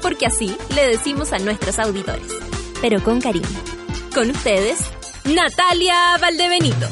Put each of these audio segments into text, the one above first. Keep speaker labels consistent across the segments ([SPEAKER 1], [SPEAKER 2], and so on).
[SPEAKER 1] Porque así le decimos a nuestros auditores. Pero con cariño. Con ustedes, Natalia Valdebenito.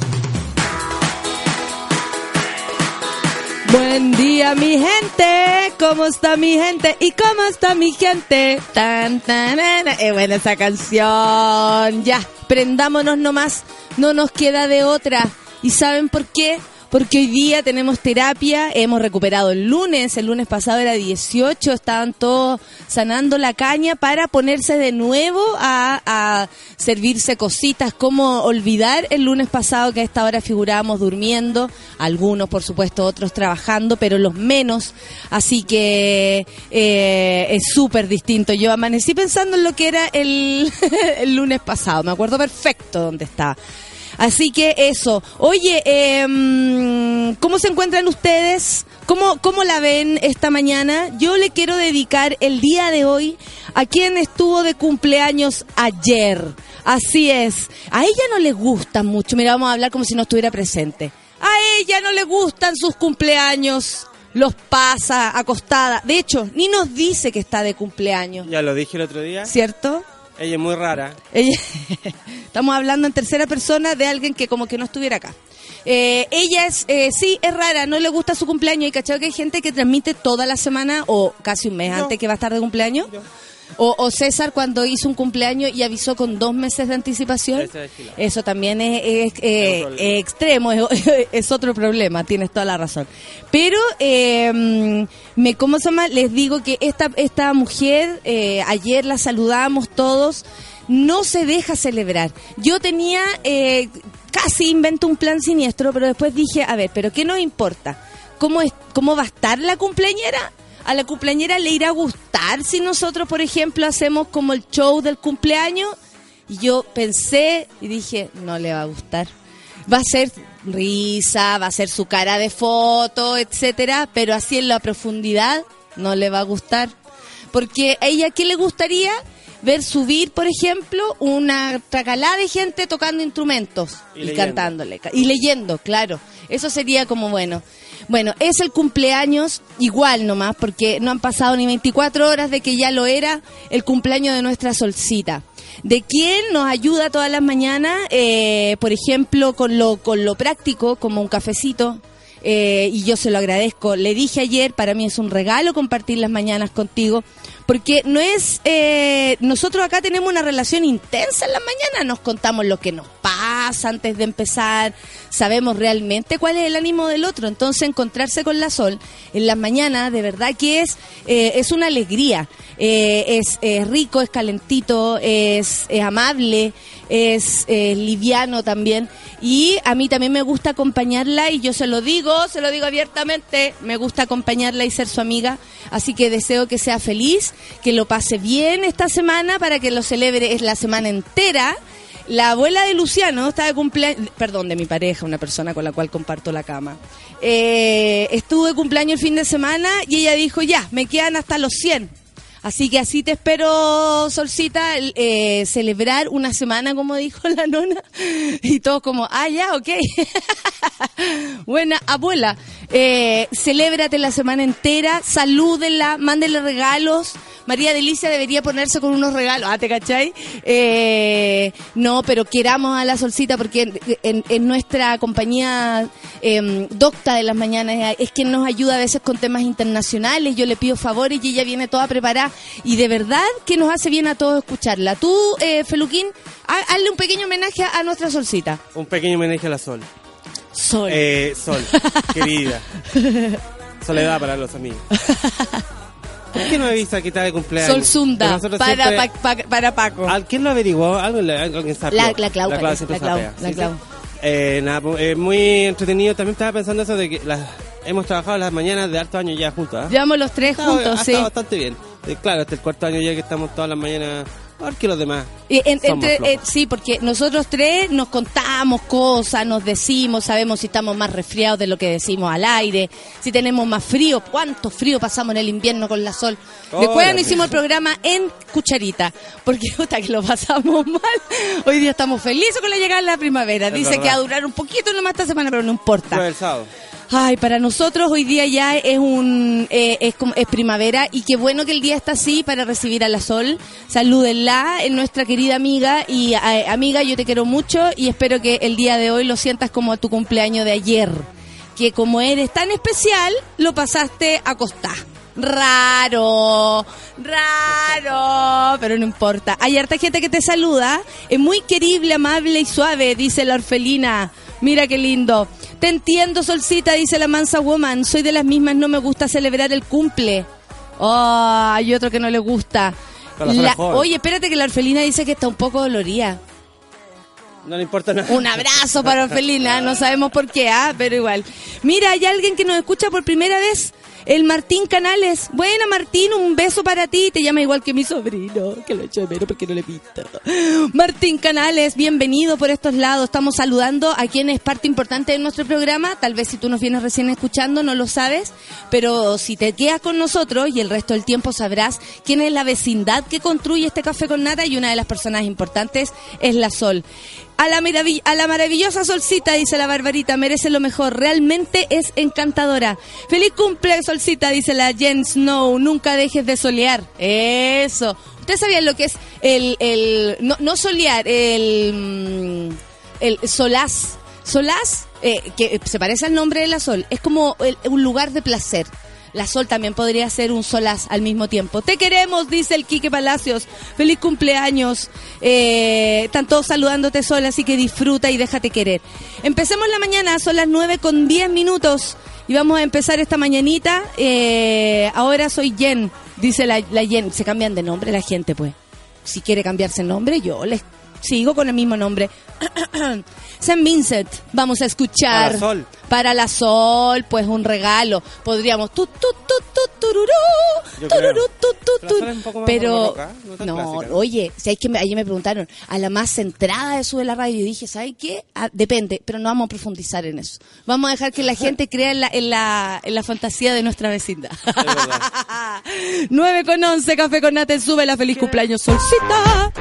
[SPEAKER 2] Buen día, mi gente. ¿Cómo está mi gente? ¿Y cómo está mi gente? Tan, tan, Es buena esa canción. Ya, prendámonos nomás. No nos queda de otra. ¿Y saben por qué? Porque hoy día tenemos terapia, hemos recuperado el lunes, el lunes pasado era 18, estaban todos sanando la caña para ponerse de nuevo a, servirse cositas, como olvidar el lunes pasado que a esta hora figurábamos durmiendo, algunos por supuesto, otros trabajando, pero los menos, así que eh, es súper distinto. Yo amanecí pensando en lo que era el, el lunes pasado, me acuerdo perfecto dónde estaba. Así que eso. Oye, eh, ¿cómo se encuentran ustedes? ¿Cómo, ¿Cómo la ven esta mañana? Yo le quiero dedicar el día de hoy a quien estuvo de cumpleaños ayer. Así es. A ella no le gusta mucho. Mira, vamos a hablar como si no estuviera presente. A ella no le gustan sus cumpleaños los pasa acostada. De hecho, ni nos dice que está de cumpleaños.
[SPEAKER 3] Ya lo dije el otro día.
[SPEAKER 2] ¿Cierto?
[SPEAKER 3] Ella es muy rara.
[SPEAKER 2] Estamos hablando en tercera persona de alguien que como que no estuviera acá. Eh, ella es, eh, sí, es rara, no le gusta su cumpleaños. Y cachado que hay gente que transmite toda la semana o casi un mes antes que va a estar de cumpleaños. O, César cuando hizo un cumpleaños y avisó con dos meses de anticipación. Eso también es, eh, extremo, es, otro problema, tienes toda la razón. Pero, eh, me, ¿cómo se llama? Les digo que esta, esta mujer, eh, ayer la saludamos todos, no se deja celebrar. Yo tenía, eh, casi invento un plan siniestro, pero después dije, a ver, ¿pero qué nos importa? ¿Cómo, es, cómo va a estar la cumpleañera? A la cumpleañera le irá a gustar si nosotros, por ejemplo, hacemos como el show del cumpleaños. Y yo pensé y dije, no le va a gustar. Va a ser risa, va a ser su cara de foto, etcétera, pero así en la profundidad no le va a gustar. Porque a ella, ¿qué le gustaría? Ver subir, por ejemplo, una tracalada de gente tocando instrumentos y, y cantándole. Y leyendo, claro. Eso sería como bueno. Bueno, es el cumpleaños igual nomás, porque no han pasado ni 24 horas de que ya lo era el cumpleaños de nuestra solcita. De quién nos ayuda todas las mañanas, eh, por ejemplo, con lo, con lo práctico, como un cafecito, eh, y yo se lo agradezco. Le dije ayer, para mí es un regalo compartir las mañanas contigo, porque no es, eh, nosotros acá tenemos una relación intensa en las mañanas, nos contamos lo que nos pasa antes de empezar, sabemos realmente cuál es el ánimo del otro, entonces encontrarse con la Sol en las mañanas de verdad que es, eh, es una alegría, eh, es, rico, es calentito, es, es amable, es liviano también. Y a mí también me gusta acompañarla y yo se lo digo, se lo digo abiertamente, me gusta acompañarla y ser su amiga, así que deseo que sea feliz que lo pase bien esta semana para que lo celebre la semana entera. La abuela de Luciano está de cumpleaños, perdón, de mi pareja, una persona con la cual comparto la cama. Eh, estuvo de cumpleaños el fin de semana y ella dijo, ya, me quedan hasta los 100. Así que así te espero, Solcita, eh, celebrar una semana, como dijo la nona. Y todos como, ah, ya, ok. Buena, abuela, eh, celébrate la semana entera, salúdenla, mándenle regalos. María Delicia debería ponerse con unos regalos, ¿ah, te cachai? Eh, no, pero queramos a la Solcita porque en, nuestra compañía em, docta de las mañanas es quien nos ayuda a veces con temas internacionales. Yo le pido favores y ella viene toda preparada y de verdad que nos hace bien a todos escucharla. Tú, eh, Feluquín, hazle un pequeño homenaje a nuestra Solcita.
[SPEAKER 3] Un pequeño homenaje a la Sol.
[SPEAKER 2] Sol.
[SPEAKER 3] Eh, Sol, querida. Soledad para los amigos. ¿Por qué no avisa que está de cumpleaños?
[SPEAKER 2] Sol Sunda, para, para Paco.
[SPEAKER 3] ¿Quién lo averiguó? ¿Algo,
[SPEAKER 2] alguien sabe? La, la Clau. La Clau siempre la La Clau.
[SPEAKER 3] Eh, nada, eh, muy entretenido. También estaba pensando eso de que las, hemos trabajado las mañanas de alto año ya juntos. ¿eh?
[SPEAKER 2] Llevamos los tres juntos, sí.
[SPEAKER 3] Está bastante bien. Eh, claro, este es el cuarto año ya que estamos todas las mañanas Porque los demás.
[SPEAKER 2] En- entre, eh, sí, porque nosotros tres nos contamos cosas, nos decimos, sabemos si estamos más resfriados de lo que decimos al aire, si tenemos más frío, cuánto frío pasamos en el invierno con la sol. Después
[SPEAKER 3] Órale.
[SPEAKER 2] no hicimos el programa en cucharita, porque puta que lo pasamos mal. Hoy día estamos felices con la llegada de la primavera.
[SPEAKER 3] Es
[SPEAKER 2] Dice
[SPEAKER 3] verdad.
[SPEAKER 2] que va a durar un poquito nomás esta semana, pero no importa.
[SPEAKER 3] Fue el sábado.
[SPEAKER 2] Ay, para nosotros hoy día ya es un eh, es, es primavera y qué bueno que el día está así para recibir a la Sol. Salúdenla, es nuestra querida amiga y eh, amiga, yo te quiero mucho y espero que el día de hoy lo sientas como tu cumpleaños de ayer, que como eres tan especial lo pasaste a acostar. Raro, raro, pero no importa. Hay harta gente que te saluda, es muy querible, amable y suave, dice la orfelina. Mira qué lindo. Te entiendo, Solcita, dice la mansa woman. Soy de las mismas, no me gusta celebrar el cumple. Oh, hay otro que no le gusta.
[SPEAKER 3] La
[SPEAKER 2] oye, espérate que la orfelina dice que está un poco dolorida.
[SPEAKER 3] No le importa nada.
[SPEAKER 2] Un abrazo para Orfelina, no sabemos por qué, ah, pero igual. Mira, hay alguien que nos escucha por primera vez, el Martín Canales. Buena Martín, un beso para ti. Te llama igual que mi sobrino, que lo echo de menos porque no le he visto. Martín Canales, bienvenido por estos lados. Estamos saludando a quien es parte importante de nuestro programa. Tal vez si tú nos vienes recién escuchando no lo sabes, pero si te quedas con nosotros y el resto del tiempo sabrás quién es la vecindad que construye este café con nata y una de las personas importantes es la Sol. A la, maravillosa solcita, dice la Barbarita, merece lo mejor, realmente es encantadora. Feliz cumple, solcita, dice la Jen Snow, nunca dejes de solear. Eso. ¿Ustedes sabían lo que es el, el no, no solear, el, mm, el solaz? Solaz, eh, que se parece al nombre de la sol, es como el- un lugar de placer. La Sol también podría ser un solaz al mismo tiempo. Te queremos, dice el Quique Palacios. Feliz cumpleaños. Eh, están todos saludándote Sol, así que disfruta y déjate querer. Empecemos la mañana, son las 9 con 10 minutos. Y vamos a empezar esta mañanita. Eh, ahora soy Jen, dice la, la Jen. Se cambian de nombre la gente, pues. Si quiere cambiarse el nombre, yo les sigo con el mismo nombre. San Vincent, vamos a escuchar.
[SPEAKER 3] Para la Sol.
[SPEAKER 2] Para la Sol, pues un regalo. Podríamos tu tu tu tu tururú, tururú, tu, tu, tu.
[SPEAKER 3] Sol es un poco más
[SPEAKER 2] Pero
[SPEAKER 3] no tan
[SPEAKER 2] no,
[SPEAKER 3] clásica, ¿no?
[SPEAKER 2] oye, si hay que me- ayer me preguntaron a la más centrada de eso de la radio y dije, ¿sabes qué? Ah, depende, pero no vamos a profundizar en eso. Vamos a dejar que la gente crea en la en la en la fantasía de nuestra vecindad.
[SPEAKER 3] verdad.
[SPEAKER 2] 9 con 11, café con nata, sube la feliz cumpleaños solcita.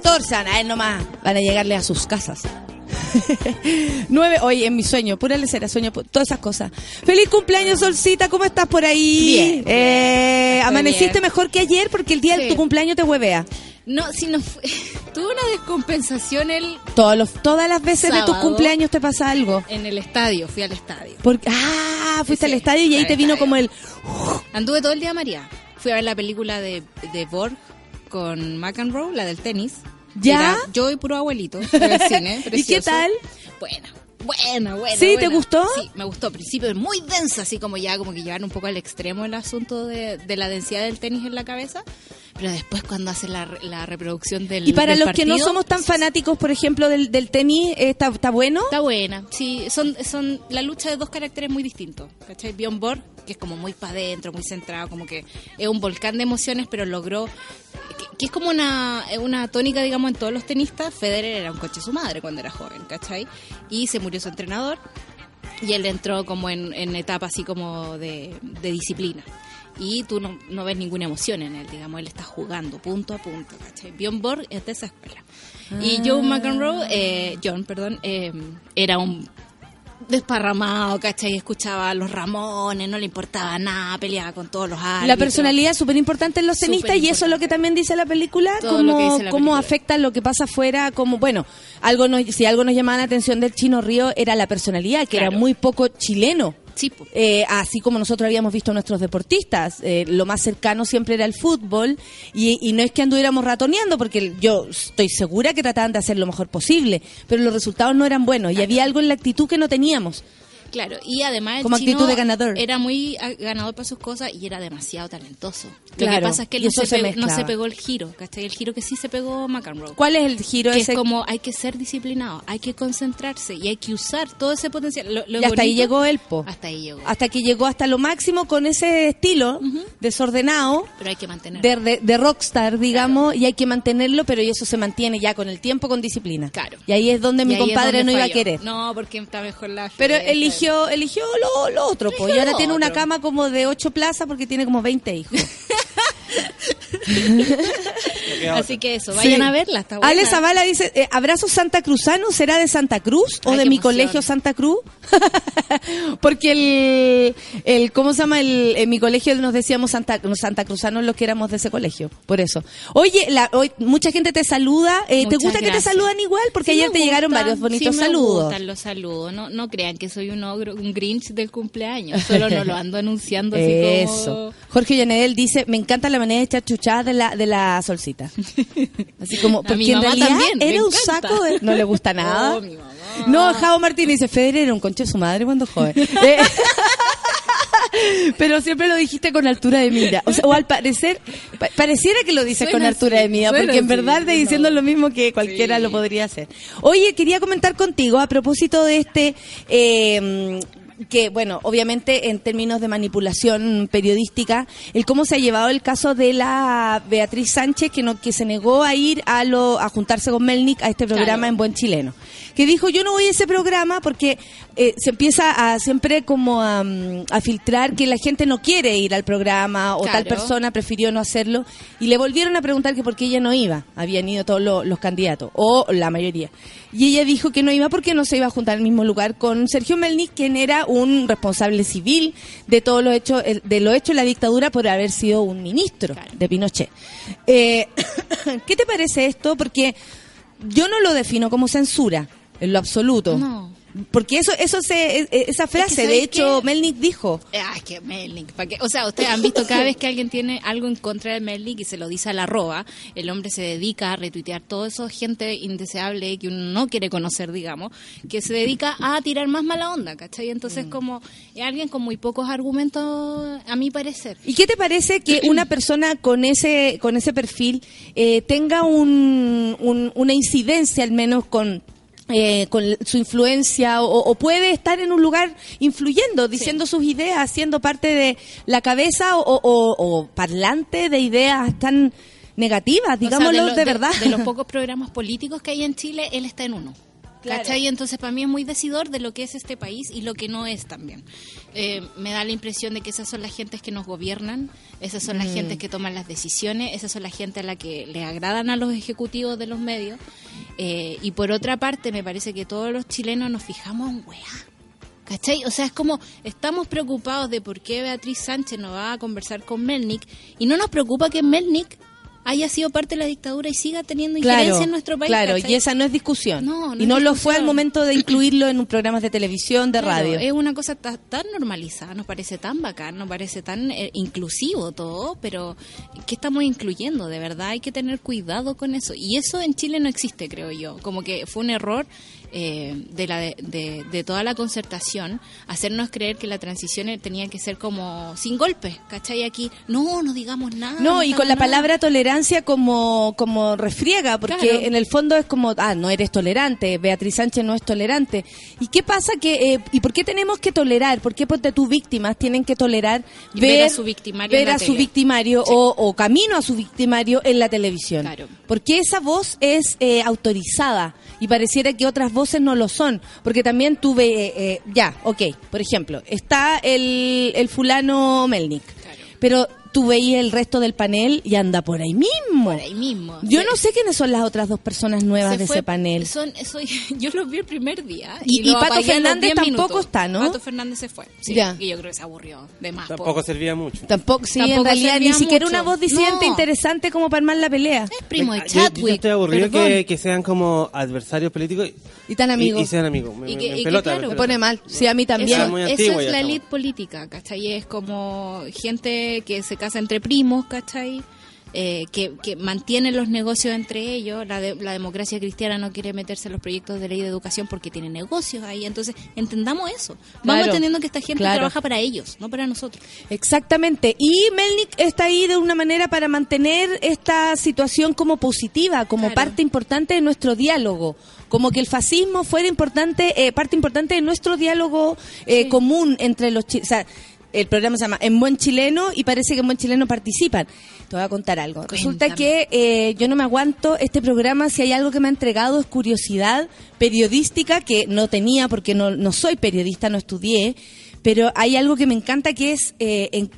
[SPEAKER 2] 14. A ver nomás. Van a llegarle a sus casas. 9, oye, en mi sueño, pura lecera, sueño, todas esas cosas. Feliz cumpleaños, Solcita, ¿cómo estás por ahí?
[SPEAKER 4] Bien,
[SPEAKER 2] Eh, amaneciste
[SPEAKER 4] bien.
[SPEAKER 2] mejor que ayer porque el día de
[SPEAKER 4] Sí.
[SPEAKER 2] tu cumpleaños te huevea.
[SPEAKER 4] No, si no fue. Tuve una descompensación el,
[SPEAKER 2] Todos los, todas las veces de tus cumpleaños te pasa algo.
[SPEAKER 4] en el estadio, fui al estadio.
[SPEAKER 2] Porque, ah, fuiste
[SPEAKER 4] Sí,
[SPEAKER 2] al estadio y ahí te vino
[SPEAKER 4] estadio.
[SPEAKER 2] como el...
[SPEAKER 4] Anduve todo el día María. Fui a ver la película de, de Borg con McEnroe, la del tenis.
[SPEAKER 2] ¿Ya?
[SPEAKER 4] Era yo y puro abuelito en el cine.
[SPEAKER 2] ¿Y qué tal?
[SPEAKER 4] Buena, buena, buena.
[SPEAKER 2] ¿Sí? ¿Te
[SPEAKER 4] buena.
[SPEAKER 2] gustó?
[SPEAKER 4] Sí, me gustó. Al principio muy densa, así como ya, como que llevar un poco al extremo el asunto de, de la densidad del tenis en la cabeza. Pero después cuando hace la, la reproducción del
[SPEAKER 2] Y para
[SPEAKER 4] del
[SPEAKER 2] los que no somos tan fanáticos, por ejemplo, del, del tenis, eh, ¿está, está bueno?
[SPEAKER 4] Está buena, sí, son, son la lucha de dos caracteres muy distintos, ¿cachai? Bjorn Borg, que es como muy para adentro, muy centrado, como que es un volcán de emociones, pero logró, que, que es como una, una tónica, digamos, en todos los tenistas, Federer era un coche de su madre cuando era joven, ¿cachai? Y se murió su entrenador, y él entró como en, en etapa así como de, de disciplina. Y tú no, no ves ninguna emoción en él, digamos, él está jugando punto a punto, ¿cachai? Bjorn Borg es de esa escuela. Y Joe McEnroe, eh, John, perdón, eh, era un desparramado, ¿cachai? Escuchaba a los Ramones, no le importaba nada, peleaba con todos los árbitros.
[SPEAKER 2] La personalidad es súper importante en los tenistas y eso es lo que también dice la película,
[SPEAKER 4] Todo
[SPEAKER 2] cómo,
[SPEAKER 4] la
[SPEAKER 2] cómo
[SPEAKER 4] película.
[SPEAKER 2] afecta lo que pasa afuera, como, bueno, algo nos, si algo nos llamaba la atención del Chino Río era la personalidad, que era muy poco chileno.
[SPEAKER 4] Sí.
[SPEAKER 2] Eh, así como nosotros habíamos visto a nuestros deportistas, eh, lo más cercano siempre era el fútbol y, y no es que anduviéramos ratoneando, porque yo estoy segura que trataban de hacer lo mejor posible, pero los resultados no eran buenos y había algo en la actitud que no teníamos.
[SPEAKER 4] Claro, y además el
[SPEAKER 2] Como
[SPEAKER 4] chino
[SPEAKER 2] actitud de ganador.
[SPEAKER 4] era muy ah, ganador para sus cosas y era demasiado talentoso. Lo que pasa es que él no se,
[SPEAKER 2] se
[SPEAKER 4] pegó, no se pegó el giro, ¿cachai? El giro que sí se pegó McEnroe.
[SPEAKER 2] ¿Cuál es el giro
[SPEAKER 4] que
[SPEAKER 2] ese?
[SPEAKER 4] es como hay que ser disciplinado, hay que concentrarse y hay que usar todo ese potencial. Lo- lo
[SPEAKER 2] Y hasta ahí llegó él, po.
[SPEAKER 4] Hasta ahí llegó.
[SPEAKER 2] Hasta que llegó hasta lo máximo con ese estilo desordenado.
[SPEAKER 4] Pero hay que mantener.
[SPEAKER 2] De, de- de rockstar, digamos, y hay que mantenerlo, pero y eso se mantiene ya con el tiempo, con disciplina.
[SPEAKER 4] Claro.
[SPEAKER 2] Y ahí es donde
[SPEAKER 4] Y
[SPEAKER 2] mi compadre
[SPEAKER 4] donde
[SPEAKER 2] no iba a querer.
[SPEAKER 4] No, porque está mejor la
[SPEAKER 2] Pero
[SPEAKER 4] fiesta.
[SPEAKER 2] eligió eligió lo, lo otro, pues. Y
[SPEAKER 4] Eligió
[SPEAKER 2] ahora tiene una cama como de ocho plazas porque tiene como 20 hijos.
[SPEAKER 4] Así que eso, vayan
[SPEAKER 2] Sí.
[SPEAKER 4] a verla, está buena.
[SPEAKER 2] Ale Zavala dice, eh, ¿abrazo Santa Cruzano será de Santa Cruz o
[SPEAKER 4] Ay,
[SPEAKER 2] de mi
[SPEAKER 4] emoción.
[SPEAKER 2] colegio Santa Cruz? Porque el, el, ¿cómo se llama? El, en mi colegio nos decíamos Santa, Santa Cruzanos los que éramos de ese colegio, por eso. Oye, la, hoy, mucha gente te saluda, eh, ¿te gusta que te saludan igual? Porque
[SPEAKER 4] Sí
[SPEAKER 2] ayer te llegaron varios bonitos
[SPEAKER 4] sí me
[SPEAKER 2] saludos.
[SPEAKER 4] gustan los saludos, no, no crean que soy un ogro, un grinch del cumpleaños, solo no lo ando anunciando así
[SPEAKER 2] Eso.
[SPEAKER 4] como...
[SPEAKER 2] Jorge Llanedel dice, me encanta la manera de echar chuchadas de la, de la solcita. Así como, porque
[SPEAKER 4] mi
[SPEAKER 2] en
[SPEAKER 4] mamá
[SPEAKER 2] realidad
[SPEAKER 4] también,
[SPEAKER 2] era un
[SPEAKER 4] encanta.
[SPEAKER 2] saco de... No le gusta nada.
[SPEAKER 4] Oh, mi mamá.
[SPEAKER 2] No, Javo Martínez dice, Federer era un conche de su madre cuando joven. Eh, Pero siempre lo dijiste con altura de mira. O, sea, o al parecer, pa- pareciera que lo dices con
[SPEAKER 4] Suena
[SPEAKER 2] altura
[SPEAKER 4] así,
[SPEAKER 2] de mira, porque en
[SPEAKER 4] así,
[SPEAKER 2] verdad estás
[SPEAKER 4] no.
[SPEAKER 2] diciendo lo mismo que cualquiera
[SPEAKER 4] Sí.
[SPEAKER 2] lo podría hacer. Oye, quería comentar contigo a propósito de este... eh, que, bueno, obviamente en términos de manipulación periodística, el cómo se ha llevado el caso de la Beatriz Sánchez, que no que se negó a ir a lo a juntarse con Melnik a este programa
[SPEAKER 4] Claro.
[SPEAKER 2] en Buen Chileno. Que dijo, yo no voy a ese programa porque eh, se empieza a siempre como a, mm, a filtrar que la gente no quiere ir al programa o tal persona prefirió no hacerlo. Y le volvieron a preguntar que por qué ella no iba. Habían ido todos lo- los candidatos, o la mayoría. Y ella dijo que no iba porque no se iba a juntar al mismo lugar con Sergio Melnik, quien era un responsable civil de todo lo hecho, de lo hecho en la dictadura por haber sido un ministro
[SPEAKER 4] Claro.
[SPEAKER 2] de Pinochet. Eh, ¿Qué te parece esto? Porque yo no lo defino como censura, en lo absoluto.
[SPEAKER 4] No.
[SPEAKER 2] Porque eso, eso se, e- esa frase, de
[SPEAKER 4] ¿sabes
[SPEAKER 2] hecho,
[SPEAKER 4] qué?
[SPEAKER 2] Melnik dijo.
[SPEAKER 4] Ay, que Melnik. ¿para qué? O sea, ustedes han visto cada vez que alguien tiene algo en contra de Melnik y se lo dice a la roba, el hombre se dedica a retuitear todo eso, gente indeseable que uno no quiere conocer, digamos, que se dedica a tirar más mala onda, ¿cachai? Entonces,
[SPEAKER 2] Mm.
[SPEAKER 4] como es alguien con muy pocos argumentos, a mi parecer.
[SPEAKER 2] ¿Y qué te parece que una persona con ese con ese perfil eh, tenga un, un- una incidencia al menos con eh, con su influencia o, o puede estar en un lugar influyendo, diciendo sus ideas, siendo parte de la cabeza o, o- o parlante de ideas tan negativas,
[SPEAKER 4] sea,
[SPEAKER 2] digámoslo
[SPEAKER 4] lo-
[SPEAKER 2] de, verdad.
[SPEAKER 4] De los pocos programas políticos que hay en Chile, él está en uno.
[SPEAKER 2] Claro.
[SPEAKER 4] ¿Cachai? Entonces para mí es muy decidor de lo que es este país y lo que no es también. Eh, me da la impresión de que esas son las gentes que nos gobiernan, esas son
[SPEAKER 2] Mm.
[SPEAKER 4] las gentes que toman las decisiones, esas son las gente a la que le agradan a los ejecutivos de los medios. Eh, y por otra parte, me parece que todos los chilenos nos fijamos en weá. ¿Cachai? O sea, es como estamos preocupados de por qué Beatriz Sánchez no va a conversar con Melnik y no nos preocupa que Melnik haya sido parte de la dictadura y siga teniendo injerencia
[SPEAKER 2] Claro,
[SPEAKER 4] en nuestro país.
[SPEAKER 2] claro,
[SPEAKER 4] ¿cachai?
[SPEAKER 2] y esa no es discusión.
[SPEAKER 4] No, no
[SPEAKER 2] y no lo fue al momento de incluirlo en programas de televisión, de
[SPEAKER 4] Claro,
[SPEAKER 2] radio.
[SPEAKER 4] Es una cosa ta- tan normalizada, nos parece tan bacán, nos parece tan eh, inclusivo todo, pero ¿qué estamos incluyendo? De verdad hay que tener cuidado con eso. Y eso en Chile no existe, creo yo. Como que fue un error eh, de, la de, toda la concertación hacernos creer que la transición eh, tenía que ser como sin golpes, ¿cachai? Aquí, no, no digamos nada.
[SPEAKER 2] No, y con la
[SPEAKER 4] nada.
[SPEAKER 2] palabra tolerancia como, como refriega, porque
[SPEAKER 4] Claro.
[SPEAKER 2] en el fondo es como, ah, no eres tolerante, Beatriz Sánchez no es tolerante. ¿Y qué pasa que, eh, y por qué tenemos que tolerar? ¿Por qué ponte tus víctimas tienen que tolerar ver,
[SPEAKER 4] ver a su victimario
[SPEAKER 2] ver a su victimario o, o camino a su victimario en la televisión?
[SPEAKER 4] Claro.
[SPEAKER 2] Porque esa voz es eh, autorizada y pareciera que otras voces no lo son. Porque también tuve, eh, eh, ya, ok, por ejemplo, está el, el fulano Melnik,
[SPEAKER 4] Claro.
[SPEAKER 2] pero tú veías el resto del panel y anda por ahí mismo.
[SPEAKER 4] Por ahí mismo.
[SPEAKER 2] Yo
[SPEAKER 4] Se-
[SPEAKER 2] no sé quiénes son las otras dos personas nuevas
[SPEAKER 4] se
[SPEAKER 2] de
[SPEAKER 4] fue-
[SPEAKER 2] ese panel.
[SPEAKER 4] Son, soy, yo los vi el primer día.
[SPEAKER 2] Y-
[SPEAKER 4] lo
[SPEAKER 2] y Pato Fernández
[SPEAKER 4] 10
[SPEAKER 2] tampoco
[SPEAKER 4] minutos.
[SPEAKER 2] está, ¿no?
[SPEAKER 4] Pato Fernández se fue. Sí,
[SPEAKER 2] Ya.
[SPEAKER 4] Y yo creo que se aburrió de más.
[SPEAKER 3] Tampoco
[SPEAKER 4] po.
[SPEAKER 3] servía mucho.
[SPEAKER 2] Tampoco, sí, en
[SPEAKER 4] Tampoco
[SPEAKER 2] realidad
[SPEAKER 4] servía
[SPEAKER 2] ni siquiera
[SPEAKER 4] mucho.
[SPEAKER 2] una voz disidente
[SPEAKER 4] No.
[SPEAKER 2] interesante como para armar la pelea.
[SPEAKER 4] Es primo de
[SPEAKER 3] Yo- yo,
[SPEAKER 4] Chadwick.
[SPEAKER 3] estoy aburrido que, que sean como adverarios políticos
[SPEAKER 2] Y tan amigos.
[SPEAKER 3] y, y sean amigos. Me,
[SPEAKER 4] Y que-
[SPEAKER 3] me
[SPEAKER 4] y que
[SPEAKER 3] pelota,
[SPEAKER 4] claro,
[SPEAKER 3] me
[SPEAKER 2] pone mal. Sí, a mí también.
[SPEAKER 3] Eso
[SPEAKER 4] es la elite política, ¿cachai? Es como gente que se casa entre primos, ¿cachai? Eh, que, que mantienen los negocios entre ellos. La, de- la democracia cristiana no quiere meterse en los proyectos de ley de educación porque tiene negocios ahí. Entonces, entendamos eso. Vamos
[SPEAKER 2] Claro,
[SPEAKER 4] entendiendo que esta gente
[SPEAKER 2] claro.
[SPEAKER 4] trabaja para ellos, no para nosotros.
[SPEAKER 2] Exactamente. Y Melnik está ahí de una manera para mantener esta situación como positiva, como
[SPEAKER 4] Claro.
[SPEAKER 2] parte importante de nuestro diálogo. Como que el fascismo fuera importante, eh, parte importante de nuestro diálogo eh,
[SPEAKER 4] Sí.
[SPEAKER 2] común entre los chilenos. O sea, el programa se llama En Buen Chileno y parece que en Buen Chileno participan. Te voy a contar algo. Resulta que eh, yo no me aguanto este programa. Si hay algo que me ha entregado es curiosidad periodística que no tenía porque no, no soy periodista, no estudié. Pero hay algo que me encanta que es eh, en-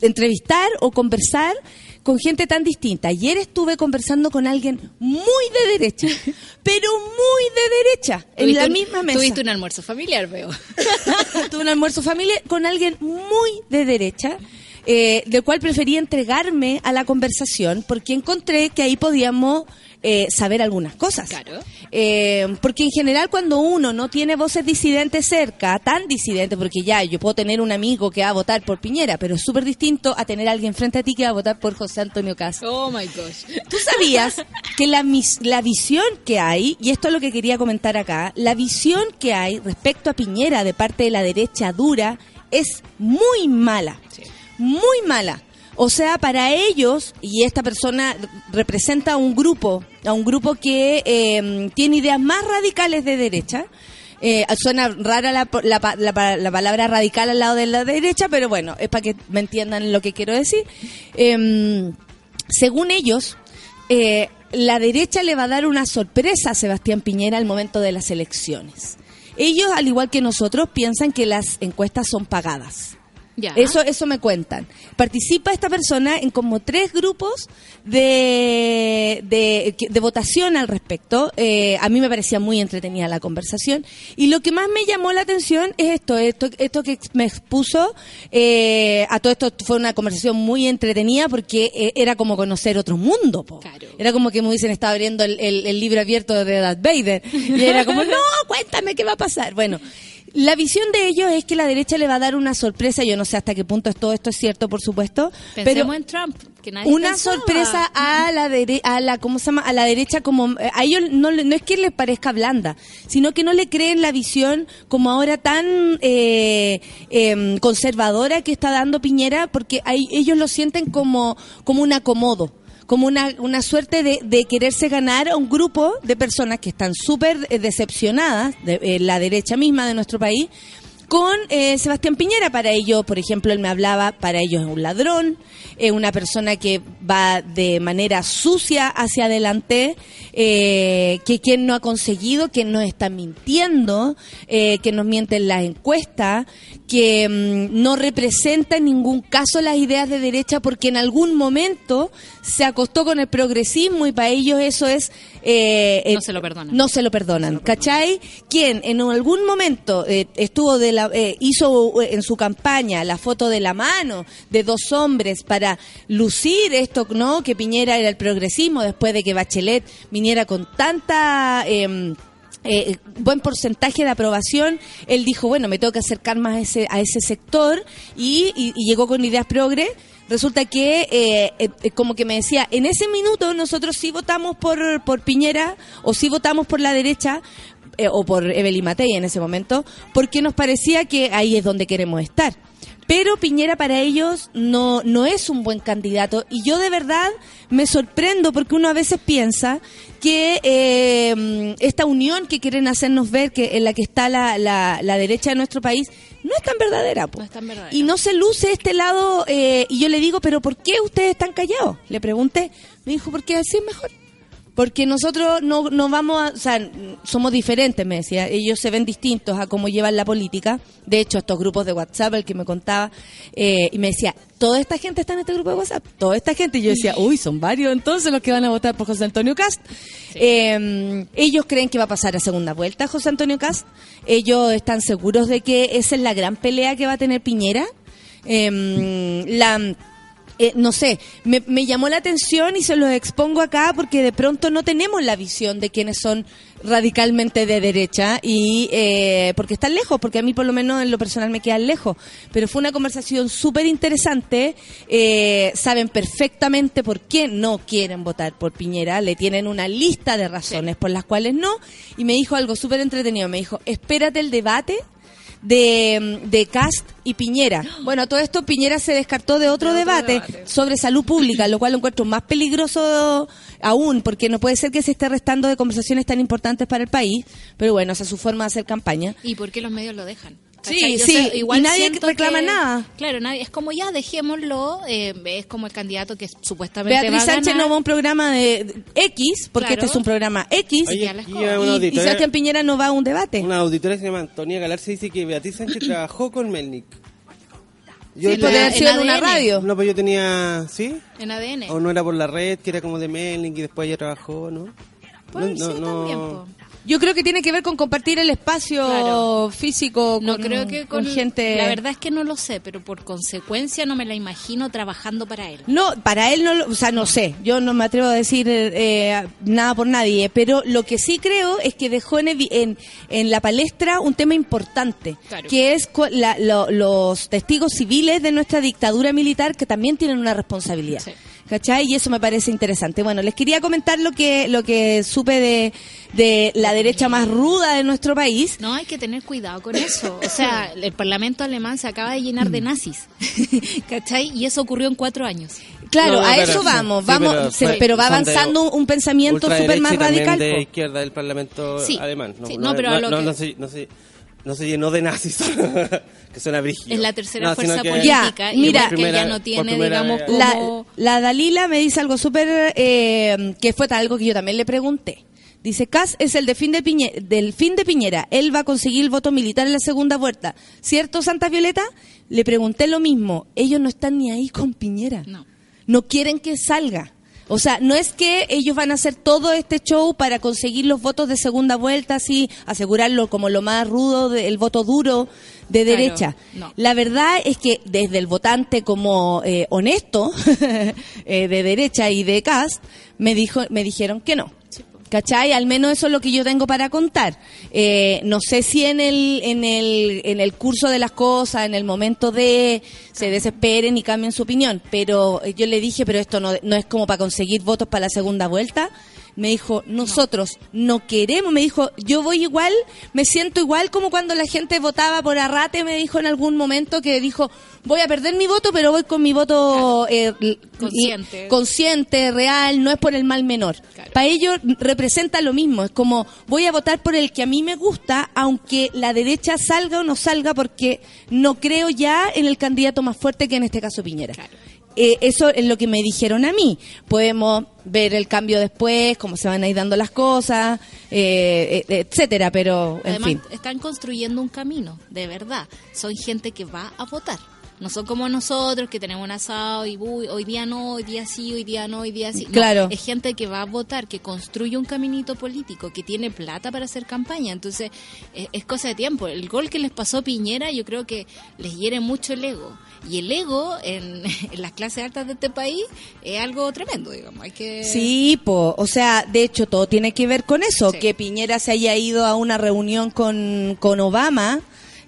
[SPEAKER 2] entrevistar o conversar con gente tan distinta. Ayer estuve conversando con alguien muy de derecha, pero muy de derecha, en la
[SPEAKER 4] un-
[SPEAKER 2] misma mesa.
[SPEAKER 4] Tuviste un almuerzo familiar, veo.
[SPEAKER 2] Tuve un almuerzo familiar con alguien muy de derecha, eh, del cual preferí entregarme a la conversación porque encontré que ahí podíamos eh, saber algunas cosas.
[SPEAKER 4] Claro.
[SPEAKER 2] Eh, porque en general cuando uno no tiene voces disidentes cerca, tan disidentes, porque ya yo puedo tener un amigo que va a votar por Piñera, pero es súper distinto a tener a alguien frente a ti que va a votar por José Antonio Castro.
[SPEAKER 4] Oh my gosh.
[SPEAKER 2] ¿Tú sabías que la, mis- la visión que hay, y esto es lo que quería comentar acá, la visión que hay respecto a Piñera de parte de la derecha dura es muy mala? Muy mala. O sea, para ellos, y esta persona representa a un grupo, a un grupo que eh, tiene ideas más radicales de derecha, eh, suena rara la, la la la palabra radical al lado de la derecha, pero bueno, es para que me entiendan lo que quiero decir. Em, según ellos, eh, la derecha le va a dar una sorpresa a Sebastián Piñera al momento de las elecciones. Ellos, al igual que nosotros, piensan que las encuestas son pagadas.
[SPEAKER 4] Ya.
[SPEAKER 2] Eso, eso me cuentan. Participa esta persona en como tres grupos de, de, de votación al respecto. Eh, a mí me parecía muy entretenida la conversación. Y lo que más me llamó la atención es esto, esto, esto que me expuso. eh, a todo esto fue una conversación muy entretenida porque eh, era como conocer otro mundo. po.
[SPEAKER 4] Claro.
[SPEAKER 2] Era como que me hubiesen estado abriendo el, el- el libro abierto de Darth Vader. Y era como, no, cuéntame qué va a pasar. Bueno, la visión de ellos es que la derecha le va a dar una sorpresa. Yo no sé hasta qué punto es- todo esto es cierto, por supuesto.
[SPEAKER 4] Pensemos
[SPEAKER 2] pero
[SPEAKER 4] en Trump, que nadie
[SPEAKER 2] una
[SPEAKER 4] pensaba.
[SPEAKER 2] sorpresa a la dere- a la cómo se llama a la derecha como eh, a ellos no no es que les parezca blanda sino que no le creen la visión como ahora tan eh, em, conservadora que está dando Piñera porque ahí ellos lo sienten como como un acomodo como una, una suerte de, de quererse ganar a un grupo de personas que están súper eh, decepcionadas de eh, la derecha misma de nuestro país con eh, Sebastián Piñera. Para ello, por ejemplo, él me hablaba, para ellos es un ladrón, es una persona que va de manera sucia hacia adelante, eh, que quien no ha conseguido, que nos está mintiendo, eh, que nos miente en las encuestas, que mm, no representa en ningún caso las ideas de derecha porque en algún momento se acostó con el progresismo y para ellos eso es... eh,
[SPEAKER 4] No
[SPEAKER 2] eh,
[SPEAKER 4] se lo perdonan.
[SPEAKER 2] No se lo perdonan, ¿cachai? Quien en algún momento eh, estuvo de la, eh, hizo eh, en su campaña la foto de la mano de dos hombres para lucir esto, ¿no? Que Piñera era el progresismo después de que Bachelet viniera con tanta... em, eh, buen porcentaje de aprobación, él dijo, bueno, me tengo que acercar más a ese, a ese sector y, y- y llegó con ideas progre. Resulta que, eh, eh, eh, como que me decía, en ese minuto nosotros sí votamos por, por Piñera o sí votamos por la derecha o por Evelyn Matei en ese momento, porque nos parecía que ahí es donde queremos estar. Pero Piñera para ellos no, no es un buen candidato y yo de verdad me sorprendo porque uno a veces piensa que eh, esta unión que quieren hacernos ver, que en la que está la, la, la derecha de nuestro país, no es tan verdadera. po.
[SPEAKER 4] No es tan verdadera.
[SPEAKER 2] Y no se luce este lado eh, y yo le digo, pero ¿por qué ustedes están callados? Le pregunté, me dijo, porque así es mejor. Porque nosotros no, no vamos a, o sea, somos diferentes, me decía. Ellos se ven distintos a cómo llevan la política. De hecho, estos grupos de WhatsApp, el que me contaba, eh, y me decía, toda esta gente está en este grupo de WhatsApp, toda esta gente. Y yo decía, uy, son varios entonces los que van a votar por José Antonio Cast. Eh, ellos creen que va a pasar a segunda vuelta José Antonio Cast. Ellos están seguros de que esa es la gran pelea que va a tener Piñera. Eh, la eh, no sé, me, me llamó la atención y se los expongo acá porque de pronto no tenemos la visión de quienes son radicalmente de derecha y eh, porque están lejos, porque a mí por lo menos en lo personal me quedan lejos. Pero fue una conversación súper interesante, eh, saben perfectamente por qué no quieren votar por Piñera, le tienen una lista de razones por las cuales no, y me dijo algo súper entretenido, me dijo, espérate el debate de, de Cast y Piñera. Bueno, todo esto Piñera se descartó de otro, debate, sobre salud pública, lo cual lo encuentro más peligroso aún, porque no puede ser que se esté restando de conversaciones tan importantes para el país, pero bueno, esa es su forma de hacer campaña.
[SPEAKER 4] ¿Y por qué los medios lo dejan?
[SPEAKER 2] Sí, sí,
[SPEAKER 4] sé,
[SPEAKER 2] y nadie reclama
[SPEAKER 4] que-
[SPEAKER 2] nada.
[SPEAKER 4] Claro, nadie. Es como ya, dejémoslo. eh, es como el candidato que supuestamente va
[SPEAKER 2] Beatriz
[SPEAKER 4] a
[SPEAKER 2] Sánchez
[SPEAKER 4] ganar.
[SPEAKER 2] no va a un programa de de X, porque
[SPEAKER 4] Claro.
[SPEAKER 2] este es un programa X,
[SPEAKER 3] Oye,
[SPEAKER 2] y, y Sebastián Piñera no va a un debate.
[SPEAKER 3] una auditora que se llama Antonia Galarza dice que Beatriz Sánchez trabajó con Melnik. Yo
[SPEAKER 2] Sí,
[SPEAKER 4] en
[SPEAKER 2] en una radio.
[SPEAKER 3] No, pues yo tenía... ¿Sí?
[SPEAKER 4] En ADN.
[SPEAKER 3] O no era por la red, que era como de Melnik y después ella trabajó, ¿no?
[SPEAKER 4] Puede
[SPEAKER 3] no, no,
[SPEAKER 4] también,
[SPEAKER 3] no.
[SPEAKER 4] po.
[SPEAKER 2] Yo creo que tiene que ver con compartir el espacio
[SPEAKER 4] Claro.
[SPEAKER 2] físico
[SPEAKER 4] No
[SPEAKER 2] con,
[SPEAKER 4] creo que con,
[SPEAKER 2] gente.
[SPEAKER 4] La verdad es que no lo sé, pero por consecuencia no me la imagino trabajando para él.
[SPEAKER 2] No, para él no, lo- o sea, no sé, yo no me atrevo a decir eh, nada por nadie, pero lo que sí creo es que dejó en, en, en la palestra un tema importante,
[SPEAKER 4] Claro.
[SPEAKER 2] que es la- lo- los testigos civiles de nuestra dictadura militar que también tienen una responsabilidad.
[SPEAKER 4] Sí.
[SPEAKER 2] ¿Cachai? Y eso me parece interesante. Bueno, les quería comentar lo que lo que supe de, de la derecha más ruda de nuestro país.
[SPEAKER 4] No, hay que tener cuidado con eso. O sea, el Parlamento alemán se acaba de llenar de
[SPEAKER 2] Mm.
[SPEAKER 4] nazis. ¿Cachai? Y eso ocurrió en cuatro años.
[SPEAKER 2] Claro,
[SPEAKER 3] No,
[SPEAKER 2] a
[SPEAKER 3] pero
[SPEAKER 2] eso
[SPEAKER 3] sí,
[SPEAKER 2] vamos,
[SPEAKER 3] sí,
[SPEAKER 2] vamos,
[SPEAKER 3] pero
[SPEAKER 2] se-
[SPEAKER 3] fue-
[SPEAKER 2] pero va avanzando un pensamiento súper más radical.
[SPEAKER 3] de izquierda del Parlamento
[SPEAKER 4] Sí,
[SPEAKER 3] alemán.
[SPEAKER 4] sí, no, pero
[SPEAKER 3] no,
[SPEAKER 4] lo
[SPEAKER 3] no,
[SPEAKER 4] que-
[SPEAKER 3] no se, no, se, llenó de nazis, que suena brígido.
[SPEAKER 4] Es la tercera
[SPEAKER 3] No,
[SPEAKER 4] fuerza
[SPEAKER 3] que-
[SPEAKER 4] política
[SPEAKER 2] Ya,
[SPEAKER 4] y
[SPEAKER 2] mira,
[SPEAKER 3] primera-
[SPEAKER 4] ya no tiene,
[SPEAKER 3] primera
[SPEAKER 4] digamos, como...
[SPEAKER 2] La, la Dalila me dice algo súper, eh, que fue algo que yo también le pregunté. Dice, Cas es el de fin de Piñe- del fin de Piñera. Él va a conseguir el voto militar en la segunda vuelta. ¿Cierto, Santa Violeta? Le pregunté lo mismo. Ellos no están ni ahí con Piñera.
[SPEAKER 4] No.
[SPEAKER 2] No quieren que salga. O sea, no es que ellos van a hacer todo este show para conseguir los votos de segunda vuelta, así, asegurarlo como lo más rudo, de- el voto duro de
[SPEAKER 4] Claro,
[SPEAKER 2] derecha.
[SPEAKER 4] no.
[SPEAKER 2] La verdad es que desde el votante como eh, honesto eh, de derecha y de cast me dijo me dijeron que no. ¿Cachai? Al menos eso es lo que yo tengo para contar. Eh, no sé si en el, en, el, en el curso de las cosas, en el momento de se desesperen y cambien su opinión, pero yo le dije, pero esto no, no es como para conseguir votos para la segunda vuelta. Me dijo, nosotros no queremos, me dijo, yo voy igual, me siento igual como cuando la gente votaba por Arrate, me dijo en algún momento que dijo, voy a perder mi voto, pero voy con mi voto eh,
[SPEAKER 4] Consciente.
[SPEAKER 2] consciente, real, no es por el mal menor.
[SPEAKER 4] Claro.
[SPEAKER 2] Para ellos representa lo mismo, es como voy a votar por el que a mí me gusta, aunque la derecha salga o no salga, porque no creo ya en el candidato más fuerte que en este caso Piñera.
[SPEAKER 4] Claro.
[SPEAKER 2] Eh, eso es lo que me dijeron a mí. Podemos ver el cambio después, cómo se van a ir dando las cosas, eh, eh, etcétera, pero en
[SPEAKER 4] Además,
[SPEAKER 2] fin.
[SPEAKER 4] están construyendo un camino, de verdad. Son gente que va a votar. No son como nosotros que tenemos un asado y uy, hoy día no, hoy día sí, hoy día no, hoy día sí. No,
[SPEAKER 2] Claro.
[SPEAKER 4] es gente que va a votar, que construye un caminito político, que tiene plata para hacer campaña. Entonces, es, es cosa de tiempo. El gol que les pasó Piñera, yo creo que les hiere mucho el ego. Y el ego en, en las clases altas de este país es algo tremendo, digamos. Hay que.
[SPEAKER 2] Sí, po. o sea, de hecho todo tiene que ver con eso,
[SPEAKER 4] Sí.
[SPEAKER 2] que Piñera se haya ido a una reunión con, con Obama,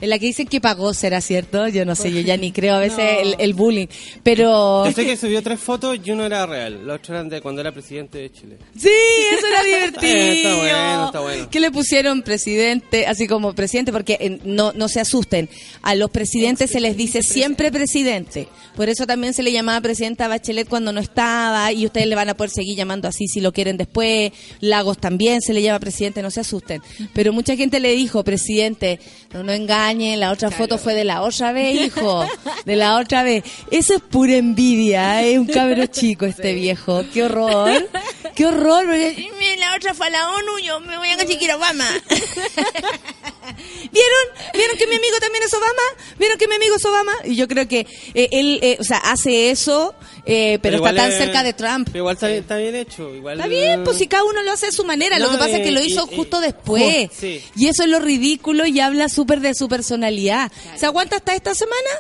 [SPEAKER 2] en la que dicen que pagó, ¿será cierto? Yo no sé, yo ya ni creo a veces
[SPEAKER 4] No.
[SPEAKER 2] el, el bullying, pero...
[SPEAKER 3] Yo sé que subió tres fotos y uno era real. Los otros eran de cuando era presidente de Chile.
[SPEAKER 2] Sí, eso era divertido.
[SPEAKER 3] Está bueno, está bueno.
[SPEAKER 2] ¿Qué le pusieron presidente, así como presidente? Porque eh, no, no se asusten. A los presidentes se les dice siempre presidente. Por eso también se le llamaba presidenta Bachelet cuando no estaba y ustedes le van a poder seguir llamando así si lo quieren después. Lagos también se le llama presidente, no se asusten. Pero mucha gente le dijo, presidente, no nos engañen, la otra foto fue de la otra vez, hijo, de la otra vez. Eso es pura envidia, es un cabro chico este viejo. Qué horror. Qué horror, porque "Mira, la otra fue a la ONU, yo me voy a conseguir Obama. ¿Vieron? ¿Vieron que mi amigo también es Obama? ¿Vieron que mi amigo es Obama? Y yo creo que eh, él, eh, o sea, hace eso, eh, pero, está tan cerca de Trump.
[SPEAKER 3] pero igual está, bien- está bien hecho. Igual,
[SPEAKER 2] Está bien, pues si cada uno lo hace a su manera. lo que pasa es que lo hizo justo después.
[SPEAKER 3] sí.
[SPEAKER 2] Y eso es lo ridículo y habla súper de su personalidad. ¿Se aguanta hasta esta semana?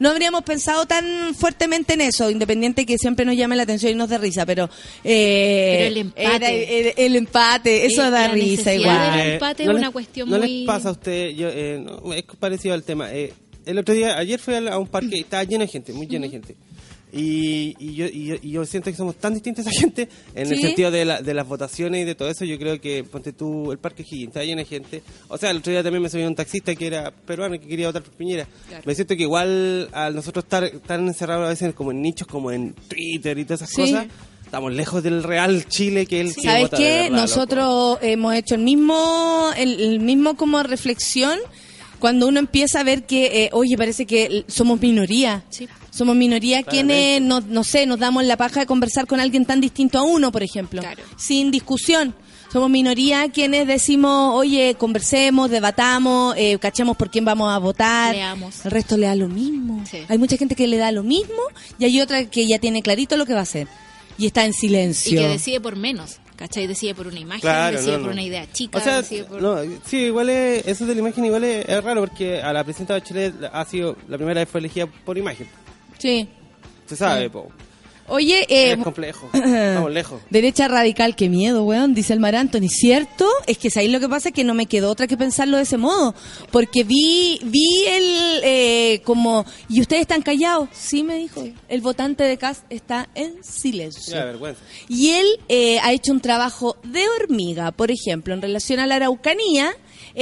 [SPEAKER 2] No habríamos pensado tan fuertemente en eso, independiente que siempre nos llame la atención y nos dé risa, pero... eh,
[SPEAKER 4] Pero el empate.
[SPEAKER 2] era- el empate, eso
[SPEAKER 4] Eh,
[SPEAKER 2] da
[SPEAKER 4] la
[SPEAKER 2] risa igual.
[SPEAKER 4] del empate es
[SPEAKER 3] ¿no
[SPEAKER 4] una
[SPEAKER 3] les-
[SPEAKER 4] cuestión
[SPEAKER 3] ¿No
[SPEAKER 4] muy-
[SPEAKER 3] les pasa a usted? Yo, eh, no, es parecido al tema. Eh, el otro día, ayer fui a un parque y estaba lleno de gente, muy lleno de gente. Y, y yo, y, yo, y yo siento que somos tan distintos a esa gente en el
[SPEAKER 2] ¿Sí?
[SPEAKER 3] sentido de, la- de las votaciones y de todo eso. Yo creo que, ponte tú, el parque Higgins estaba lleno de gente. O sea, el otro día también me subió un taxista que era peruano y que quería votar por Piñera.
[SPEAKER 4] Claro.
[SPEAKER 3] Me siento que igual al nosotros estar tan encerrados a veces como en nichos, como en Twitter y todas esas
[SPEAKER 2] Sí.
[SPEAKER 3] cosas, estamos lejos del real Chile que él
[SPEAKER 2] ¿Sabes qué? Nosotros hemos hecho el mismo, el, el mismo como reflexión cuando uno empieza a ver que, eh, oye, parece que somos minoría.
[SPEAKER 4] Sí.
[SPEAKER 2] Somos minoría
[SPEAKER 3] Claramente.
[SPEAKER 2] quienes, no, no sé, nos damos la paja de conversar con alguien tan distinto a uno, por ejemplo.
[SPEAKER 4] Claro.
[SPEAKER 2] Sin discusión. Somos minoría quienes decimos, oye, conversemos, debatamos, eh, cachemos por quién vamos a votar.
[SPEAKER 4] Leamos.
[SPEAKER 2] El resto le da lo mismo.
[SPEAKER 4] Sí.
[SPEAKER 2] Hay mucha gente que le da lo mismo y hay otra que ya tiene clarito lo que va a hacer. Y está en
[SPEAKER 4] Y
[SPEAKER 2] silencio.
[SPEAKER 4] que decide por menos, ¿cachai? Decide por una imagen,
[SPEAKER 3] Claro,
[SPEAKER 4] decide
[SPEAKER 3] no,
[SPEAKER 4] por una idea chica,
[SPEAKER 3] O sea,
[SPEAKER 4] decide por...
[SPEAKER 3] no, sí, igual es, eso de la imagen igual es, es raro porque a la presidenta Bachelet ha sido, la primera vez fue elegida por imagen.
[SPEAKER 2] Sí.
[SPEAKER 3] Se sabe, po.
[SPEAKER 2] Oye, eh,
[SPEAKER 3] es complejo. Estamos lejos.
[SPEAKER 2] derecha radical, qué miedo, weón, dice el Mar Anthony. ¿Cierto? Es que ahí lo que pasa es que no me quedó otra que pensarlo de ese modo. Porque vi, vi el, eh, como, ¿y ustedes están callados? Sí, me dijo. El votante de CAS está en silencio.
[SPEAKER 3] Ya, vergüenza.
[SPEAKER 2] Y él eh, ha hecho un trabajo de hormiga, por ejemplo, en relación a la Araucanía.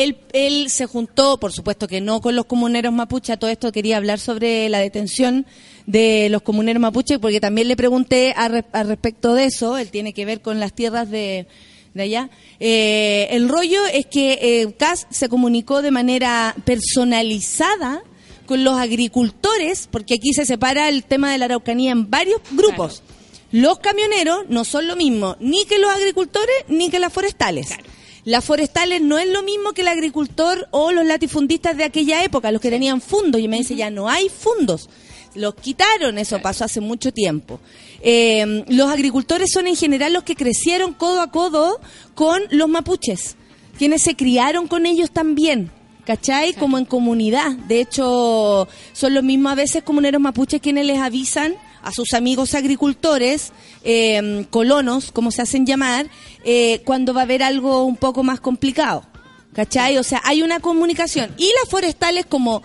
[SPEAKER 2] Él, él se juntó, por supuesto que no con los comuneros mapuche, a todo esto quería hablar sobre la detención de los comuneros mapuche, porque también le pregunté a, re- a respecto de eso, él tiene que ver con las tierras de, de allá. Eh, el rollo es que eh, CAS se comunicó de manera personalizada con los agricultores, porque aquí se separa el tema de la Araucanía en varios grupos. Los camioneros no son lo mismo ni que los agricultores ni que las forestales. Las forestales no es lo mismo que el agricultor o los latifundistas de aquella época, los que tenían fundos. Y me dice, ya no hay fundos. Los quitaron, eso pasó hace mucho tiempo. Eh, los agricultores son en general los que crecieron codo a codo con los mapuches, quienes se criaron con ellos también. ¿Cachai? Como en comunidad. De hecho, son los mismos a veces comuneros mapuches quienes les avisan a sus amigos agricultores, eh, colonos, como se hacen llamar, eh, cuando va a haber algo un poco más complicado. ¿Cachai? O sea, hay una comunicación. Y las forestales como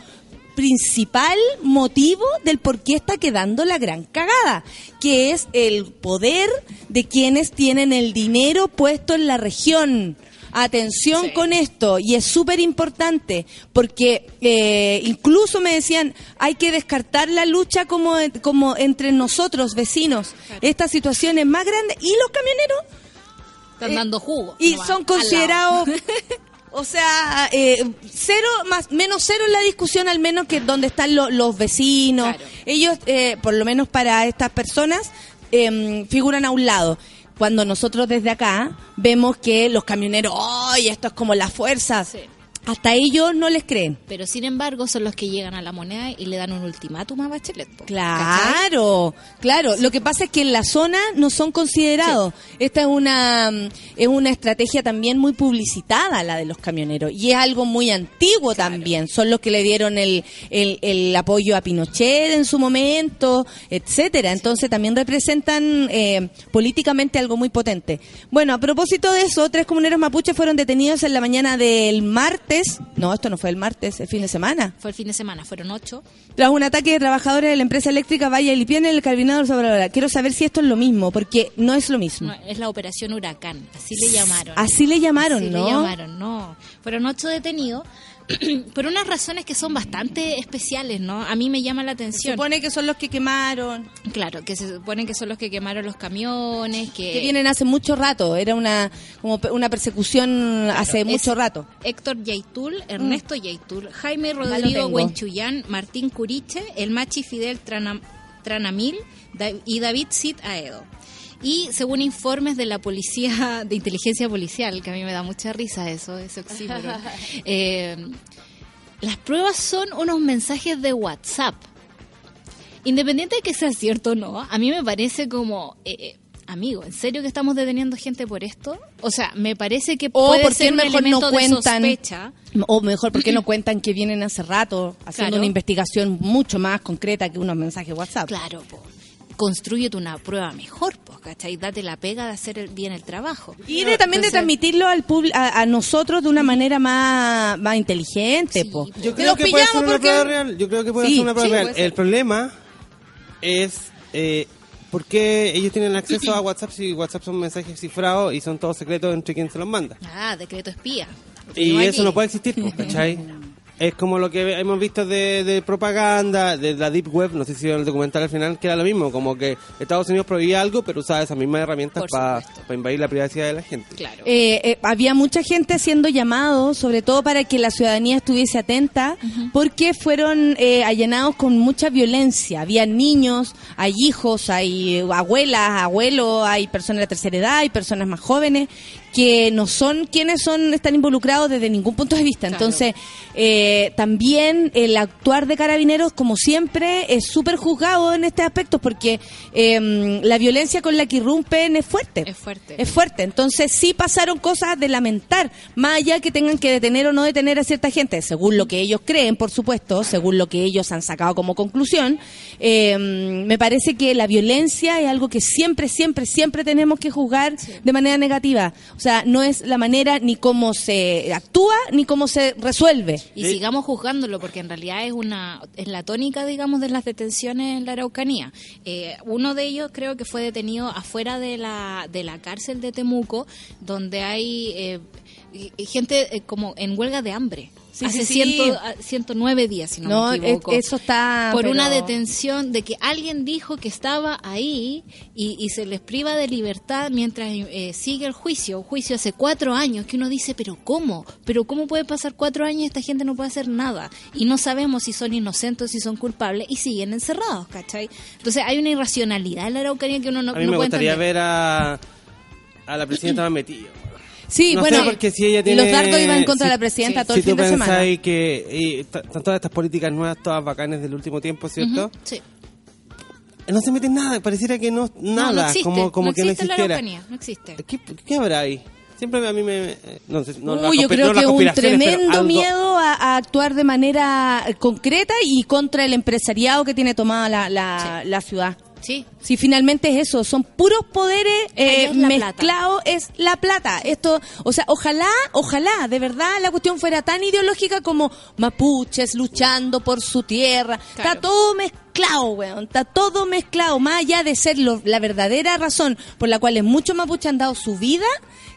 [SPEAKER 2] principal motivo del por qué está quedando la gran cagada, que es el poder de quienes tienen el dinero puesto en la región. Atención
[SPEAKER 4] Sí.
[SPEAKER 2] con esto, y es súper importante, porque eh, incluso me decían, hay que descartar la lucha como, como entre nosotros, vecinos. Esta situación es más grande, y los camioneros
[SPEAKER 4] Están
[SPEAKER 2] Eh,
[SPEAKER 4] dando jugo.
[SPEAKER 2] y son considerados o sea eh, cero más menos cero en la discusión al menos que donde están lo- los vecinos
[SPEAKER 4] Claro.
[SPEAKER 2] ellos eh, por lo menos para estas personas em, figuran a un lado cuando nosotros desde acá vemos que los camioneros ¡ay! esto es como la fuerza. Hasta ellos no les creen
[SPEAKER 4] Pero sin embargo son los que llegan a la moneda y le dan un ultimátum a Bachelet. po, ¿cachai?
[SPEAKER 2] Claro, claro. Lo que pasa es que en la zona no son considerados. Esta es una mm, es una estrategia también muy publicitada la de los camioneros y es algo muy antiguo también. Son los que le dieron el, el, el apoyo a Pinochet en su momento, etcétera. Entonces también representan eh, políticamente algo muy potente. Bueno, a propósito de eso, tres comuneros mapuches fueron detenidos en la mañana del martes. No, esto no fue el martes, el fin de semana.
[SPEAKER 4] Fue el fin de semana, fueron ocho.
[SPEAKER 2] Tras un ataque de trabajadores de la empresa eléctrica Valle Lipiana en el Carabinado sobre la Quiero saber si esto es lo mismo, porque no es lo mismo.
[SPEAKER 4] No, es la operación Huracán, así le llamaron.
[SPEAKER 2] Así le llamaron,
[SPEAKER 4] Así
[SPEAKER 2] ¿no?
[SPEAKER 4] le llamaron, no. Fueron ocho detenidos por unas razones que son bastante especiales, ¿no? A mí me llama la
[SPEAKER 2] Se
[SPEAKER 4] atención.
[SPEAKER 2] supone que son los que quemaron,
[SPEAKER 4] Claro, que se supone que son los que quemaron los camiones, que...
[SPEAKER 2] que vienen hace mucho rato. Era una como pe- una persecución hace mucho rato.
[SPEAKER 4] Héctor Yaitul, Ernesto Yaitul, Jaime Rodrigo. Huenchuyán, Martín Curiche, el Machi Fidel Trana- Tranamil y David Sid Aedo. Y según informes de la policía, de inteligencia policial, que a mí me da mucha risa eso, ese oxímoron, eh, las pruebas son unos mensajes de WhatsApp. Independiente de que sea cierto o no, a mí me parece como, eh, eh, amigo, ¿en serio que estamos deteniendo gente por esto? O sea, me parece que
[SPEAKER 2] O
[SPEAKER 4] puede
[SPEAKER 2] por qué
[SPEAKER 4] ser un
[SPEAKER 2] mejor no
[SPEAKER 4] elemento de
[SPEAKER 2] cuentan
[SPEAKER 4] sospecha.
[SPEAKER 2] o mejor porque no cuentan que vienen hace rato haciendo
[SPEAKER 4] Claro.
[SPEAKER 2] una investigación mucho más concreta que unos mensajes WhatsApp.
[SPEAKER 4] Claro, po. Construyete una prueba mejor, pues, ¿cachai? Date la pega de hacer el- bien el trabajo.
[SPEAKER 2] Y de, también de transmitirlo al a, a nosotros de una manera más, más inteligente.
[SPEAKER 4] Sí,
[SPEAKER 2] po.
[SPEAKER 3] Yo creo que puede ser una
[SPEAKER 2] porque-
[SPEAKER 3] prueba real. Yo creo que puede
[SPEAKER 2] Sí,
[SPEAKER 3] ser una prueba
[SPEAKER 2] sí,
[SPEAKER 3] real. El problema es eh, por qué ellos tienen acceso a WhatsApp si WhatsApp son mensajes cifrados y son todos secretos entre quien se los manda.
[SPEAKER 4] Ah, decreto espía.
[SPEAKER 3] Y
[SPEAKER 4] No
[SPEAKER 3] eso no puede existir, pues, ¿cachai? Es como lo que hemos visto de, de propaganda, de la Deep Web, no sé si vieron el documental al final, que era lo mismo, como que Estados Unidos prohibía algo, pero usaba esas mismas herramientas para
[SPEAKER 4] supuesto.
[SPEAKER 3] invadir la privacidad de la gente.
[SPEAKER 4] Claro.
[SPEAKER 2] Eh, eh, había mucha gente haciendo llamados, sobre todo para que la ciudadanía estuviese atenta, porque fueron eh, allanados con mucha violencia. Había niños, hay hijos, hay abuelas, abuelos, hay personas de tercera edad, hay personas más jóvenes que no son quienes son están involucrados desde ningún punto de vista.
[SPEAKER 4] Claro.
[SPEAKER 2] Entonces, eh, también el actuar de carabineros, como siempre, es súper juzgado en este aspecto porque eh, la violencia con la que irrumpen es fuerte.
[SPEAKER 4] Es fuerte.
[SPEAKER 2] Es fuerte. Entonces sí pasaron cosas de lamentar, más allá que tengan que detener o no detener a cierta gente, según lo que ellos creen, por supuesto, según lo que ellos han sacado como conclusión. eh, me parece que la violencia es algo que siempre, siempre, siempre tenemos que juzgar de manera negativa. O sea, no es la manera ni cómo se actúa ni cómo se resuelve.
[SPEAKER 4] Y
[SPEAKER 3] Sí.
[SPEAKER 4] sigamos juzgándolo porque en realidad es una es la tónica, digamos, de las detenciones en la Araucanía. Eh, uno de ellos creo que fue detenido afuera de la de la cárcel de Temuco, donde hay eh, gente eh, como en huelga de hambre.
[SPEAKER 2] Sí,
[SPEAKER 4] Hace
[SPEAKER 2] sí, sí.
[SPEAKER 4] ciento- a- 109 días, si no,
[SPEAKER 2] No,
[SPEAKER 4] me equivoco.
[SPEAKER 2] es- eso está,
[SPEAKER 4] Por
[SPEAKER 2] pero-
[SPEAKER 4] una detención de que alguien dijo que estaba ahí y, y se les priva de libertad mientras eh, sigue el juicio. Un juicio hace cuatro años que uno dice, pero ¿cómo? ¿Pero cómo puede pasar cuatro años y esta gente no puede hacer nada? Y no sabemos si son inocentes o si son culpables y siguen encerrados, ¿cachai? Entonces hay una irracionalidad en la Araucanía que uno no,
[SPEAKER 3] a mí
[SPEAKER 4] no
[SPEAKER 3] me
[SPEAKER 4] puede
[SPEAKER 3] gustaría
[SPEAKER 4] entender.
[SPEAKER 3] ver a, a la presidenta más metida.
[SPEAKER 2] Sí,
[SPEAKER 3] no
[SPEAKER 2] bueno,
[SPEAKER 3] sé, porque si ella tiene...
[SPEAKER 2] los dardos iban contra
[SPEAKER 3] si-
[SPEAKER 2] la presidenta
[SPEAKER 4] sí.
[SPEAKER 2] todo
[SPEAKER 3] si
[SPEAKER 2] el fin
[SPEAKER 3] tú
[SPEAKER 2] de semana.
[SPEAKER 3] pensáis que y, t- están todas estas políticas nuevas, todas bacanes del último tiempo, ¿cierto?
[SPEAKER 4] Ujú, sí.
[SPEAKER 3] No se mete nada, pareciera que no, nada,
[SPEAKER 4] no, no existe,
[SPEAKER 3] como, como
[SPEAKER 4] no
[SPEAKER 3] que no
[SPEAKER 4] existe la
[SPEAKER 3] existiera.
[SPEAKER 4] Araucanía, no existe.
[SPEAKER 3] ¿Qué, qué habrá ahí? Siempre a mí me... eh, No sé, no,
[SPEAKER 2] Uy, yo creo
[SPEAKER 3] no
[SPEAKER 2] que un tremendo
[SPEAKER 3] algo-
[SPEAKER 2] miedo a, a actuar de manera concreta y contra el empresariado que tiene tomada la, la, la ciudad.
[SPEAKER 4] Sí.
[SPEAKER 2] Si finalmente es eso, son puros poderes eh,
[SPEAKER 4] es
[SPEAKER 2] mezclados, es la plata. Esto, o sea, ojalá, ojalá, de verdad la cuestión fuera tan ideológica como mapuches luchando por su tierra.
[SPEAKER 4] Claro.
[SPEAKER 2] Está todo mezclado, weón, está todo mezclado, más allá de ser lo- la verdadera razón por la cual muchos mapuches han dado su vida,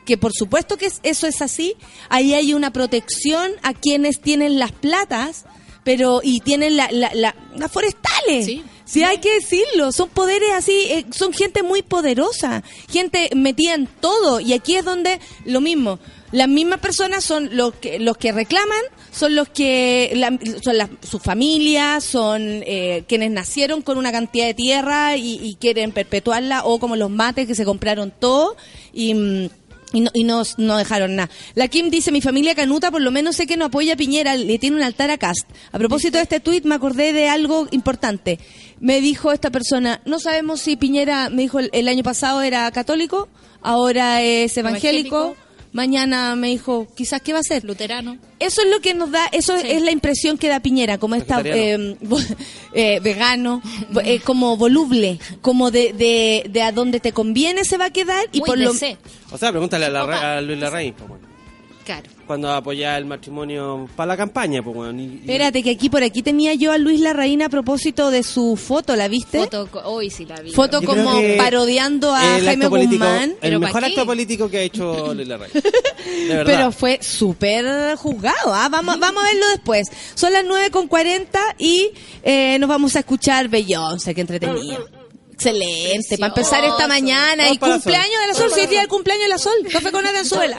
[SPEAKER 2] que por supuesto que es- eso es así, ahí hay una protección a quienes tienen las platas, pero y tienen la, la- la- las forestales.
[SPEAKER 4] Sí.
[SPEAKER 2] Sí, hay que decirlo, son poderes así, eh, son gente muy poderosa, gente metida en todo, y aquí es donde lo mismo, las mismas personas son los que los que reclaman, son los que la- son las- sus familias, son eh, quienes nacieron con una cantidad de tierra y, y quieren perpetuarla, o como los mates que se compraron todo y mm, y no, y no, no dejaron nada. La Kim dice, mi familia canuta por lo menos sé que no apoya a Piñera, le tiene un altar a Cast. A propósito de este tuit me acordé de algo importante. Me dijo esta persona, no sabemos si Piñera, me dijo el, año pasado era católico, ahora es Evangélico. Mañana me dijo, quizás qué va a ser.
[SPEAKER 4] Luterano.
[SPEAKER 2] Eso es lo que nos da, eso
[SPEAKER 4] Sí.
[SPEAKER 2] es la impresión que da Piñera, como esta
[SPEAKER 3] Vegetariano.
[SPEAKER 2] eh, vo- eh, vegano, eh, como voluble, como de, de, de a donde te conviene se va a quedar y
[SPEAKER 4] Muy
[SPEAKER 2] por lo.
[SPEAKER 3] O sea, pregúntale a, la, a Luis Larraín, pues, bueno,
[SPEAKER 4] Claro.
[SPEAKER 3] cuando apoyaba el matrimonio para la campaña, pues, bueno, y- y-
[SPEAKER 2] Espérate, que aquí por aquí tenía yo a Luis Larraín a propósito de su foto, ¿la viste?
[SPEAKER 4] Foto, hoy sí la vi.
[SPEAKER 2] Foto
[SPEAKER 3] Yo
[SPEAKER 2] como parodiando a
[SPEAKER 3] el
[SPEAKER 2] Jaime
[SPEAKER 3] político,
[SPEAKER 2] Guzmán.
[SPEAKER 3] el
[SPEAKER 4] ¿Pero
[SPEAKER 3] mejor acto político que ha hecho Luis Larraín. De verdad.
[SPEAKER 2] Pero fue súper juzgado, ¿ah? Vamos, vamos a verlo después. Son las 9 con 40 y eh, nos vamos a escuchar Beyoncé, que entretenido. Excelente, para empezar esta
[SPEAKER 4] Precioso.
[SPEAKER 2] mañana.
[SPEAKER 3] Vamos
[SPEAKER 2] Y cumpleaños de la Sol, si es día del cumpleaños de la Sol. Café con Aranzuela.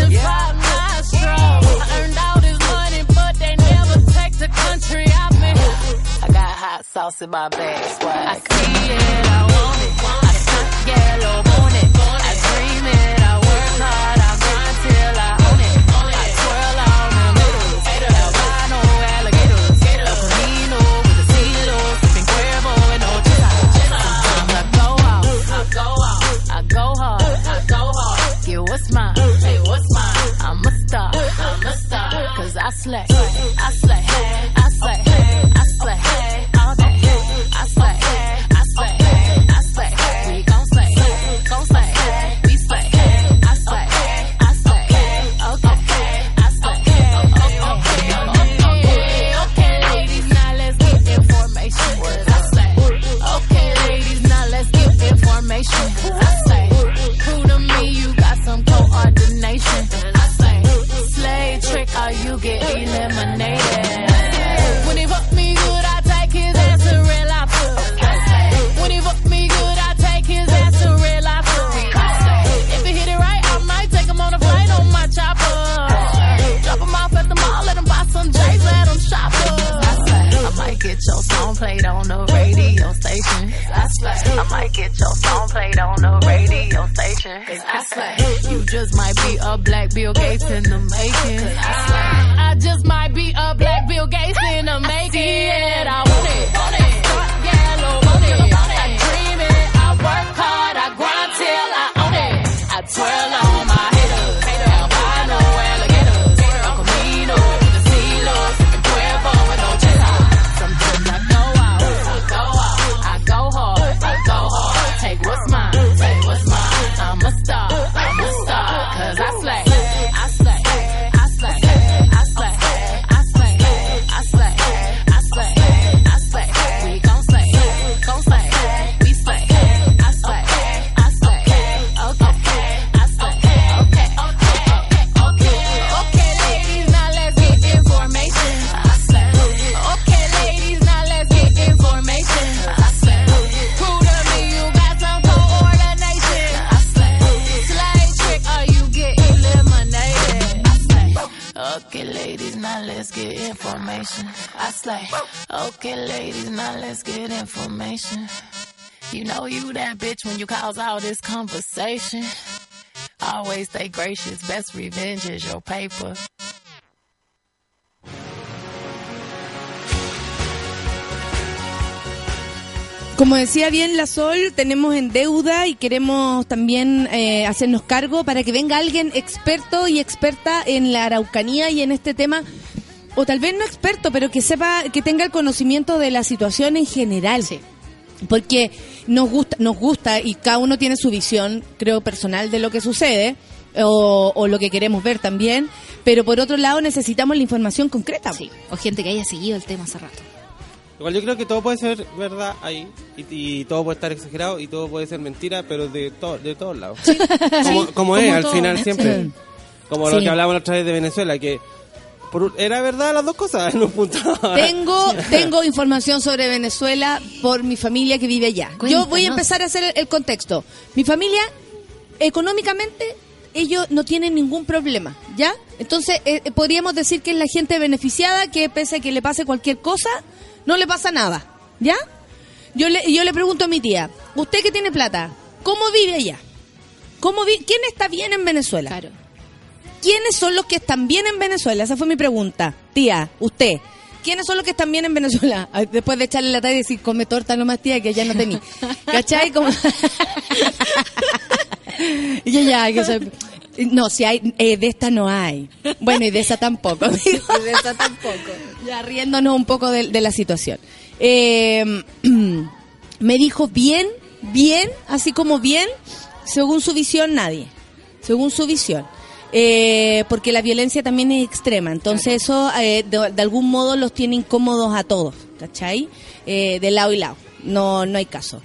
[SPEAKER 5] with Jackson 5 nostrils. I earned all this money, but they never take the country out me. I got hot sauce in my bag, swag. I see it, I want it. I stunt yellow, want it. I dream it, all this conversation. Always stay gracious. Best revenge is your paper.
[SPEAKER 2] Como decía bien la Sol, tenemos en deuda y queremos también eh, hacernos cargo para que venga alguien experto y experta en la araucanía y en este tema, o tal vez no experto, pero que sepa, que tenga el conocimiento de la situación en general. Porque nos gusta, nos gusta y cada uno tiene su visión, creo, personal de lo que sucede. O, o lo que queremos ver también, pero por otro lado necesitamos la información concreta.
[SPEAKER 4] Sí, o gente que haya seguido el tema hace rato.
[SPEAKER 3] Igual yo creo que todo puede ser verdad ahí y, y todo puede estar exagerado y todo puede ser mentira, pero de, to- de todos lados. Como, como es,
[SPEAKER 2] Como
[SPEAKER 3] al
[SPEAKER 2] todo.
[SPEAKER 3] final siempre.
[SPEAKER 2] Sí.
[SPEAKER 3] Como lo
[SPEAKER 2] Sí.
[SPEAKER 3] que hablábamos la otra vez de Venezuela, que por un- era verdad las dos cosas en un punto.
[SPEAKER 2] Tengo, tengo información sobre Venezuela por mi familia que vive allá. Yo voy a empezar a hacer el, el contexto. Mi familia, económicamente, ellos no tienen ningún problema, ¿ya? Entonces, eh, eh, podríamos decir que es la gente beneficiada que pese a que le pase cualquier cosa, no le pasa nada, ¿ya? Yo le, yo le pregunto a mi tía, usted que tiene plata, ¿cómo vive allá? ¿Cómo vi ¿Quién está bien en Venezuela?
[SPEAKER 4] Claro.
[SPEAKER 2] ¿Quiénes son los que están bien en Venezuela? Esa fue mi pregunta. Tía, usted. ¿Quiénes son los que están bien en Venezuela? Después de echarle la talla y decir, come torta nomás, tía, que ya no tení. ¿Cachai? Como... y ya, que soy... No, si hay, eh, de esta no hay. Bueno, y de esa tampoco. amigo. de esa tampoco. Ya riéndonos un poco de, de la situación. Eh, me dijo bien, bien, así como bien, según su visión, nadie. Según su visión. Eh, porque la violencia también es extrema. Entonces eso eh, de, de algún modo los tiene incómodos a todos. ¿Cachai? Eh, de lado y lado. No, no hay caso.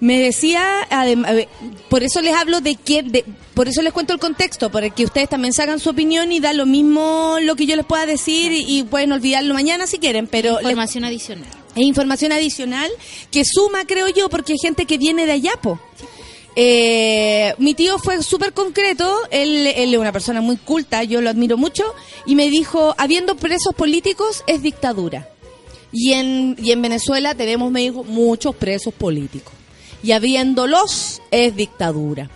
[SPEAKER 2] Me decía, adem- a ver, por eso les hablo de que, de, por eso les cuento el contexto, para que ustedes también se hagan su opinión y da lo mismo lo que yo les pueda decir y, y pueden olvidarlo mañana si quieren, pero les-
[SPEAKER 4] Información adicional.
[SPEAKER 2] es información adicional que suma, creo yo, porque hay gente que viene de allá, po. Eh, mi tío fue súper concreto, él, él es una persona muy culta, yo lo admiro mucho, y me dijo, habiendo presos políticos es dictadura. Y en, y en Venezuela tenemos, me dijo, muchos presos políticos. Y habiéndolos es dictadura.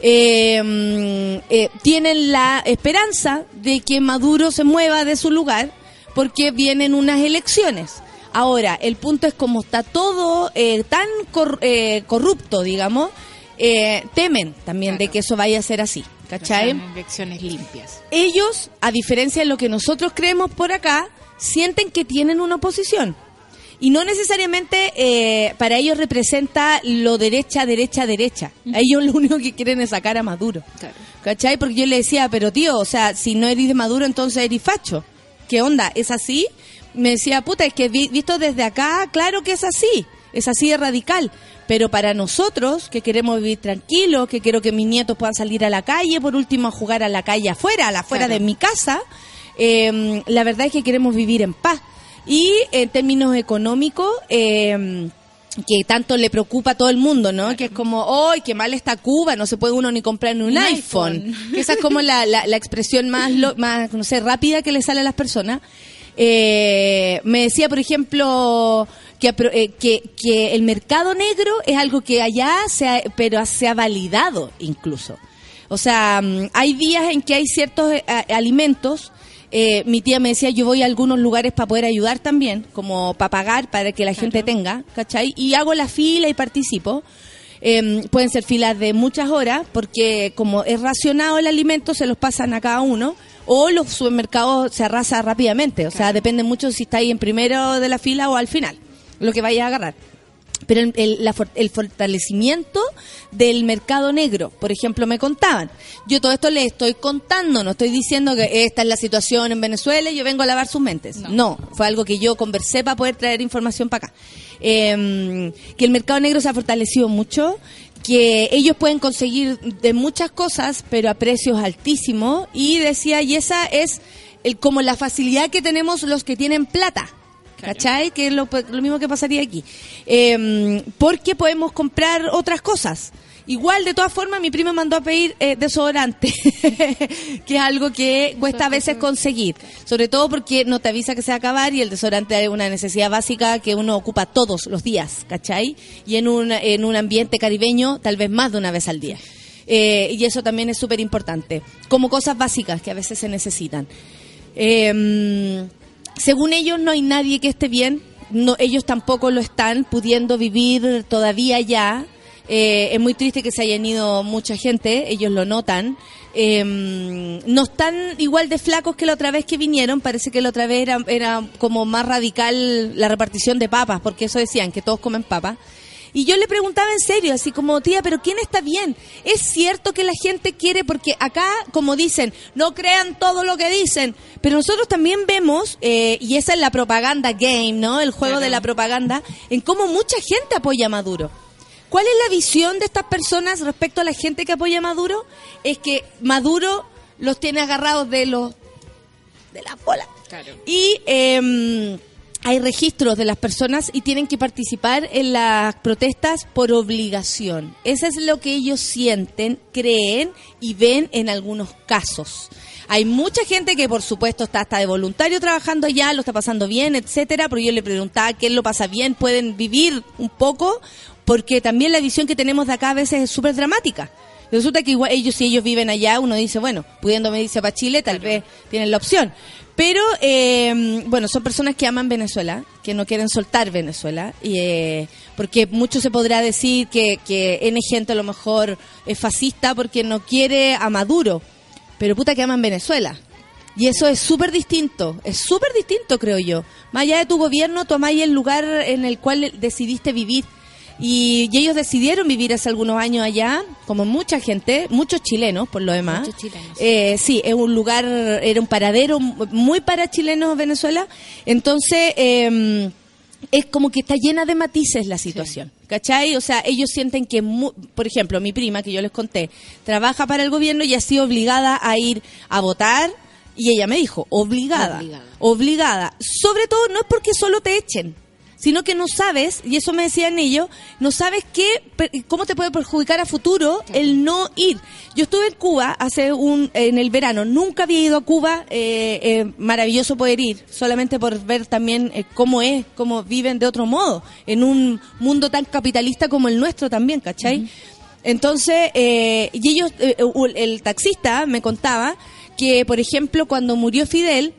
[SPEAKER 2] Eh, mm, eh, tienen la esperanza de que Maduro se mueva de su lugar porque vienen unas elecciones. Ahora, el punto es como está todo eh, tan cor- corrupto, digamos, eh, temen también de
[SPEAKER 4] Claro.
[SPEAKER 2] que eso vaya a ser así. ¿Cachai?
[SPEAKER 4] Son Elecciones limpias.
[SPEAKER 2] ellos, a diferencia de lo que nosotros creemos por acá, sienten que tienen una oposición. Y no necesariamente eh, para ellos representa lo derecha, derecha, derecha. A ellos lo único que quieren es sacar a Maduro.
[SPEAKER 4] Claro.
[SPEAKER 2] ¿Cachai? Porque yo le decía, pero tío, o sea, si no eres de Maduro, entonces eres facho. ¿Qué onda? ¿Es así? Me decía, puta, es que vi- visto desde acá, claro que es así. Es así de radical. Pero para nosotros, que queremos vivir tranquilos, que quiero que mis nietos puedan salir a la calle, por último a jugar a la calle afuera, a la afuera
[SPEAKER 4] Claro.
[SPEAKER 2] de mi casa, eh, la verdad es que queremos vivir en paz. Y en términos económicos, eh, que tanto le preocupa a todo el mundo, ¿no? Que es como, ¡ay, qué mal está Cuba! No se puede uno ni comprar ni un,
[SPEAKER 4] Un
[SPEAKER 2] iPhone. Esa es como la, la, la expresión más, lo- más, no sé, rápida que le sale a las personas. Eh, me decía, por ejemplo, que, eh, que, que el mercado negro es algo que allá se ha, pero se ha validado incluso. O sea, mm, hay días en que hay ciertos eh, alimentos. eh, mi tía me decía, yo voy a algunos lugares para poder ayudar también, como para pagar, para que la gente tenga, ¿cachai? Y hago la fila y participo. Eh, pueden ser filas de muchas horas, porque como es racionado el alimento, se los pasan a cada uno. O los supermercados se arrasa rápidamente. O sea, depende mucho si está ahí en primero de la fila o al final, lo que vayas a agarrar. Pero el, el- la el fortalecimiento del mercado negro, por ejemplo, me contaban. Yo todo esto les estoy contando, no estoy diciendo que esta es la situación en Venezuela y yo vengo a lavar sus mentes. No, fue algo que yo conversé para poder traer información para acá. Eh, que el mercado negro se ha fortalecido mucho, que ellos pueden conseguir de muchas cosas, pero a precios altísimos. Y decía, y esa es el, como la facilidad que tenemos los que tienen plata. ¿Cachai? Que es lo, lo mismo que pasaría aquí. Eh, porque podemos comprar otras cosas. Igual, de todas formas, mi prima mandó a pedir eh, desodorante, que es algo que cuesta a veces conseguir. Sobre todo porque no te avisa que se va a acabar y el desodorante es una necesidad básica que uno ocupa todos los días, ¿cachai? Y en un, en un ambiente caribeño, tal vez más de una vez al día. Eh, y eso también es súper importante. Como cosas básicas que a veces se necesitan. Eh, según ellos, no hay nadie que esté bien. No, ellos tampoco lo están pudiendo vivir todavía ya. Eh, es muy triste que se hayan ido mucha gente, ellos lo notan. Eh, no están igual de flacos que la otra vez que vinieron, parece que la otra vez era, era como más radical la repartición de papas, porque eso decían, que todos comen papas. Y yo le preguntaba en serio, así como, tía, pero ¿quién está bien? ¿Es cierto que la gente quiere? Porque acá, como dicen, no crean todo lo que dicen, pero nosotros también vemos, eh, y esa es la propaganda game, ¿no? El juego de la propaganda, en cómo mucha gente apoya a Maduro. ¿Cuál es la visión de estas personas respecto a la gente que apoya a Maduro? Es que Maduro los tiene agarrados de los de la bola. Y eh, hay registros de las personas y tienen que participar en las protestas por obligación. Eso es lo que ellos sienten, creen y ven en algunos casos. Hay mucha gente que, por supuesto, está hasta de voluntario trabajando allá, lo está pasando bien, etcétera. Pero yo le preguntaba qué lo pasa bien, pueden vivir un poco, porque también la visión que tenemos de acá a veces es súper dramática. Resulta que igual ellos, si ellos viven allá, uno dice, bueno, pudiendo medirse para Chile, tal vez tienen la opción. Pero, eh, bueno, son personas que aman Venezuela, que no quieren soltar Venezuela, y, eh, porque mucho se podrá decir que, que N gente a lo mejor es fascista porque no quiere a Maduro, pero puta que aman Venezuela. Y eso es súper distinto, es súper distinto creo yo. Más allá de tu gobierno, tomáis el lugar en el cual decidiste vivir. Y, y ellos decidieron vivir hace algunos años allá, como mucha gente, muchos chilenos por lo demás.
[SPEAKER 4] Muchos chilenos.
[SPEAKER 2] Eh, sí, es un lugar, era un paradero muy para chilenos Venezuela. Entonces, eh, es como que está llena de matices la situación. ¿Cachai? O sea, ellos sienten que, por ejemplo, mi prima, que yo les conté, trabaja para el gobierno y ha sido obligada a ir a votar. Y ella me dijo, obligada,
[SPEAKER 4] Obligada.
[SPEAKER 2] obligada. Sobre todo, no es porque solo te echen, sino que no sabes, y eso me decían ellos, no sabes qué, cómo te puede perjudicar a futuro el no ir. Yo estuve en Cuba hace un, en el verano, nunca había ido a Cuba, eh, eh, maravilloso poder ir, solamente por ver también eh, cómo es, cómo viven de otro modo, en un mundo tan capitalista como el nuestro también, ¿cachai? Entonces, eh, y ellos, eh, el, el taxista me contaba que, por ejemplo, cuando murió Fidel,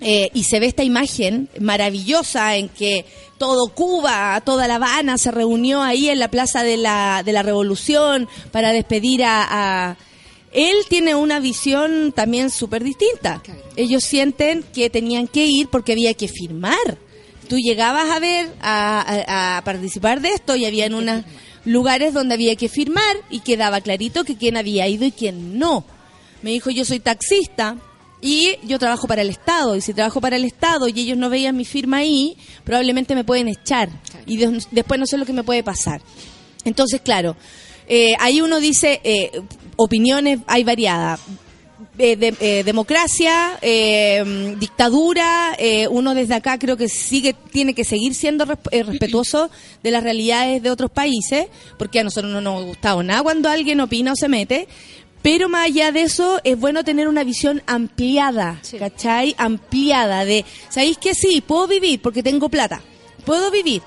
[SPEAKER 2] eh, y se ve esta imagen maravillosa en que todo Cuba, toda La Habana se reunió ahí en la Plaza de la, de la Revolución para despedir a... a- Él tiene una visión también súper distinta. Ellos sienten que tenían que ir porque había que firmar. Tú llegabas a ver, a, a- a participar de esto y había en unos lugares donde había que firmar y quedaba clarito que quién había ido y quién no. Me dijo, yo soy taxista y yo trabajo para el Estado. Y si trabajo para el Estado y ellos no veían mi firma ahí, probablemente me pueden echar. Y de- después no sé lo que me puede pasar. Entonces, claro, eh, ahí uno dice, eh, opiniones hay variadas. Eh, de- eh, democracia, eh, dictadura, eh, uno desde acá creo que sigue tiene que seguir siendo resp- eh, respetuoso de las realidades de otros países, porque a nosotros no nos ha gustado nada cuando alguien opina o se mete, pero más allá de eso es bueno tener una visión ampliada,
[SPEAKER 4] Sí.
[SPEAKER 2] ¿cachai? Ampliada de, ¿sabéis que sí? Puedo vivir porque tengo plata, puedo vivir,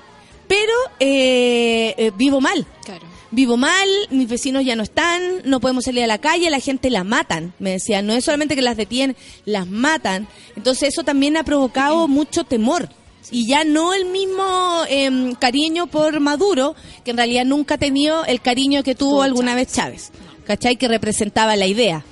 [SPEAKER 2] pero eh, eh, vivo mal
[SPEAKER 4] Claro.
[SPEAKER 2] vivo mal, mis vecinos ya no están, no podemos salir a la calle, la gente la matan, me decían, no es solamente que las detienen, las matan. Entonces eso también ha provocado mucho temor. Y ya no el mismo em, cariño por Maduro, que en realidad nunca ha tenido el cariño que tuvo
[SPEAKER 4] Tuvo
[SPEAKER 2] alguna vez Chávez, ¿cachai? Que representaba la idea.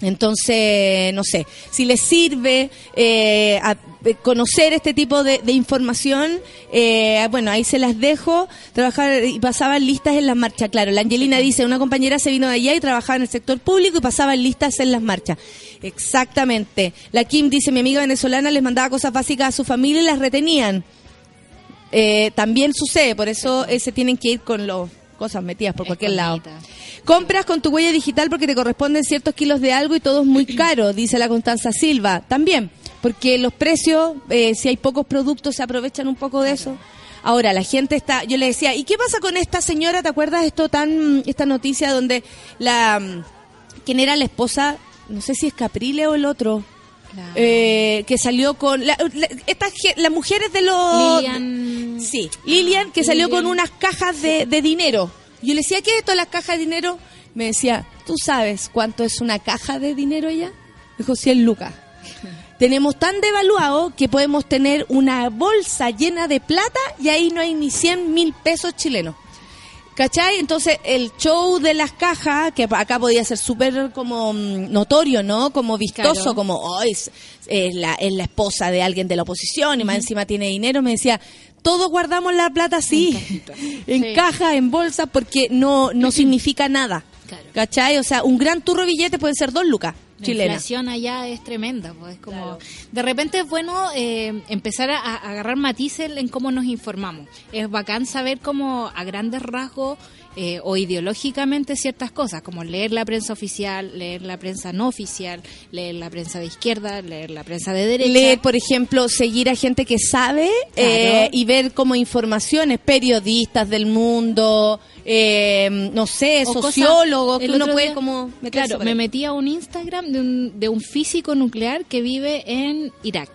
[SPEAKER 2] Entonces, no sé, si les sirve eh, a- eh, conocer este tipo de, de información, eh, bueno, ahí se las dejo. Trabajar y pasaban listas en las marchas, claro. La Angelina dice, una compañera se vino de allá y trabajaba en el sector público y pasaban listas en las marchas. Exactamente. La Kim dice, mi amiga venezolana les mandaba cosas básicas a su familia y las retenían. Eh, también sucede, por eso se tienen que ir con las cosas metidas por cualquier lado. Compras con tu huella digital porque te corresponden ciertos kilos de algo y todo es muy caro, dice la Constanza Silva. También, porque los precios, eh, si hay pocos productos, se aprovechan un poco de eso. Ahora, la gente está, yo le decía, ¿y qué pasa con esta señora? ¿Te acuerdas esto tan, esta noticia donde la, mm, quién era la esposa, no sé si es Caprile o el otro, eh, que salió con, la- la- estas, las mujeres de los...
[SPEAKER 4] Lilian-
[SPEAKER 2] Sí, Lilian, que salió
[SPEAKER 4] Lilian.
[SPEAKER 2] con unas cajas de, de dinero. Yo le decía, ¿qué es esto, las cajas de dinero? Me decía, ¿tú sabes cuánto es una caja de dinero ya? Dijo, 100 lucas. Tenemos tan devaluado que podemos tener una bolsa llena de plata y ahí no hay ni 100 mil pesos chilenos. ¿Cachai? Entonces, el show de las cajas, que acá podía ser súper como mm, notorio, ¿no? Como vistoso,
[SPEAKER 4] Claro.
[SPEAKER 2] como, oh, es, es la, es la esposa de alguien de la oposición y más encima tiene dinero. Me decía, todos guardamos la plata así, en
[SPEAKER 4] Sí.
[SPEAKER 2] caja, en bolsa, porque no, no significa nada.
[SPEAKER 4] Claro.
[SPEAKER 2] ¿Cachai? O sea, un gran turro billete puede ser dos lucas
[SPEAKER 4] La inflación allá es tremenda, pues es como de repente es bueno eh, empezar a, a agarrar matices en cómo nos informamos. Es bacán saber cómo a grandes rasgos eh, o ideológicamente ciertas cosas, como leer la prensa oficial, leer la prensa no oficial, leer la prensa de izquierda, leer la prensa de derecha.
[SPEAKER 2] Leer, por ejemplo, seguir a gente que sabe
[SPEAKER 4] Claro.
[SPEAKER 2] eh, y ver como informaciones, periodistas del mundo, eh, no sé,
[SPEAKER 4] O
[SPEAKER 2] sociólogos, que uno puede
[SPEAKER 4] día-
[SPEAKER 2] como
[SPEAKER 4] Claro, me metí a un Instagram de un, de un físico nuclear que vive en Irak.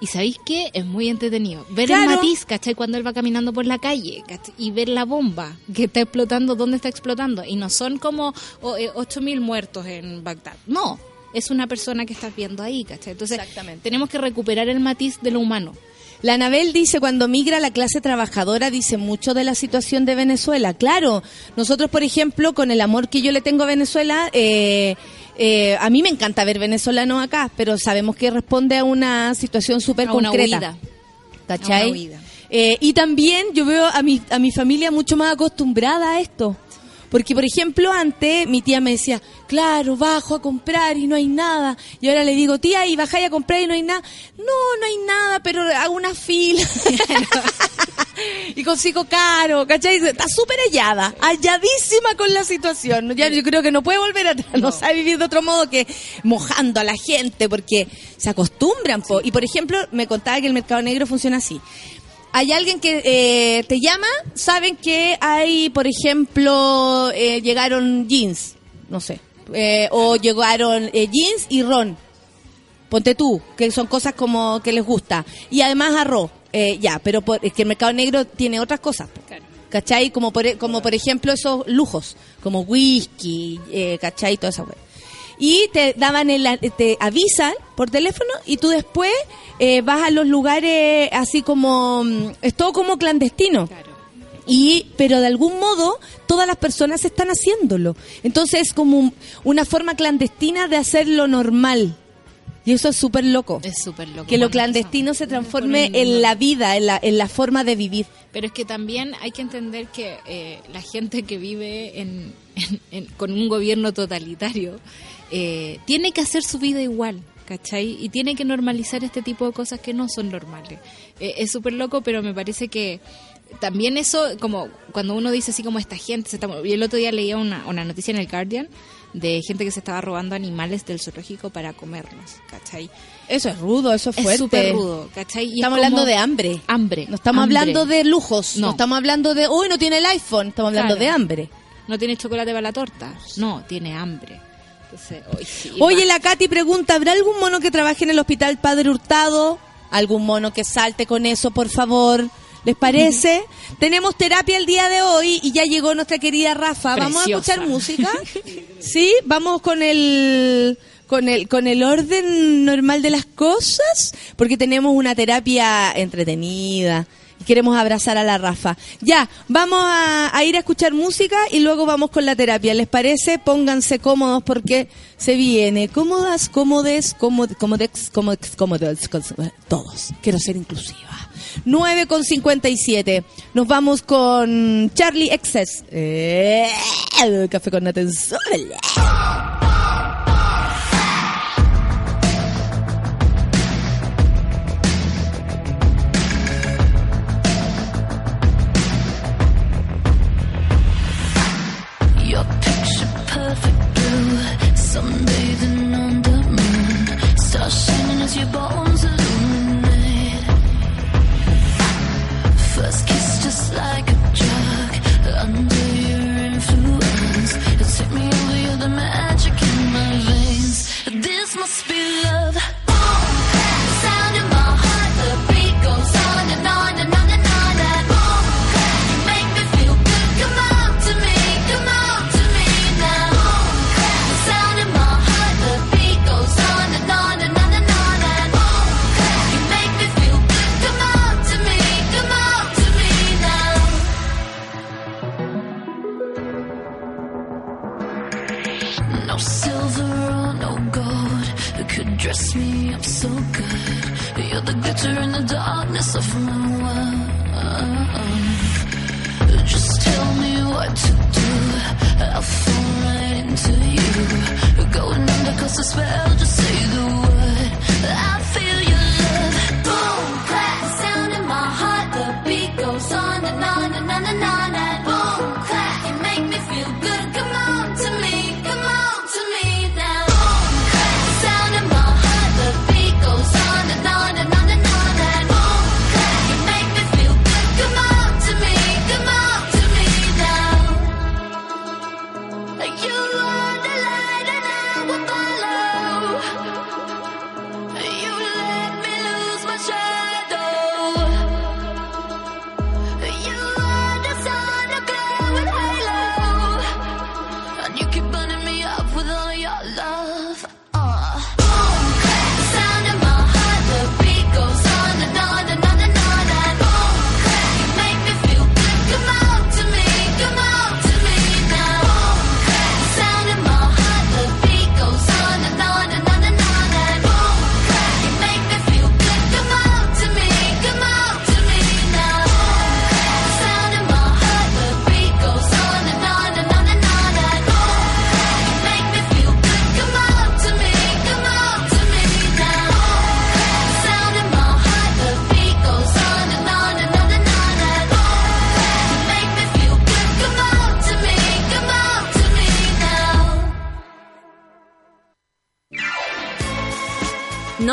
[SPEAKER 4] Y ¿sabéis qué? Es muy entretenido. Ver
[SPEAKER 2] Claro.
[SPEAKER 4] el matiz, ¿cachai? Cuando él va caminando por la calle, ¿cachai? Y ver la bomba que está explotando, dónde está explotando. Y no son como oh, eh, 8.000 muertos en Bagdad. No, es una persona que estás viendo ahí, ¿cachai? Entonces,
[SPEAKER 2] Exactamente.
[SPEAKER 4] tenemos que recuperar el matiz de lo humano.
[SPEAKER 2] La Anabel dice, cuando migra la clase trabajadora, dice mucho de la situación de Venezuela. Claro, nosotros, por ejemplo, con el amor que yo le tengo a Venezuela, eh, eh, a mí me encanta ver venezolanos acá, pero sabemos que responde a una situación súper
[SPEAKER 4] una
[SPEAKER 2] concreta.
[SPEAKER 4] huida.
[SPEAKER 2] ¿Cachai?
[SPEAKER 4] A una huida.
[SPEAKER 2] Eh, y también yo veo a mi, a mi familia mucho más acostumbrada a esto. Porque, por ejemplo, antes mi tía me decía, claro, bajo a comprar y no hay nada. Y ahora le digo, tía, ¿y bajáis a comprar y no hay nada? No, no hay nada, pero hago una fila. y consigo caro, ¿cachai? Está súper hallada, halladísima con la situación. Ya yo creo que no puede volver atrás, no. sabe vivir de otro modo que mojando a la gente, porque se acostumbran. po. Y, por ejemplo, me contaba que el mercado negro funciona así hay alguien que eh, te llama, saben que hay, por ejemplo, eh, llegaron jeans, no sé, eh, o llegaron eh, jeans y ron, ponte tú, que son cosas como que les gusta, y además arroz, eh, ya, pero por- es que el mercado negro tiene otras cosas. ¿Cachai? Como por, como por ejemplo esos lujos, como whisky, ¿cachai? Toda esa wea. Y te daban el, te avisan por teléfono y tú después eh, vas a los lugares así como, mm, es todo como clandestino. Y, pero de algún modo, todas las personas están haciéndolo. Entonces es como un- una forma clandestina de hacerlo normal. Y eso es súper loco.
[SPEAKER 4] Es súper loco.
[SPEAKER 2] Que lo clandestino se transforme en la vida, en la, en la forma de vivir.
[SPEAKER 4] Pero es que también hay que entender que eh, la gente que vive en, en- en- con un gobierno totalitario eh, tiene que hacer su vida igual, ¿cachai? Y tiene que normalizar este tipo de cosas que no son normales. Eh, es súper loco, pero me parece que también eso, como cuando uno dice así como esta gente, se está, y el otro día leía una, una noticia en el Guardian de gente que se estaba robando animales del zoológico para comerlos, ¿cachai?
[SPEAKER 2] Eso es rudo, eso es fuerte.
[SPEAKER 4] Es súper rudo, ¿cachai? Y es
[SPEAKER 2] Estamos
[SPEAKER 4] como-
[SPEAKER 2] hablando de hambre.
[SPEAKER 4] Hambre.
[SPEAKER 2] No estamos
[SPEAKER 4] hambre.
[SPEAKER 2] hablando de lujos. No.
[SPEAKER 4] No.
[SPEAKER 2] estamos hablando de, uy, no tiene el iPhone. Estamos hablando
[SPEAKER 4] Claro.
[SPEAKER 2] de hambre.
[SPEAKER 4] No tiene chocolate para la torta. No, tiene hambre. Entonces, hoy sí,
[SPEAKER 2] Oye, la Katy pregunta, ¿habrá algún mono que trabaje en el hospital Padre Hurtado? ¿Algún mono que salte con eso, por favor? ¿Les parece? Tenemos terapia el día de hoy y ya llegó nuestra querida Rafa. ¿Vamos a escuchar música? ¿Sí? ¿Vamos con el, con el, con el orden normal de las cosas? Porque tenemos una terapia entretenida y queremos abrazar a la Rafa. Ya, vamos a, ir a escuchar música y luego vamos con la terapia. ¿Les parece? Pónganse cómodos porque se viene. Cómodas, cómodes, cómodes, cómodex, cos- todos. Quiero ser inclusiva. 9 con 57. Nos vamos con Charlie Excess. Eh, café con atención.
[SPEAKER 6] Spell,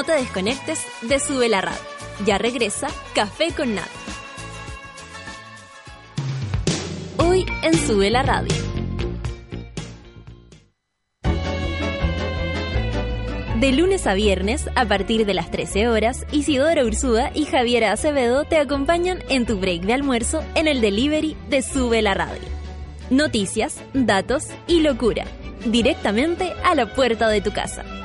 [SPEAKER 1] te desconectes de Sube la Radio. Ya regresa Café con Nat. Hoy en Sube la Radio. De lunes a viernes, a partir de las 13 horas, Isidora Ursúa y Javiera Acevedo te acompañan en tu break de almuerzo en el delivery de Sube la Radio. Noticias, datos y locura. Directamente a la puerta de tu casa.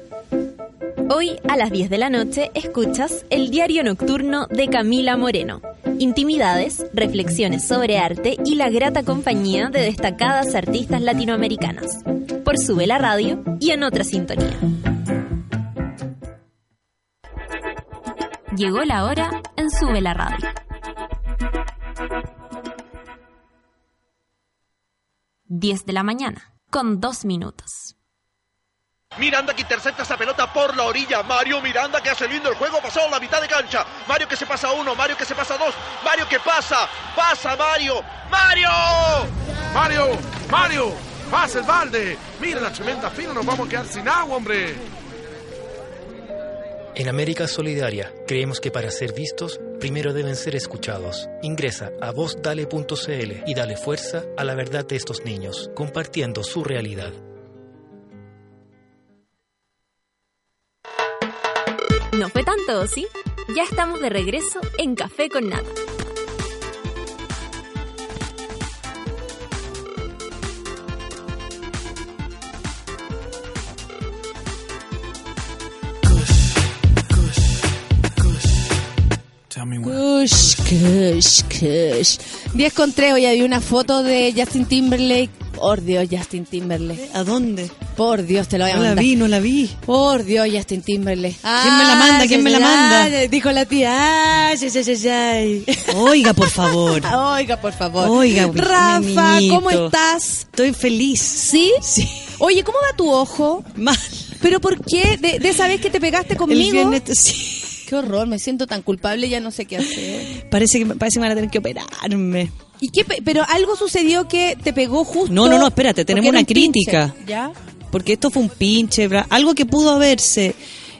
[SPEAKER 1] Hoy a las 10 de la noche escuchas el diario nocturno de Camila Moreno. Intimidades, reflexiones sobre arte y la grata compañía de destacadas artistas latinoamericanas. Por Sube la Radio y en otra sintonía. Llegó la hora en Sube la Radio. 10 de la mañana, con dos minutos.
[SPEAKER 7] Miranda que intercepta esa pelota por la orilla. Mario Miranda que hace lindo el juego. Pasado la mitad de cancha. Mario que se pasa a uno. Mario que se pasa a dos. Mario que pasa. Pasa Mario. ¡Mario!
[SPEAKER 8] Mario, Mario, pasa el balde. Mira la tremenda fila, nos vamos a quedar sin agua, hombre.
[SPEAKER 9] En América Solidaria creemos que para ser vistos, primero deben ser escuchados. Ingresa a vozdale.cl y dale fuerza a la verdad de estos niños, compartiendo su realidad.
[SPEAKER 1] No fue tanto, ¿sí? Ya estamos de regreso en Café con Nada.
[SPEAKER 2] Kush, kush, kush. 10 con 3, hoy había una foto de Justin Timberlake. Por Dios, Justin Timberlake.
[SPEAKER 10] ¿A dónde?
[SPEAKER 2] Por Dios, te lo voy a
[SPEAKER 10] No la
[SPEAKER 2] mandar.
[SPEAKER 10] vi, no la vi.
[SPEAKER 2] Por Dios, Justin Timberlake.
[SPEAKER 10] ¿Quién me la manda? ¿Quién me la manda?
[SPEAKER 2] Dijo la tía. Ay, ay, ay.
[SPEAKER 10] Oiga, por favor.
[SPEAKER 2] Oiga, por favor.
[SPEAKER 10] Oiga,
[SPEAKER 2] Rafa. ¿cómo estás?
[SPEAKER 10] Estoy feliz.
[SPEAKER 2] ¿Sí?
[SPEAKER 10] Sí.
[SPEAKER 2] Oye, ¿cómo va tu ojo?
[SPEAKER 10] Mal.
[SPEAKER 2] ¿Pero por qué? De, de esa vez que te pegaste conmigo.
[SPEAKER 10] El viernes, sí.
[SPEAKER 2] Qué horror, me siento tan culpable, ya no sé qué hacer.
[SPEAKER 10] Parece que, parece que me van a tener que operarme.
[SPEAKER 2] ¿Y qué? pe- Pero algo sucedió que te pegó justo.
[SPEAKER 10] No, no, no, espérate, tenemos una
[SPEAKER 2] un pinche,
[SPEAKER 10] crítica.
[SPEAKER 2] ¿Ya?
[SPEAKER 10] Porque esto fue un pinche, algo que pudo haberse